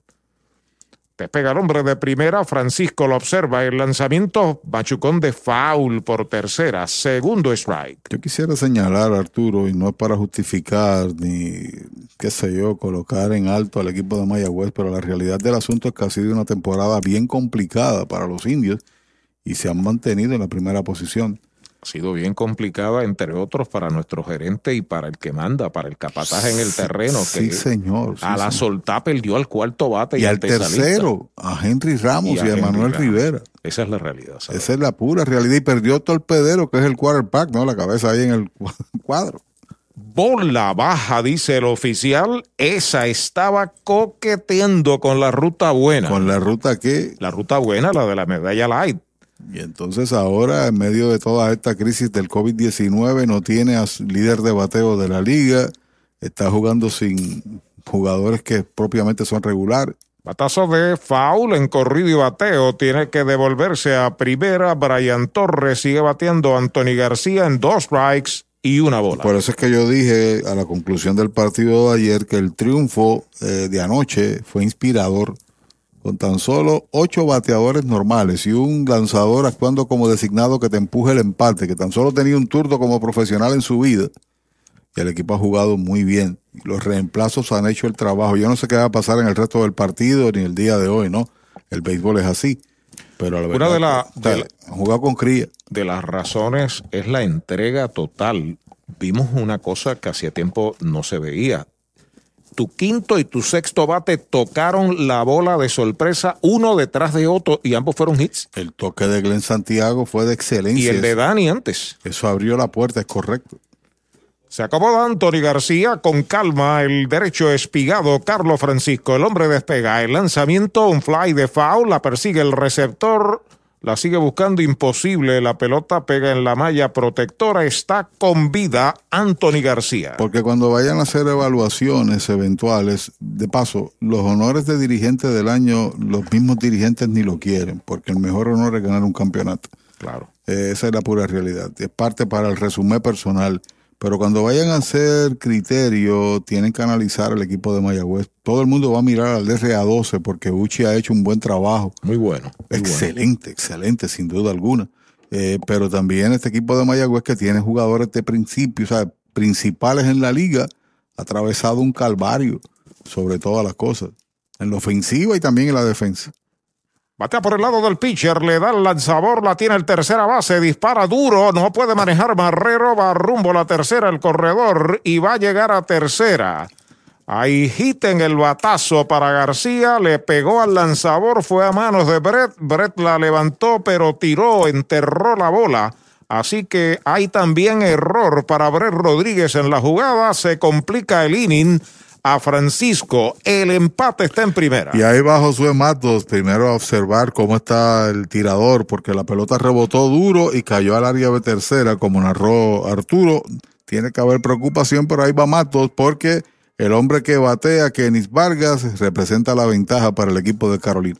Despega el hombre de primera, Francisco lo observa. El lanzamiento, machucón de foul por tercera, segundo strike. Yo quisiera señalar, Arturo, y no es para justificar ni, qué sé yo, colocar en alto al equipo de Mayagüez, pero la realidad del asunto es que ha sido una temporada bien complicada para los indios y se han mantenido en la primera posición. Ha sido bien complicada, entre otros, para nuestro gerente y para el que manda, para el capataje en el terreno. Sí, que señor. sí, a la señor. soltá perdió al cuarto bate y, Y al tercero, a Henry Ramos y, Y a Henry Manuel Ramos. Rivera. Esa es la realidad. ¿sabes? Esa es la pura realidad. Y perdió Torpedero, que es el quarterback, ¿no? La cabeza ahí en el [laughs] cuadro. Bola baja, dice el oficial. Esa estaba coqueteando con la ruta buena. Con la ruta que. La ruta buena, la de la medalla light. Y entonces ahora, en medio de toda esta crisis del COVID-19, no tiene a líder de bateo de la liga. Está jugando sin jugadores que propiamente son regulares. Batazo de foul en corrido y bateo. Tiene que devolverse a primera. Brian Torres sigue bateando. Anthony García en dos strikes y una bola. Por eso es que yo dije a la conclusión del partido de ayer que el triunfo eh, de anoche fue inspirador con tan solo ocho bateadores normales y un lanzador actuando como designado que te empuje el empate, que tan solo tenía un turno como profesional en su vida. Y el equipo ha jugado muy bien. Los reemplazos han hecho el trabajo. Yo no sé qué va a pasar en el resto del partido ni el día de hoy, ¿no? El béisbol es así. Pero la Una verdad de la- que, o sea, de la- han jugado con cría. de las razones es la entrega total. Vimos una cosa que hacía tiempo no se veía. Tu quinto y tu sexto bate tocaron la bola de sorpresa uno detrás de otro y ambos fueron hits. El toque de Glenn Santiago fue de excelencia. Y el de Dani antes. Eso abrió la puerta, es correcto. Se acomoda Anthony García con calma, el derecho espigado Carlos Francisco, el hombre despega, el lanzamiento, un fly de foul, la persigue el receptor, la sigue buscando imposible, la pelota pega en la malla protectora, está con vida Anthony García. Porque cuando vayan a hacer evaluaciones eventuales, de paso, los honores de dirigente del año, los mismos dirigentes ni lo quieren, porque el mejor honor es ganar un campeonato. Claro. Eh, esa es la pura realidad. Es parte para el resumen personal. Pero cuando vayan a hacer criterio, tienen que analizar el equipo de Mayagüez. Todo el mundo va a mirar al DRA12 porque Uchi ha hecho un buen trabajo. Muy bueno. muy excelente, excelente, sin duda alguna. Eh, pero también este equipo de Mayagüez que tiene jugadores de principio, o sea, principales en la liga, ha atravesado un calvario sobre todas las cosas, en la ofensiva y también en la defensa. Batea por el lado del pitcher, le da el lanzador, la tiene el tercera base, dispara duro, no puede manejar Marrero, va rumbo a la tercera el corredor y va a llegar a tercera. Ahí en el batazo para García, le pegó al lanzador, fue a manos de Brett, Brett la levantó pero tiró, enterró la bola. Así que hay también error para Brett Rodríguez en la jugada, se complica el inning a Francisco, el empate está en primera. Y ahí va Josué Matos, primero a observar cómo está el tirador, porque la pelota rebotó duro y cayó al área de tercera, como narró Arturo. Tiene que haber preocupación, pero ahí va Matos, porque el hombre que batea, Kenis Vargas, representa la ventaja para el equipo de Carolina.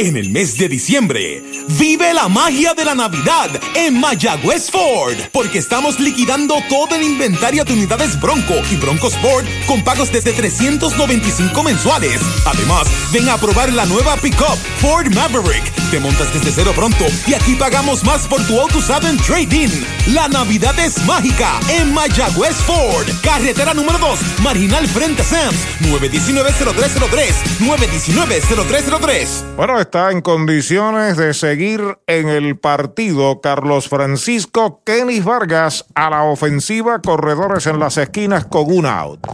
En el mes de diciembre, vive la magia de la Navidad en Mayagüez Ford, porque estamos liquidando todo el inventario de unidades Bronco y Bronco Sport con pagos desde 395 mensuales. Además, ven a probar la nueva pickup Ford Maverick. Te montas desde cero pronto y aquí pagamos más por tu auto usado en trading. La Navidad es mágica en Mayagüez Ford, carretera número 2, marginal frente a Sams, 919-0303, 919-0303. Bueno, está en condiciones de seguir en el partido Carlos Francisco Kenis Vargas a la ofensiva, corredores en las esquinas con un out.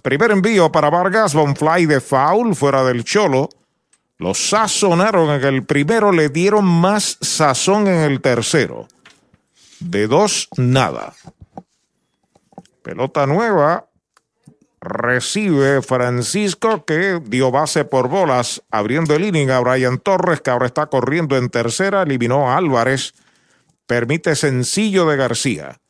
Primer envío para Vargas, un fly de foul fuera del cholo. Los sazonaron en el primero, le dieron más sazón en el tercero. De dos, nada. Pelota nueva, recibe Francisco que dio base por bolas abriendo el inning a Brian Torres que ahora está corriendo en tercera, eliminó a Álvarez, permite sencillo de García.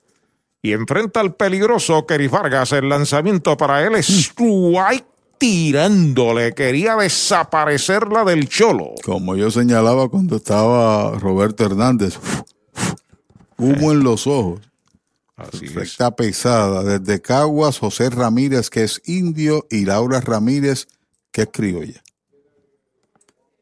Y enfrenta al peligroso Keris Vargas, el lanzamiento para él. Es strike tirándole, quería desaparecerla del cholo. Como yo señalaba cuando estaba Roberto Hernández, [laughs] humo en los ojos. Así Recta pesada. Desde Caguas, José Ramírez, que es indio, y Laura Ramírez, que es criolla.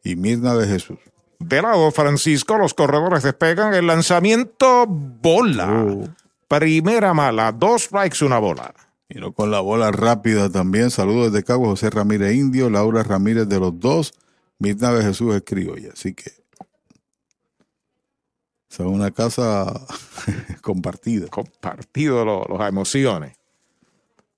Y Mirna de Jesús. De lado, Francisco, los corredores despegan. El lanzamiento, bola. Oh. Primera mala, dos strikes, una bola. Y no con la bola rápida también. Saludos desde Caguas, José Ramírez Indio, Laura Ramírez de los dos, Mirna de Jesús es criolla. Así que son una casa [laughs] compartida. Compartido lo- las emociones.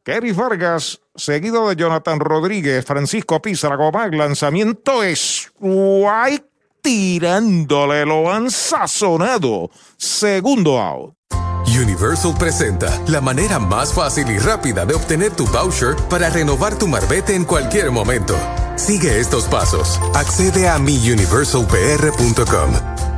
Kerry Vargas, seguido de Jonathan Rodríguez, Francisco Pizarro Gomán, lanzamiento es White tirándole, lo han sazonado. Segundo out. Universal presenta la manera más fácil y rápida de obtener tu voucher para renovar tu marbete en cualquier momento. Sigue estos pasos. Accede a miuniversalpr.com.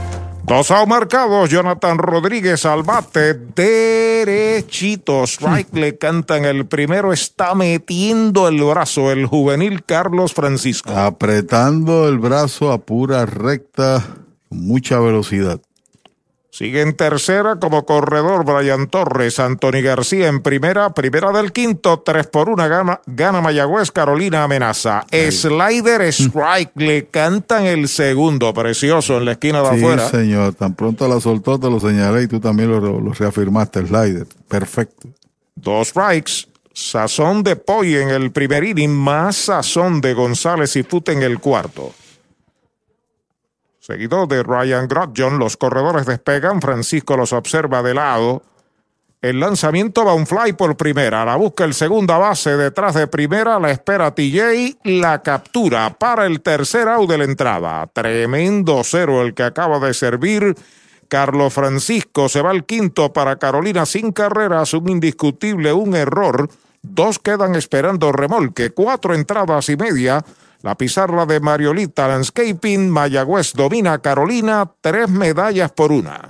Dos out marcados, Jonathan Rodríguez al bate, derechito, strike le cantan el primero, está metiendo el brazo el juvenil Carlos Francisco. Apretando el brazo a pura recta, con mucha velocidad. Sigue en tercera como corredor Brian Torres, Anthony García en primera, primera del quinto, tres por una gana, gana Mayagüez, Carolina amenaza. Slider strike, le cantan el segundo, precioso en la esquina de Sí, afuera. señor. Tan pronto la soltó, te lo señalé y tú también lo, lo reafirmaste, slider. Perfecto. Dos strikes, sazón de Poy en el primer inning, más sazón de González y Put en el cuarto. Seguido de Ryan Grodjon, los corredores despegan, Francisco los observa de lado. El lanzamiento va un fly por primera, la busca el segunda base detrás de primera, la espera TJ, la captura para el tercer out de la entrada. Tremendo cero el que acaba de servir. Carlos Francisco se va al quinto para Carolina sin carreras, un indiscutible, un error. Dos quedan esperando remolque, cuatro entradas y media. La pizarra de Mariolita Landscaping, Mayagüez domina Carolina, tres medallas por una.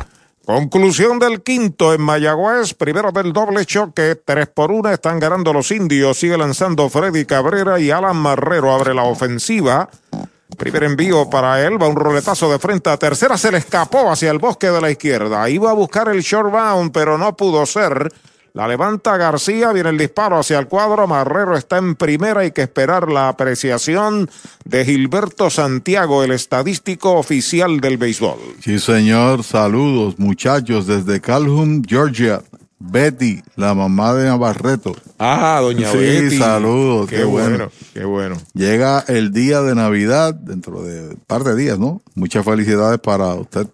Conclusión del quinto en Mayagüez, primero del doble choque, 3 por 1 están ganando los indios, sigue lanzando Freddy Cabrera y Alan Marrero abre la ofensiva. Primer envío para él, va un roletazo de frente a tercera, se le escapó hacia el bosque de la izquierda, iba a buscar el short bound, pero no pudo ser. La levanta García, viene el disparo hacia el cuadro. Marrero está en primera. Hay que esperar la apreciación de Gilberto Santiago, el estadístico oficial del béisbol. Sí, señor. Saludos, muchachos, desde Calhoun, Georgia. Betty, la mamá de Navarreto. Ah, doña sí, Betty. saludos. Qué, Qué, bueno. bueno, qué bueno. Llega el día de Navidad, dentro de un par de días, ¿no? Muchas felicidades para usted,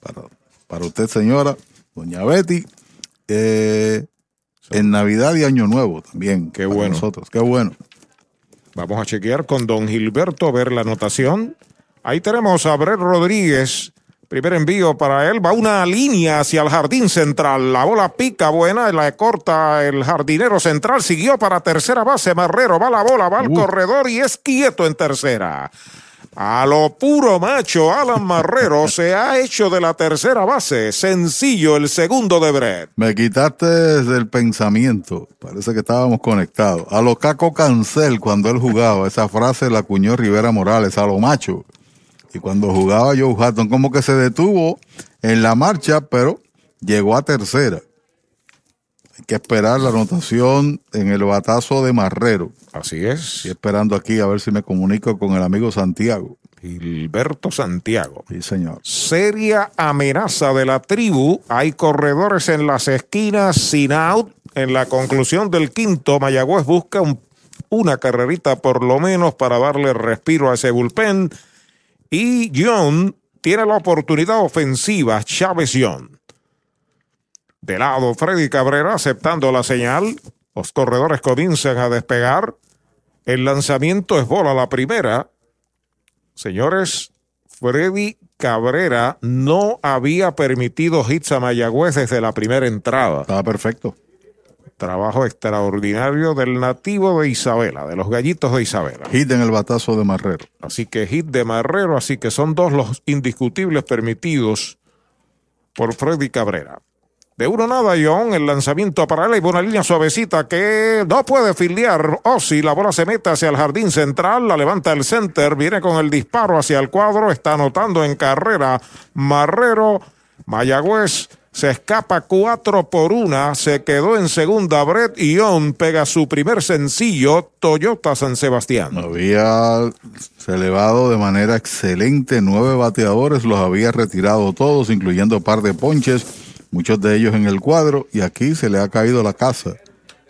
para, para usted, señora, doña Betty. Eh, en Navidad y Año Nuevo también. Qué bueno. Nosotros, qué bueno. Vamos a chequear con don Gilberto a ver la anotación. Ahí tenemos a Brett Rodríguez. Primer envío para él. Va una línea hacia el jardín central. La bola pica buena. La corta el jardinero central. Siguió para tercera base. Marrero va la bola, va al corredor y es quieto en tercera. A lo puro macho, Alan Marrero se ha hecho de la tercera base. Sencillo el segundo de Brett. Me quitaste del pensamiento. Parece que estábamos conectados. A lo Caco Cancel cuando él jugaba. Esa frase la acuñó Rivera Morales, a lo macho. Y cuando jugaba Joe Hatton, como que se detuvo en la marcha, pero llegó a tercera. Hay que esperar la anotación en el batazo de Marrero. Así es. Estoy esperando aquí a ver si me comunico con el amigo Santiago. Gilberto Santiago. Sí, señor. Seria amenaza de la tribu. Hay corredores en las esquinas sin out. En la conclusión del quinto, Mayagüez busca un- una carrerita por lo menos para darle respiro a ese bullpen. Y John tiene la oportunidad ofensiva, Chávez John. De lado, Freddy Cabrera aceptando la señal. Los corredores comienzan a despegar. El lanzamiento es bola la primera. Señores, Freddy Cabrera no había permitido hits a Mayagüez desde la primera entrada. Estaba perfecto. Trabajo extraordinario del nativo de Isabela, de los gallitos de Isabela. Hit en el batazo de Marrero. Así que hit de Marrero, así que son dos los indiscutibles permitidos por Freddy Cabrera. De uno nada, John, el lanzamiento para él y una línea suavecita que no puede filiar. Ozzy, la bola se mete hacia el jardín central, la levanta el center, viene con el disparo hacia el cuadro, está anotando en carrera Marrero, Mayagüez. Se escapa cuatro por una, se quedó en segunda Brett y pega su primer sencillo, Toyota San Sebastián. Había elevado de manera excelente nueve bateadores, los había retirado todos, incluyendo par de ponches, muchos de ellos en el cuadro, y aquí se le ha caído la casa,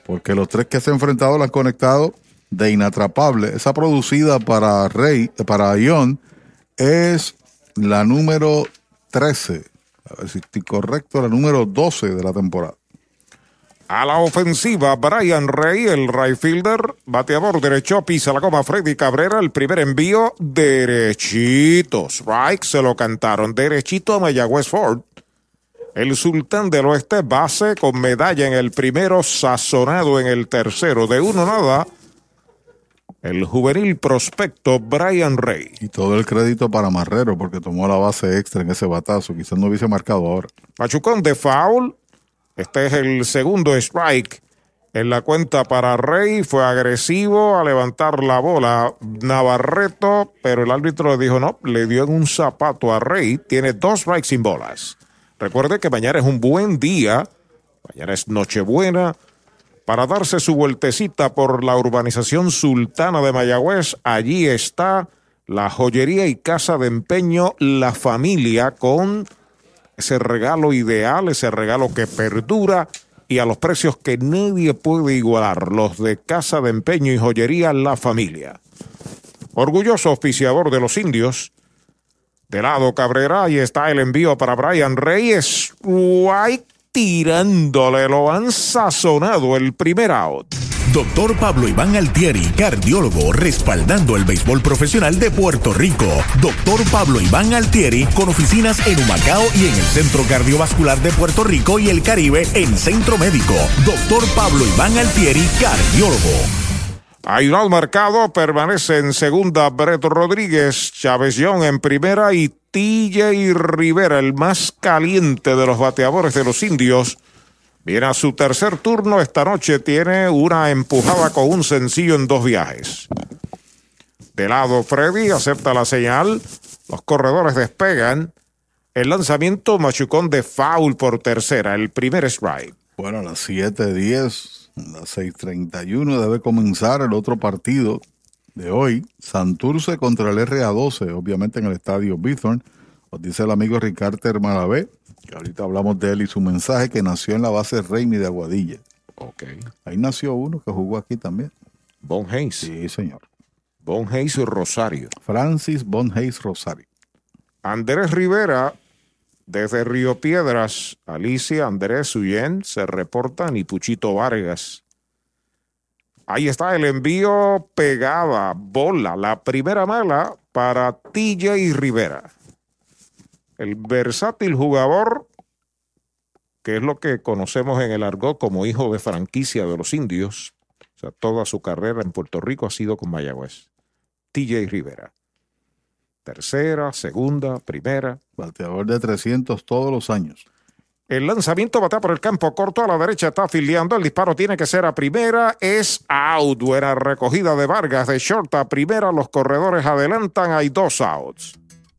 porque los tres que se ha enfrentado la han conectado de inatrapable. Esa producida para Rey, para Ion, es la número 13, a ver si estoy correcto, la número 12 de la temporada. A la ofensiva, Brian Rey, el right fielder, bateador derecho, pisa la goma Freddy Cabrera, el primer envío derechito. Strike se lo cantaron derechito a Mayagüez Ford. El sultán del oeste, base con medalla en el primero, sazonado en el tercero. De uno nada, el juvenil prospecto Brian Rey. Y todo el crédito para Marrero, porque tomó la base extra en ese batazo, quizás no hubiese marcado ahora. Machucón de foul. Este es el segundo strike en la cuenta para Rey. Fue agresivo a levantar la bola Navarreto, pero el árbitro le dijo no, le dio en un zapato a Rey. Tiene dos strikes sin bolas. Recuerde que mañana es un buen día. Mañana es Nochebuena. Para darse su vueltecita por la urbanización sultana de Mayagüez, allí está la joyería y casa de empeño La Familia con ese regalo ideal, ese regalo que perdura y a los precios que nadie puede igualar, los de Casa de Empeño y Joyería La Familia. Orgulloso auspiciador de los indios. Lado Cabrera, ahí está el envío para Brian Reyes. White tirándole, lo han sazonado el primer out. Doctor Pablo Iván Altieri, cardiólogo, respaldando el béisbol profesional de Puerto Rico. Doctor Pablo Iván Altieri, con oficinas en Humacao y en el Centro Cardiovascular de Puerto Rico y el Caribe en Centro Médico. Doctor Pablo Iván Altieri, cardiólogo. Hay un marcado, permanece en segunda Breto Rodríguez, Chávez Young en primera y TJ Rivera, el más caliente de los bateadores de los indios. Viene a su tercer turno esta noche, tiene una empujada con un sencillo en dos viajes. De lado Freddy acepta la señal, los corredores despegan, el lanzamiento machucón de foul por tercera, el primer strike. Bueno, a las 7.10, a las 6.31 debe comenzar el otro partido de hoy. Santurce contra el RA12, obviamente en el estadio Bithorn. Nos dice el amigo Ricardo Malavé, que ahorita hablamos de él y su mensaje, que nació en la base Reimi de Aguadilla. Ok. Ahí nació uno que jugó aquí también. Bon Hayes. Sí, señor. Bon Hayes Rosario. Francis Bon Hayes Rosario. Andrés Rivera, desde Río Piedras, Alicia, Andrés Uyen, se reportan y Puchito Vargas. Ahí está el envío pegada, bola, la primera mala para TJ Rivera. El versátil jugador, que es lo que conocemos en el argot como hijo de franquicia de los indios, o sea, toda su carrera en Puerto Rico ha sido con Mayagüez. TJ Rivera. Tercera, segunda, primera. Bateador de 300 todos los años. El lanzamiento batea por el campo corto a la derecha, está afiliando. El disparo tiene que ser a primera. Es out. Buena recogida de Vargas de short a primera. Los corredores adelantan. Hay dos outs.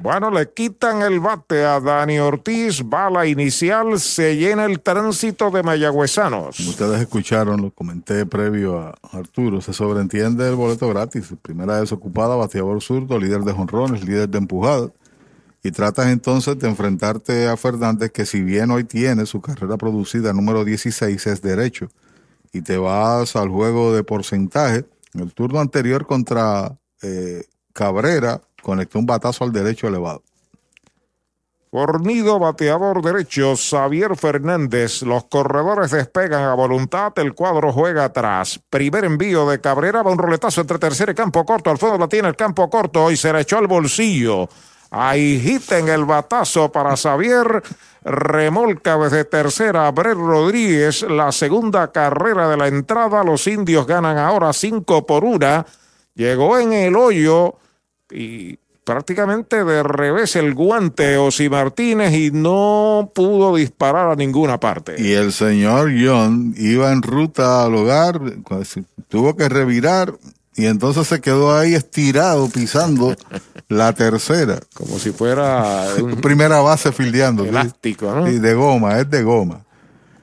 Bueno, le quitan el bate a Dani Ortiz, bala inicial, se llena el tránsito de mayagüezanos. Ustedes escucharon, lo comenté previo a Arturo, se sobreentiende el boleto gratis. Primera desocupada, bateador zurdo, líder de jonrones, líder de empujadas. Y tratas entonces de enfrentarte a Fernández, que si bien hoy tiene su carrera producida número 16, es derecho. Y te vas al juego de porcentaje. En el turno anterior contra eh, Cabrera, conectó un batazo al derecho elevado. Fornido bateador derecho, Xavier Fernández. Los corredores despegan a voluntad. El cuadro juega atrás. Primer envío de Cabrera. Va un roletazo entre tercer y campo corto. Al fondo la tiene el campo corto y se le echó al bolsillo. Ahí hit en el batazo para Xavier. Remolca desde tercera Brett Rodríguez. La segunda carrera de la entrada. Los indios ganan ahora 5 por 1. Llegó en el hoyo y prácticamente de revés el guante Osi Martínez y no pudo disparar a ninguna parte. Y el señor John iba en ruta al hogar, tuvo que revirar y entonces se quedó ahí estirado pisando [laughs] la tercera. Como si fuera [laughs] un primera base fildeando. Elástico, ¿no? Y de goma, es de goma.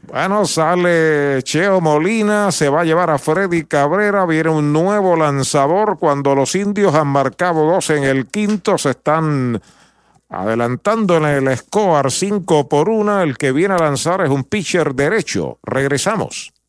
Bueno, sale Cheo Molina, se va a llevar a Freddy Cabrera, viene un nuevo lanzador cuando los indios han marcado dos en el quinto, se están adelantando en el score 5 por 1, el que viene a lanzar es un pitcher derecho. Regresamos.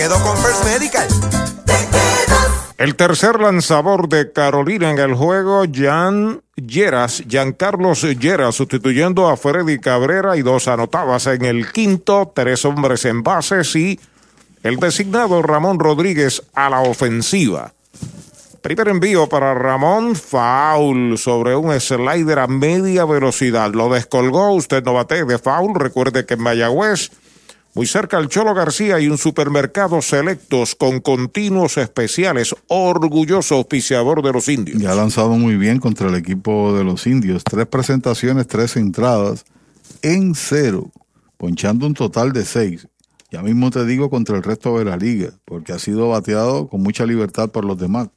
quedo con First Medical. El tercer lanzador de Carolina en el juego, Jan Lleras, Giancarlos Lleras, sustituyendo a Freddy Cabrera y dos anotadas en el quinto, tres hombres en bases y el designado Ramón Rodríguez a la ofensiva. Primer envío para Ramón, foul sobre un slider a media velocidad. Lo descolgó, usted no bate de foul. Recuerde que en Mayagüez muy cerca al Cholo García y un supermercado selectos con continuos especiales. Orgulloso auspiciador de los indios. Y ha lanzado muy bien contra el equipo de los indios. Tres presentaciones, tres entradas en cero, ponchando un total de seis. Ya mismo te digo contra el resto de la liga, porque ha sido bateado con mucha libertad por los demás.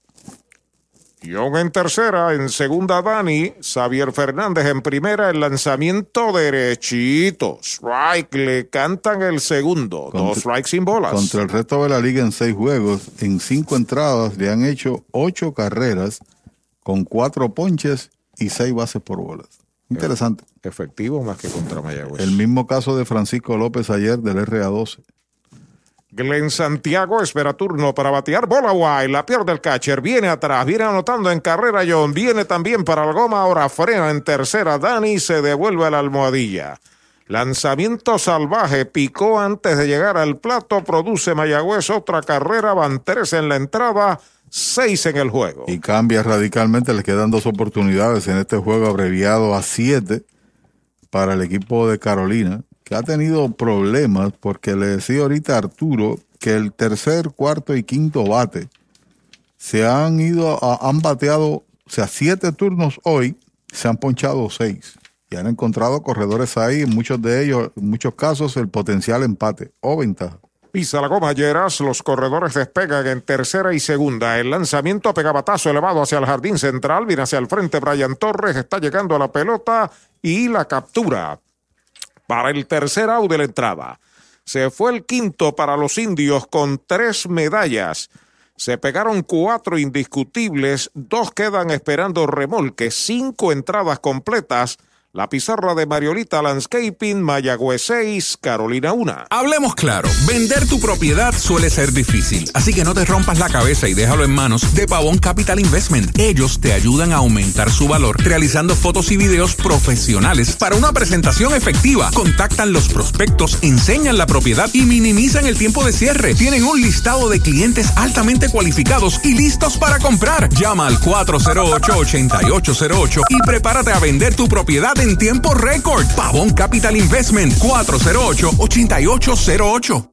Young en tercera, en segunda Dani, Xavier Fernández en primera, el lanzamiento derechito. Strike, le cantan el segundo. Dos strikes sin bolas. Contra el resto de la liga en seis juegos, en cinco entradas le han hecho ocho carreras con cuatro ponches y seis bases por bolas. Interesante. Efectivo más que contra Mayagüez. El mismo caso de Francisco López ayer del RA12. Glenn Santiago espera turno para batear bola guay, la pierde el catcher, viene atrás, viene anotando en carrera John, viene también para el goma, ahora frena en tercera Dani, se devuelve a la almohadilla. Lanzamiento salvaje, picó antes de llegar al plato, produce Mayagüez otra carrera, van tres en la entrada, seis en el juego. Y cambia radicalmente, le quedan dos oportunidades en este juego abreviado a siete para el equipo de Carolina que ha tenido problemas porque le decía ahorita a Arturo que el tercer, cuarto y quinto bate se han ido, a, han bateado, o sea, siete turnos hoy, se han ponchado seis y han encontrado corredores ahí, en muchos de ellos, en muchos casos, el potencial empate o ventaja. Pisa la goma Lleras, los corredores despegan en tercera y segunda. El lanzamiento pegabatazo elevado hacia el jardín central, viene hacia el frente Brian Torres, está llegando a la pelota y la captura para el tercer out de la entrada. Se fue el quinto para los indios con tres medallas. Se pegaron cuatro indiscutibles, dos quedan esperando remolque, cinco entradas completas la pizarra de Mariolita Landscaping, Mayagüez 6, Carolina 1. Hablemos claro, vender tu propiedad suele ser difícil, así que no te rompas la cabeza y déjalo en manos de Pavón Capital Investment. Ellos te ayudan a aumentar su valor realizando fotos y videos profesionales para una presentación efectiva. Contactan los prospectos, enseñan la propiedad y minimizan el tiempo de cierre. Tienen un listado de clientes altamente cualificados y listos para comprar. Llama al 408-8808 y prepárate a vender tu propiedad en tiempo récord. Pavón Capital Investment 408-8808.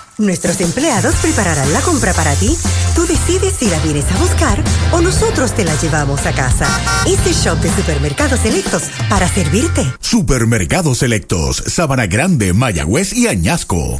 Nuestros empleados prepararán la compra para ti. Tú decides si la vienes a buscar o nosotros te la llevamos a casa. Este shop de supermercados selectos para servirte. Supermercados Selectos, Sabana Grande, Mayagüez y Añasco.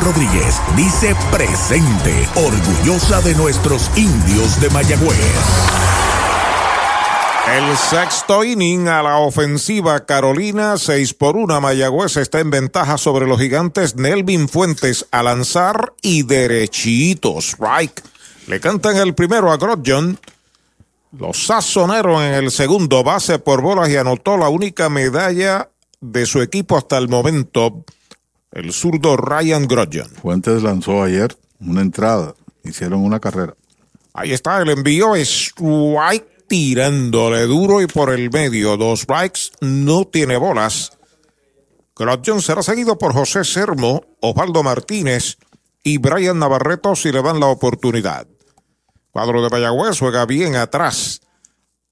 Rodríguez dice presente, orgullosa de nuestros indios de Mayagüez. El sexto inning a la ofensiva Carolina, 6 por 1. Mayagüez está en ventaja sobre los gigantes. Nelvin Fuentes a lanzar y derechito. Strike. Le cantan el primero a Grodjon. Los sazoneros en el segundo base por bolas y anotó la única medalla de su equipo hasta el momento. El zurdo Ryan Grodjon. Fuentes lanzó ayer una entrada. Hicieron una carrera. Ahí está el envío. Strike tirándole duro y por el medio. Dos strikes. No tiene bolas. Grodjon será seguido por José Sermo, Osvaldo Martínez y Brian Navarreto si le dan la oportunidad. Cuadro de Mayagüez juega bien atrás.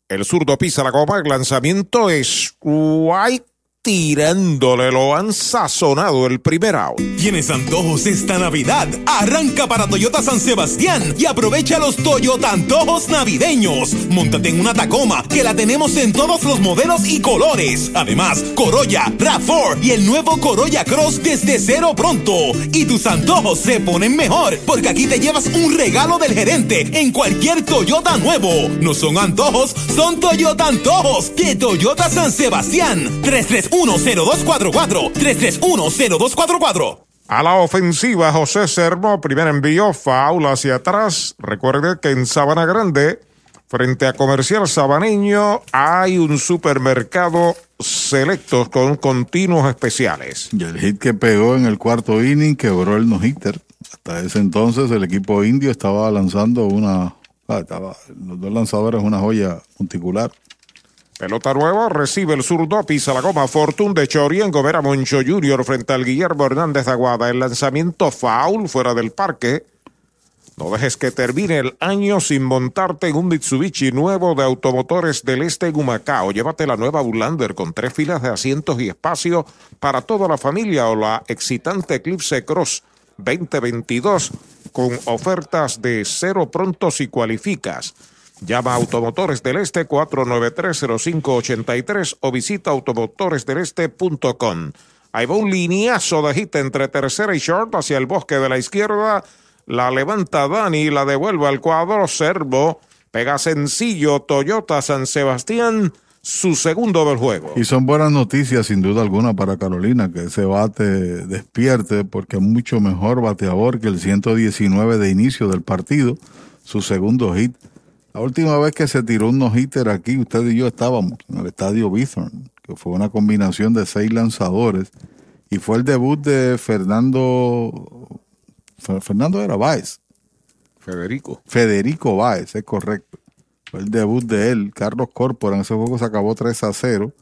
El zurdo pisa la copa. El lanzamiento es White tirándole. Lo han sazonado el primer out. ¿Tienes antojos esta Navidad? Arranca para Toyota San Sebastián y aprovecha los Toyota antojos navideños. Móntate en una Tacoma que la tenemos en todos los modelos y colores. Además, Corolla, RAV4 y el nuevo Corolla Cross desde cero pronto. Y tus antojos se ponen mejor porque aquí te llevas un regalo del gerente en cualquier Toyota nuevo. No son antojos, son Toyota antojos de Toyota San Sebastián. 3310244 3310244 A la ofensiva, José Sermo, primer envío, foul hacia atrás. Recuerde que en Sabana Grande, frente a Comercial Sabaneño, hay un supermercado selectos con continuos especiales. Y el hit que pegó en el cuarto inning quebró el no-hitter. Hasta ese entonces el equipo indio estaba lanzando una... ah, estaba- los dos lanzadores una joya monticular. Pelota nueva, recibe el zurdo, pisa la goma. Fortune de Choriengo, Vera Moncho Jr. frente al Guillermo Hernández de Aguada. El lanzamiento foul fuera del parque. No dejes que termine el año sin montarte en un Mitsubishi nuevo de Automotores del Este en Humacao. Llévate la nueva Ulander con tres filas de asientos y espacio para toda la familia o la excitante Eclipse Cross 2022 con ofertas de cero pronto si cualificas. Llama a Automotores del Este 493-0583 o visita automotoresdeleste.com. Ahí va un lineazo de hit entre tercera y short hacia el bosque de la izquierda. La levanta Dani, la devuelve al cuadro. Servo pega sencillo Toyota San Sebastián, su segundo del juego. Y son buenas noticias, sin duda alguna, para Carolina, que ese bate despierte, porque es mucho mejor bateador que el 119 de inicio del partido, su segundo hit. La última vez que se tiró un no-hitter aquí, usted y yo estábamos en el estadio Bithorn, que fue una combinación de seis lanzadores, y fue el debut de Fernando. Fer- Fernando era Báez. Federico. Federico Báez, es correcto. Fue el debut de él. Carlos Corpora en ese juego se acabó 3 a 0.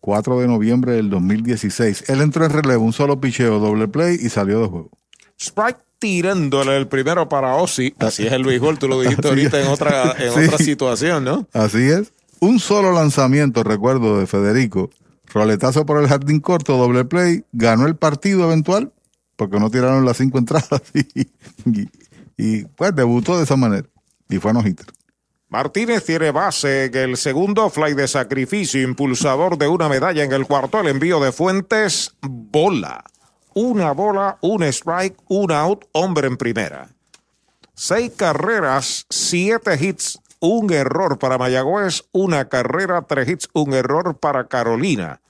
4 de noviembre del 2016. Él entró en relevo, un solo picheo, doble play y salió de juego. Sprite tirándole el primero para Ozzy. Así es el béisbol, tú lo dijiste ahorita en otra, en Sí. otra situación, ¿no? Así es. Un solo lanzamiento, recuerdo, de Federico. Roletazo por el jardín corto, doble play. Ganó el partido eventual, porque no tiraron las cinco entradas. [laughs] Y, y- y, pues debutó de esa manera. Y fue no hitter. Martínez tiene base en el segundo fly de sacrificio, impulsador de una medalla en el cuarto. El envío de Fuentes, bola. Una bola, un strike, un out, hombre en primera. Seis carreras, siete hits, un error para Mayagüez, una carrera, tres hits, un error para Carolina.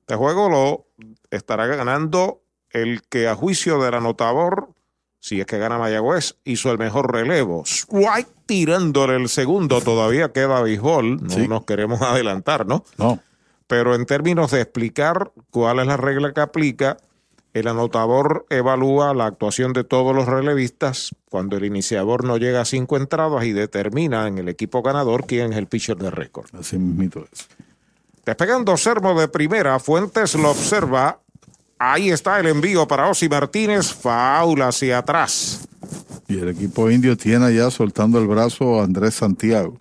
Este juego lo estará ganando el que a juicio del anotador, si es que gana Mayagüez, hizo el mejor relevo. Strike tirándole el segundo, todavía queda béisbol, no Sí. nos queremos adelantar, ¿no? No. Pero en términos de explicar cuál es la regla que aplica, el anotador evalúa la actuación de todos los relevistas cuando el iniciador no llega a cinco entradas y determina en el equipo ganador quién es el pitcher de récord. Así mismito es. Despegando Sermo de primera, Fuentes lo observa Ahí está el envío para Osi Martínez, faula hacia atrás. Y el equipo indio tiene ya soltando el brazo a Andrés Santiago.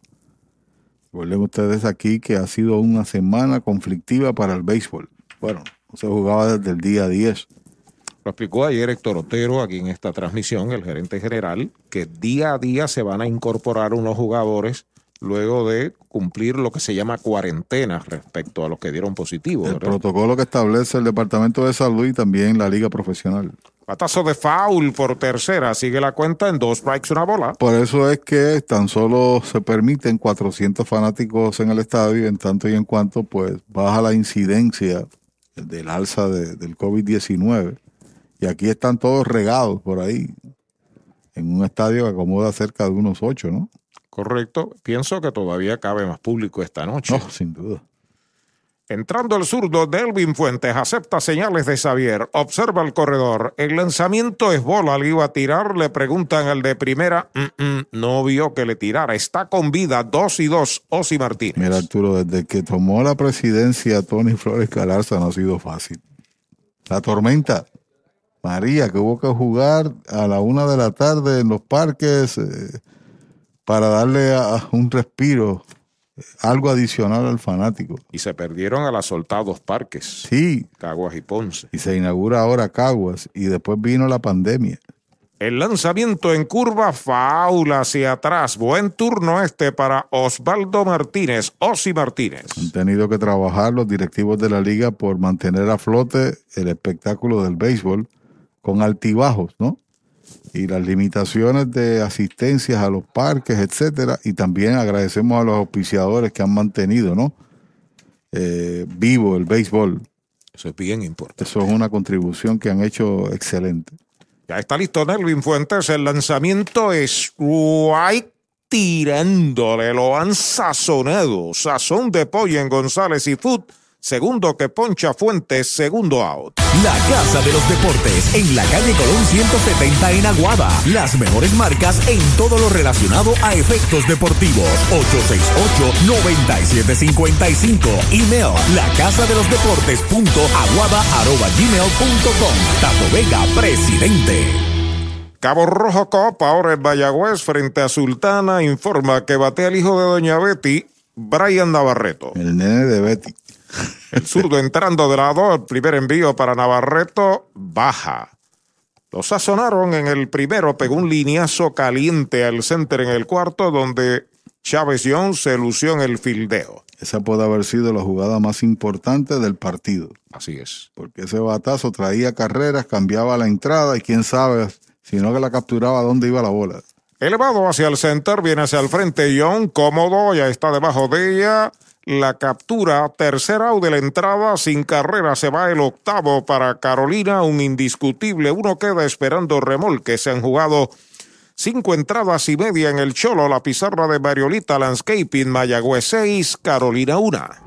Recuerden ustedes aquí que ha sido una semana conflictiva para el béisbol. Bueno, no se jugaba desde el día 10. Lo explicó ayer Héctor Otero aquí en esta transmisión, el gerente general, que día a día se van a incorporar unos jugadores luego de cumplir lo que se llama cuarentena respecto a los que dieron positivo. El ¿verdad? protocolo que establece el Departamento de Salud y también la Liga Profesional. Patazo de foul por tercera, sigue la cuenta en dos strikes, una bola. Por eso es que tan solo se permiten 400 fanáticos en el estadio, en tanto y en cuanto pues baja la incidencia del alza de- del COVID-19. Y aquí están todos regados por ahí, en un estadio que acomoda cerca de unos ocho, ¿no? Correcto. Pienso que todavía cabe más público esta noche. No, sin duda. Entrando el zurdo, Delvin Fuentes acepta señales de Xavier, observa el corredor. El lanzamiento es bola, le iba a tirar. Le preguntan al de primera, "Mm, mm, no vio que le tirara. Está con vida, dos y dos, Osi Martínez. Mira, Arturo, desde que tomó la presidencia Tony Flores Calarza no ha sido fácil. La tormenta, María, que hubo que jugar a la una de la tarde en los parques eh, para darle a- un respiro, algo adicional al fanático. Y se perdieron a las soltados parques. Sí. Caguas y Ponce. Y se inaugura ahora Caguas y después vino la pandemia. El lanzamiento en curva, faula hacia atrás. Buen turno este para Osvaldo Martínez, Osi Martínez. Han tenido que trabajar los directivos de la liga por mantener a flote el espectáculo del béisbol con altibajos, ¿no? Y las limitaciones de asistencias a los parques, etcétera. Y también agradecemos a los auspiciadores que han mantenido, ¿no? Eh, vivo el béisbol. Eso es bien importante. Eso es una contribución que han hecho excelente. Ya está listo Nelvin Fuentes. El lanzamiento es White tirándole. Lo han sazonado. Sazón de pollo en González y Food. Segundo que poncha Fuentes, segundo out. La Casa de los Deportes en la calle Colón 170 en Aguada. Las mejores marcas en todo lo relacionado a efectos deportivos. 868-9755. Email la casa de los deportes punto aguada arroba gmail punto com. Tato Vega, presidente. Cabo Rojo Copa, ahora en Mayagüez, frente a Sultana, informa que batea el hijo de Doña Betty, Brian Navarreto. El nene de Betty. El zurdo entrando de lado, el primer envío para Navarreto, baja. Lo sazonaron en el primero, pegó un lineazo caliente al center en el cuarto, donde Chávez Young se lució en el fildeo. Esa puede haber sido la jugada más importante del partido. Así es. Porque ese batazo traía carreras, cambiaba la entrada y quién sabe, si no que la capturaba, dónde iba la bola. Elevado hacia el center, viene hacia el frente Young, cómodo, ya está debajo de ella. La captura, tercera out de la entrada, sin carrera, se va el octavo para Carolina, un indiscutible. Uno queda esperando remolque. Se han jugado cinco entradas y media en el Cholo, la pizarra de Mariolita Landscaping, Mayagüez 6, Carolina 1.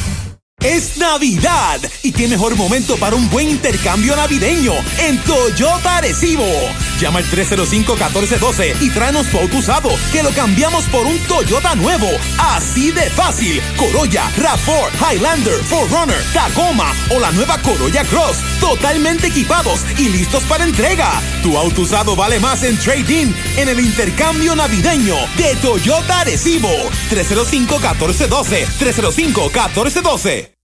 Es Navidad y qué mejor momento para un buen intercambio navideño en Toyota Arecibo. Llama al 305-1412 y tráenos tu auto usado que lo cambiamos por un Toyota nuevo. Así de fácil. Corolla, RAV4, Highlander, 4Runner, Tacoma o la nueva Corolla Cross. Totalmente equipados y listos para entrega. Tu auto usado vale más en trading en el intercambio navideño de Toyota Arecibo. 305-1412. 305-1412.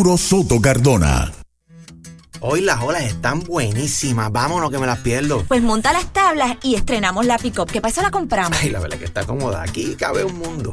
Soto Cardona. Hoy las olas están buenísimas. Vámonos que me las pierdo. Pues monta las tablas y estrenamos la pick-up. ¿Qué pasa? La compramos. Ay, la verdad que está cómoda. Aquí cabe un mundo.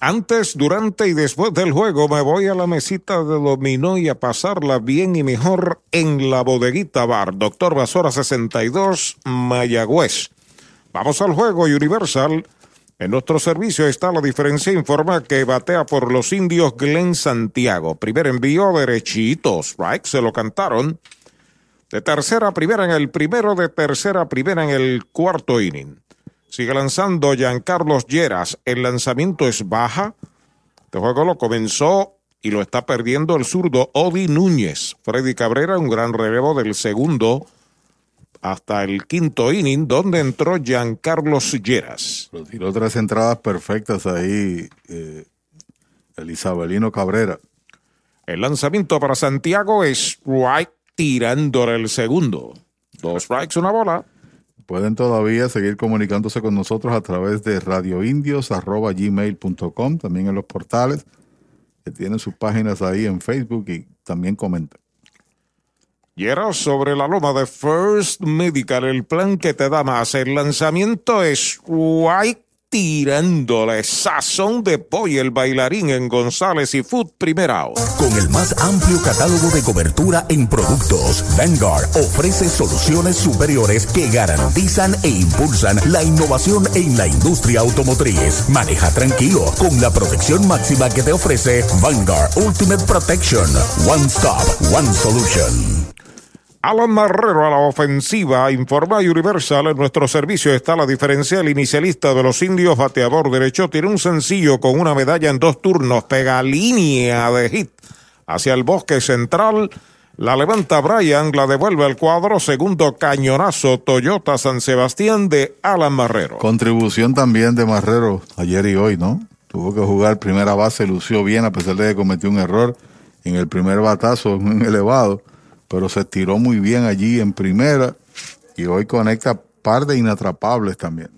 Antes, durante y después del juego me voy a la mesita de dominó y a pasarla bien y mejor en la bodeguita bar. Doctor Basora 62, Mayagüez. Vamos al juego Universal. En nuestro servicio está la diferencia. Informa que batea por los indios Glenn Santiago. Primer envío derechito. Strike se lo cantaron. De tercera a primera en el primero, de tercera a primera en el cuarto inning. Sigue lanzando Giancarlos Lleras. El lanzamiento es baja. Este juego lo comenzó y lo está perdiendo el zurdo Odi Núñez. Freddy Cabrera, un gran relevo del segundo hasta el quinto inning, donde entró Giancarlos Lleras. Lo tiró tres entradas perfectas ahí, eh, el Isabelino Cabrera. El lanzamiento para Santiago es strike tirándole el segundo. Dos strikes, una bola. Pueden todavía seguir comunicándose con nosotros a través de radioindios.gmail.com, también en los portales, que tienen sus páginas ahí en Facebook y también comentan. Y era sobre la loma de First Medical, el plan que te da más. El lanzamiento es White tirándole sazón de pollo el bailarín en González y Food Primera. Con el más amplio catálogo de cobertura en productos, Vanguard ofrece soluciones superiores que garantizan e impulsan la innovación en la industria automotriz. Maneja tranquilo con la protección máxima que te ofrece Vanguard Ultimate Protection. One Stop, One Solution. Alan Marrero a la ofensiva, informa Universal. En nuestro servicio está la diferencia. El inicialista de los indios, bateador derecho, tiene un sencillo con una medalla en dos turnos. Pega línea de hit hacia el bosque central. La levanta Brian, la devuelve al cuadro. Segundo cañonazo Toyota San Sebastián de Alan Marrero. Contribución también de Marrero ayer y hoy, ¿no? Tuvo que jugar primera base, lució bien a pesar de que cometió un error en el primer batazo, [laughs] elevado pero se estiró muy bien allí en primera y hoy conecta par de inatrapables también.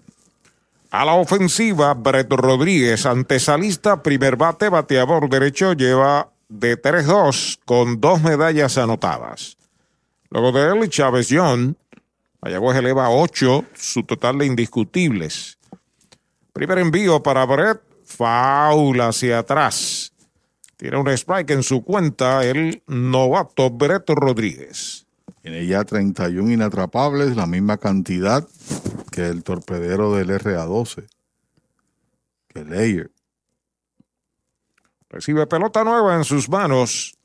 A la ofensiva, Brett Rodríguez, antesalista, primer bate, bateador derecho, lleva de 3-2 con dos medallas anotadas. Luego de él, Chávez John, Mayagüez eleva 8, su total de indiscutibles. Primer envío para Brett, faula hacia atrás. Tiene un strike en su cuenta el novato Brett Rodríguez. Tiene ya 31 inatrapables, la misma cantidad que el torpedero del RA12, que Leyer. Recibe pelota nueva en sus manos.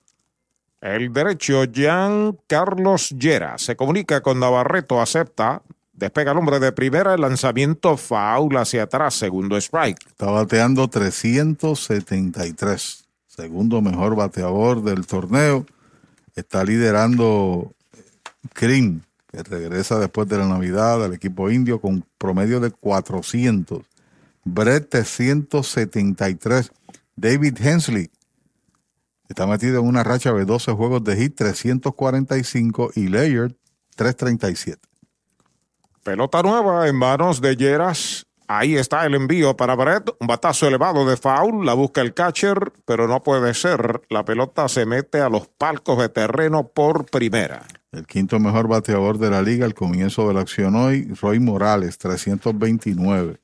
El derecho, Jean Carlos Llera. Se comunica con Navarreto, acepta. Despega el hombre de primera, el lanzamiento foul hacia atrás, segundo strike. Está bateando 373 segundo mejor bateador del torneo. Está liderando Krim, que regresa después de la Navidad al equipo indio con promedio de 400. Brett 173. David Hensley está metido en una racha de 12 juegos de hit, 345 y Layard 337. Pelota nueva en manos de Lleras. Ahí está el envío para Brett. Un batazo elevado de foul. La busca el catcher, pero no puede ser. La pelota se mete a los palcos de terreno por primera. El quinto mejor bateador de la liga al comienzo de la acción hoy, Roy Morales, 329.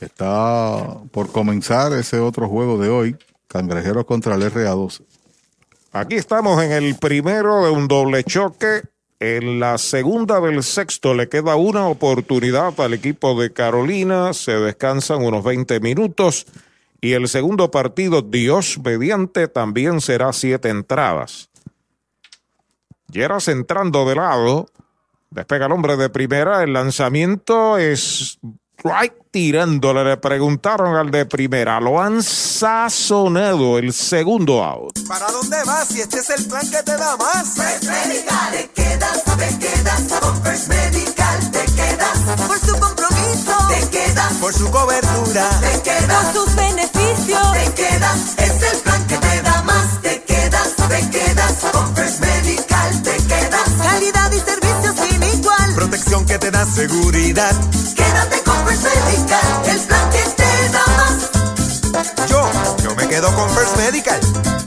Está por comenzar ese otro juego de hoy, Cangrejeros contra el RA12. Aquí estamos en el primero de un doble choque En la segunda del sexto le queda una oportunidad al equipo de Carolina. Se descansan unos 20 minutos. Y el segundo partido, Dios mediante, también será siete entradas. Lleras entrando de lado. Despega el hombre de primera. El lanzamiento es right tirándole. Le preguntaron al de primera. Lo han sazonado el segundo out. ¿Para dónde vas? Si este es el plan que te da más. First Medical, te quedas, te quedas. Con First Medical te quedas. Por su compromiso, te quedas. Por su cobertura, te quedas. Por sus beneficios, te quedas. Es el plan que te da más. Te quedas, te quedas. Con First Medical te quedas. Calidad y servicio sin igual. protección que te da seguridad. Quédate con First Medical, el plan que te da más. Yo, yo me quedo con First Medical.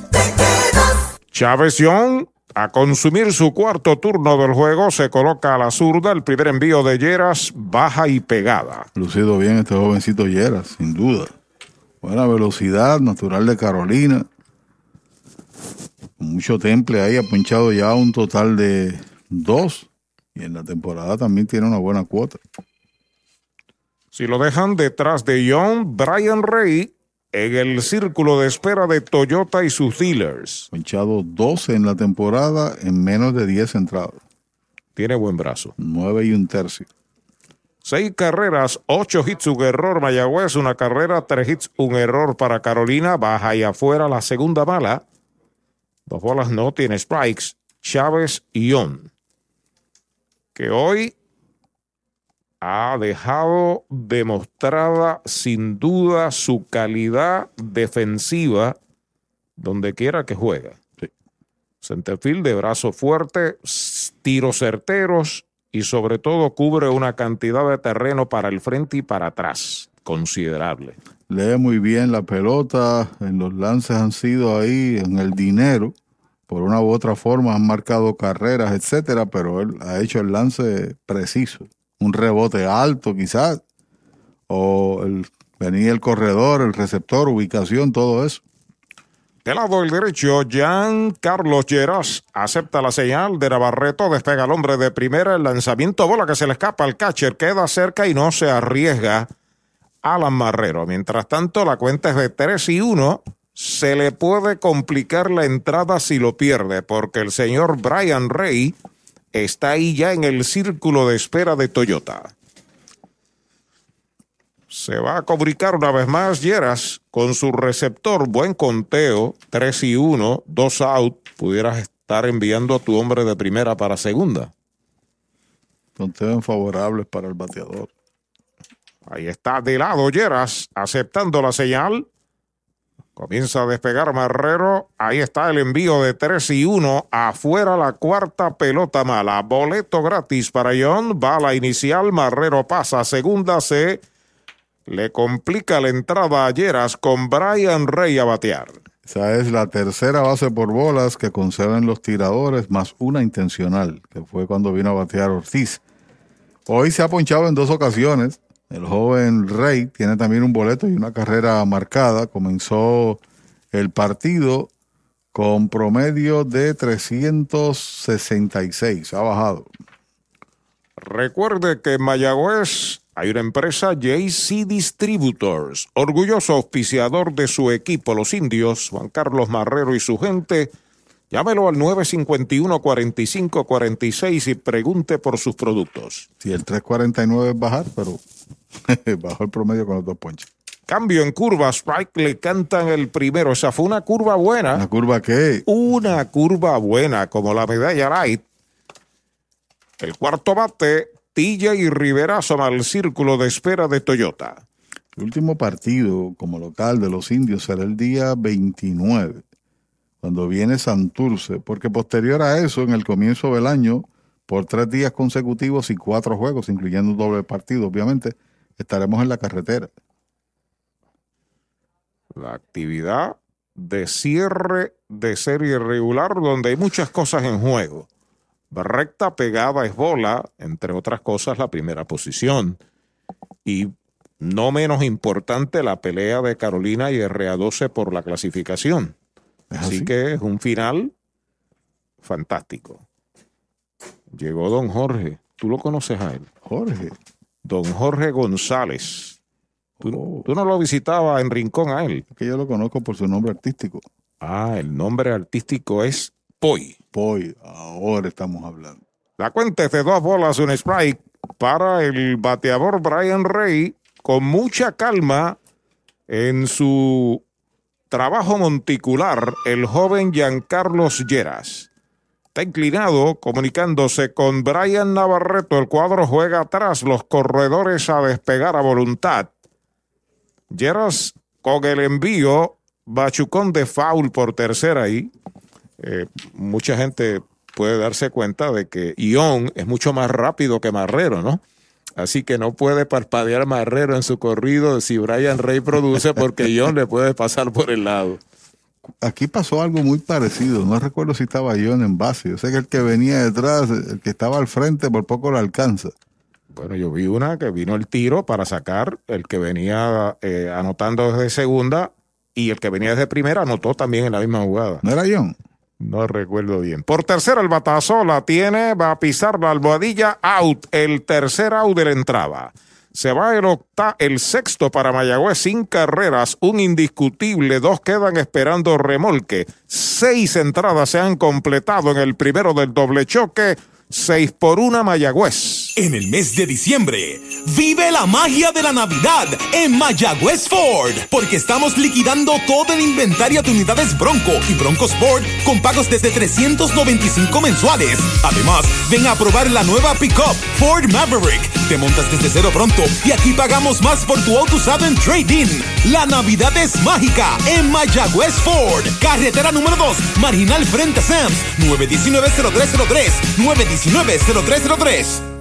Te quedas. Chávez Young a consumir su cuarto turno del juego se coloca a la zurda. El primer envío de Lleras baja y pegada. Lucido bien este jovencito Lleras, sin duda. Buena velocidad, natural de Carolina. Con mucho temple ahí, ha ponchado ya un total de dos. Y en la temporada también tiene una buena cuota. Si lo dejan detrás de Young, Brian Ray en el círculo de espera de Toyota y sus dealers. Ponchado 12 en la temporada en menos de 10 entradas. Tiene buen brazo. 9 y un tercio. Seis carreras, ocho hits, un error. Mayagüez, una carrera, tres hits, un error para Carolina. Baja y afuera la segunda bala. Dos bolas no tiene strikes. Chávez y On. Que hoy ha dejado demostrada sin duda su calidad defensiva donde quiera que juega. Centerfield de brazo fuerte, tiros certeros y sobre todo cubre una cantidad de terreno para el frente y para atrás considerable. Lee muy bien la pelota. En los lances han sido ahí en el dinero. Por una u otra forma han marcado carreras, etcétera, pero él ha hecho el lance preciso. Un rebote alto, quizás. O el, venía el corredor, el receptor, ubicación, todo eso. Del lado del derecho, Jean Carlos Lleras acepta la señal de Navarreto, despega al hombre de primera, el lanzamiento bola que se le escapa al catcher, queda cerca y no se arriesga Alan Marrero. Mientras tanto, la cuenta es de 3 y 1. Se le puede complicar la entrada si lo pierde, porque el señor Brian Ray está ahí ya en el círculo de espera de Toyota. Se va a comunicar una vez más Lleras con su receptor. Buen conteo, 3 y 1, 2 out. Pudieras estar enviando a tu hombre de primera para segunda. Conteos favorables para el bateador. Ahí está de lado Lleras, aceptando la señal. Comienza a despegar Marrero. Ahí está el envío de 3 y 1. Afuera la cuarta pelota mala. Boleto gratis para John. Bala inicial. Marrero pasa. Segunda se le complica la entrada a con Brian Rey a batear. Esa es la tercera base por bolas que conceden los tiradores, más una intencional, que fue cuando vino a batear Ortiz. Hoy se ha ponchado en dos ocasiones. El joven Rey tiene también un boleto y una carrera marcada. Comenzó el partido con promedio de 366. Ha bajado. Recuerde que en Mayagüez hay una empresa JC Distributors, orgulloso auspiciador de su equipo, los indios, Juan Carlos Marrero y su gente. Llámelo al 951-4546 y pregunte por sus productos. Si el 349 es bajar, pero [laughs] bajó el promedio con los dos ponches. Cambio en curva, Strike le cantan el primero. Esa fue una curva buena. ¿La curva qué? Una curva buena, como la medalla light. El cuarto bate, Tilla y Rivera asoma al círculo de espera de Toyota. El último partido como local de los indios será el día 29, cuando viene Santurce, porque posterior a eso, en el comienzo del año, por tres días consecutivos y cuatro juegos, incluyendo un doble partido, obviamente, estaremos en la carretera. La actividad de cierre de serie regular, donde hay muchas cosas en juego. Recta pegada es bola, entre otras cosas, la primera posición. Y no menos importante la pelea de Carolina y RA12 por la clasificación. Así, que es un final fantástico. Llegó don Jorge. ¿Tú lo conoces a él? Jorge. Don Jorge González. ¿Tú, tú no lo visitabas en Rincón a él? Que yo lo conozco por su nombre artístico. Ah, el nombre artístico es Poi. Poi, ahora estamos hablando. La cuenta es de dos bolas, un strike para el bateador Brian Rey con mucha calma en su trabajo monticular, el joven Giancarlos Lleras. Está inclinado, comunicándose con Brian Navarreto. El cuadro juega atrás, los corredores a despegar a voluntad. Lleras con el envío, Bachucón de foul por tercera ahí. Eh, mucha gente puede darse cuenta de que Ion es mucho más rápido que Marrero, ¿no? Así que no puede parpadear Marrero en su corrido si Brian Rey produce porque Ion le puede pasar por el lado. Aquí pasó algo muy parecido. No recuerdo si estaba Ion en base. Yo sé que el que venía detrás, el que estaba al frente, por poco lo alcanza. Bueno, yo vi una que vino el tiro para sacar el que venía eh, anotando desde segunda y el que venía desde primera anotó también en la misma jugada. ¿No era Ion? No recuerdo bien. Por tercera el batazo la tiene, va a pisar la almohadilla, out, el tercer out de la entrada. Se va el octa, el sexto para Mayagüez sin carreras, un indiscutible, dos quedan esperando remolque. Seis entradas se han completado en el primero del doble choque, seis por una Mayagüez. En el mes de diciembre, vive la magia de la Navidad en Mayagüez Ford, porque estamos liquidando todo el inventario de unidades Bronco y Bronco Sport con pagos desde 395 mensuales. Además, ven a probar la nueva pickup Ford Maverick. Te montas desde cero pronto y aquí pagamos más por tu auto usado en trading. La Navidad es mágica en Mayagüez Ford, carretera número 2, marginal frente a Sams, 919-0303, 919-0303.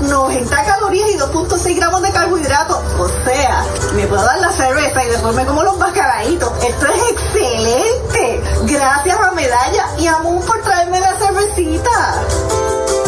90 calorías y 2.6 gramos de carbohidratos. O sea, me puedo dar la cerveza y después me como los mascaraditos. Esto es excelente. Gracias a Medalla y a Moon por traerme la cervecita.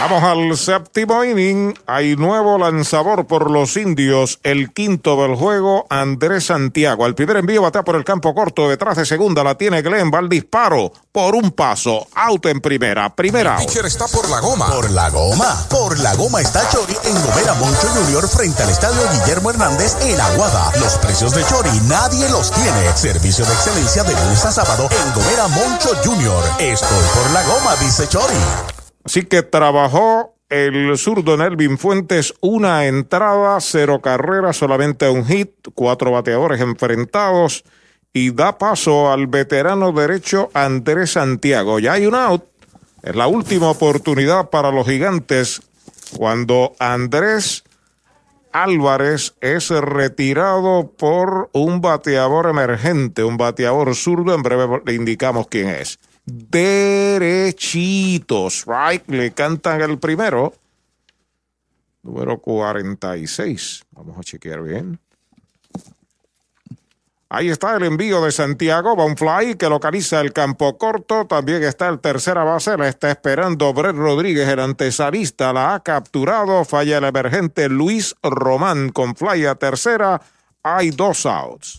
Vamos al séptimo inning. Hay nuevo lanzador por los indios. El quinto del juego, Andrés Santiago. Al primer envío batea por el campo corto. Detrás de segunda la tiene Glenn. Va al disparo por un paso. Out en primera. Primera. out. pitcher está por la goma. Por la goma. Por la goma está Chori en Gomera Moncho Junior frente al estadio Guillermo Hernández en Aguada. Los precios de Chori nadie los tiene. Servicio de excelencia de lunes a sábado en Gomera Moncho Junior. Estoy por la goma, dice Chori. Así que trabajó el zurdo Nelvin Fuentes una entrada, cero carreras, solamente un hit, cuatro bateadores enfrentados y da paso al veterano derecho Andrés Santiago. Ya hay un out. Es la última oportunidad para los gigantes cuando Andrés Álvarez es retirado por un bateador emergente, un bateador zurdo. En breve le indicamos quién es. Derechitos, right? Le cantan el primero. Número 46. Vamos a chequear bien. Ahí está el envío de Santiago, va un fly que localiza el campo corto. También está el tercera base, la está esperando Brett Rodríguez, el antesalista, la ha capturado. Falla el emergente Luis Román con fly a tercera. Hay dos outs.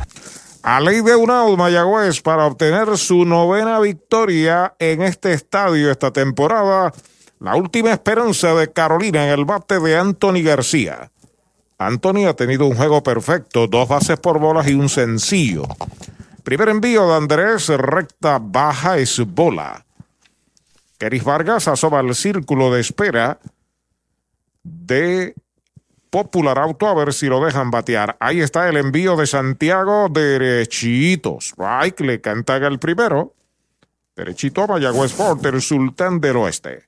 A ley de un Mayagüez para obtener su novena victoria en este estadio esta temporada. La última esperanza de Carolina en el bate de Anthony García. Anthony ha tenido un juego perfecto, dos bases por bolas y un sencillo. Primer envío de Andrés, recta baja es bola. Keris Vargas asoma el círculo de espera de Popular Auto a ver si lo dejan batear. Ahí está el envío de Santiago derechitos. Right, le cantan el primero. Derechito a Mayagüez Fort, el sultán del oeste.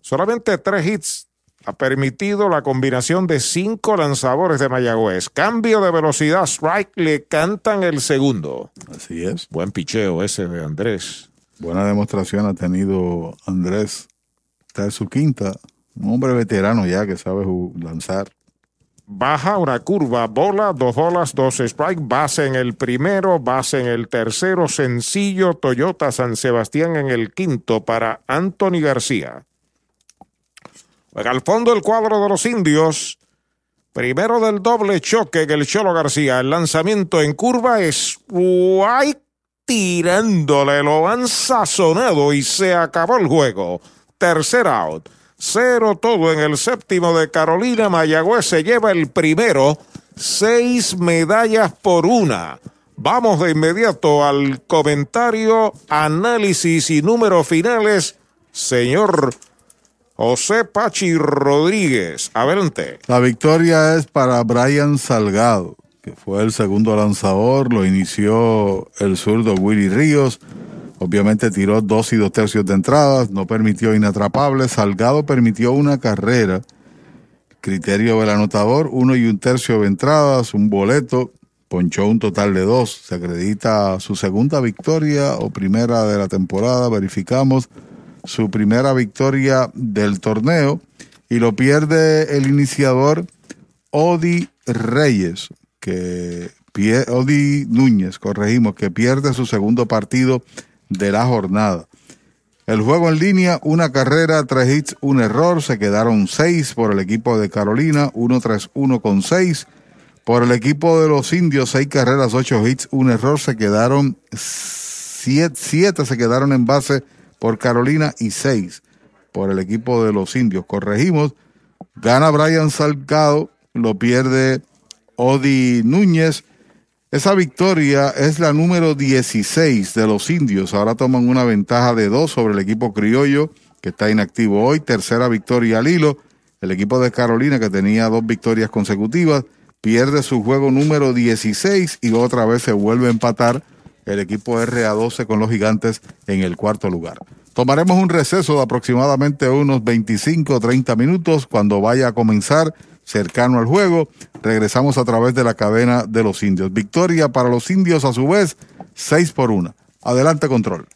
Solamente tres hits ha permitido la combinación de cinco lanzadores de Mayagüez. Cambio de velocidad, strike, le cantan el segundo. Así es. Buen picheo ese de Andrés. Buena demostración ha tenido Andrés. Está en su quinta. Un hombre veterano ya que sabe lanzar. Baja una curva, bola, dos bolas, dos strike, base en el primero, base en el tercero, sencillo, Toyota San Sebastián en el quinto para Anthony García. Al fondo el cuadro de los indios. Primero del doble choque que el Cholo García. El lanzamiento en curva es White tirándole. Lo han sazonado y se acabó el juego. Tercer out. Cero todo en el séptimo de Carolina. Mayagüez se lleva el primero. Seis medallas por una. Vamos de inmediato al comentario, análisis y números finales. Señor José Pachi Rodríguez, adelante. La victoria es para Brian Salgado, que fue el segundo lanzador, lo inició el zurdo Willy Ríos. Obviamente tiró dos y dos tercios de entradas, no permitió inatrapables. Salgado permitió una carrera. Criterio del anotador, uno y un tercio de entradas, un boleto, ponchó un total de dos. Se acredita su segunda victoria o primera de la temporada, verificamos su primera victoria del torneo y lo pierde el iniciador Odi Reyes, que Odi Núñez, corregimos, que pierde su segundo partido de la jornada. El juego en línea, una carrera, tres hits, un error, se quedaron seis por el equipo de Carolina, uno tras uno con seis. Por el equipo de los indios, seis carreras, ocho hits, un error, se quedaron siete, siete se quedaron en base por Carolina y seis por el equipo de los indios. Corregimos, gana Brian Salgado, lo pierde Odi Núñez. Esa victoria es la número 16 de los indios. Ahora toman una ventaja de dos sobre el equipo criollo que está inactivo hoy. Tercera victoria al hilo. El equipo de Carolina que tenía dos victorias consecutivas pierde su juego número 16 y otra vez se vuelve a empatar el equipo RA12 con los gigantes en el cuarto lugar. Tomaremos un receso de aproximadamente unos 25 o 30 minutos cuando vaya a comenzar cercano al juego. Regresamos a través de la cadena de los indios. Victoria para los indios a su vez, 6 por 1. Adelante control.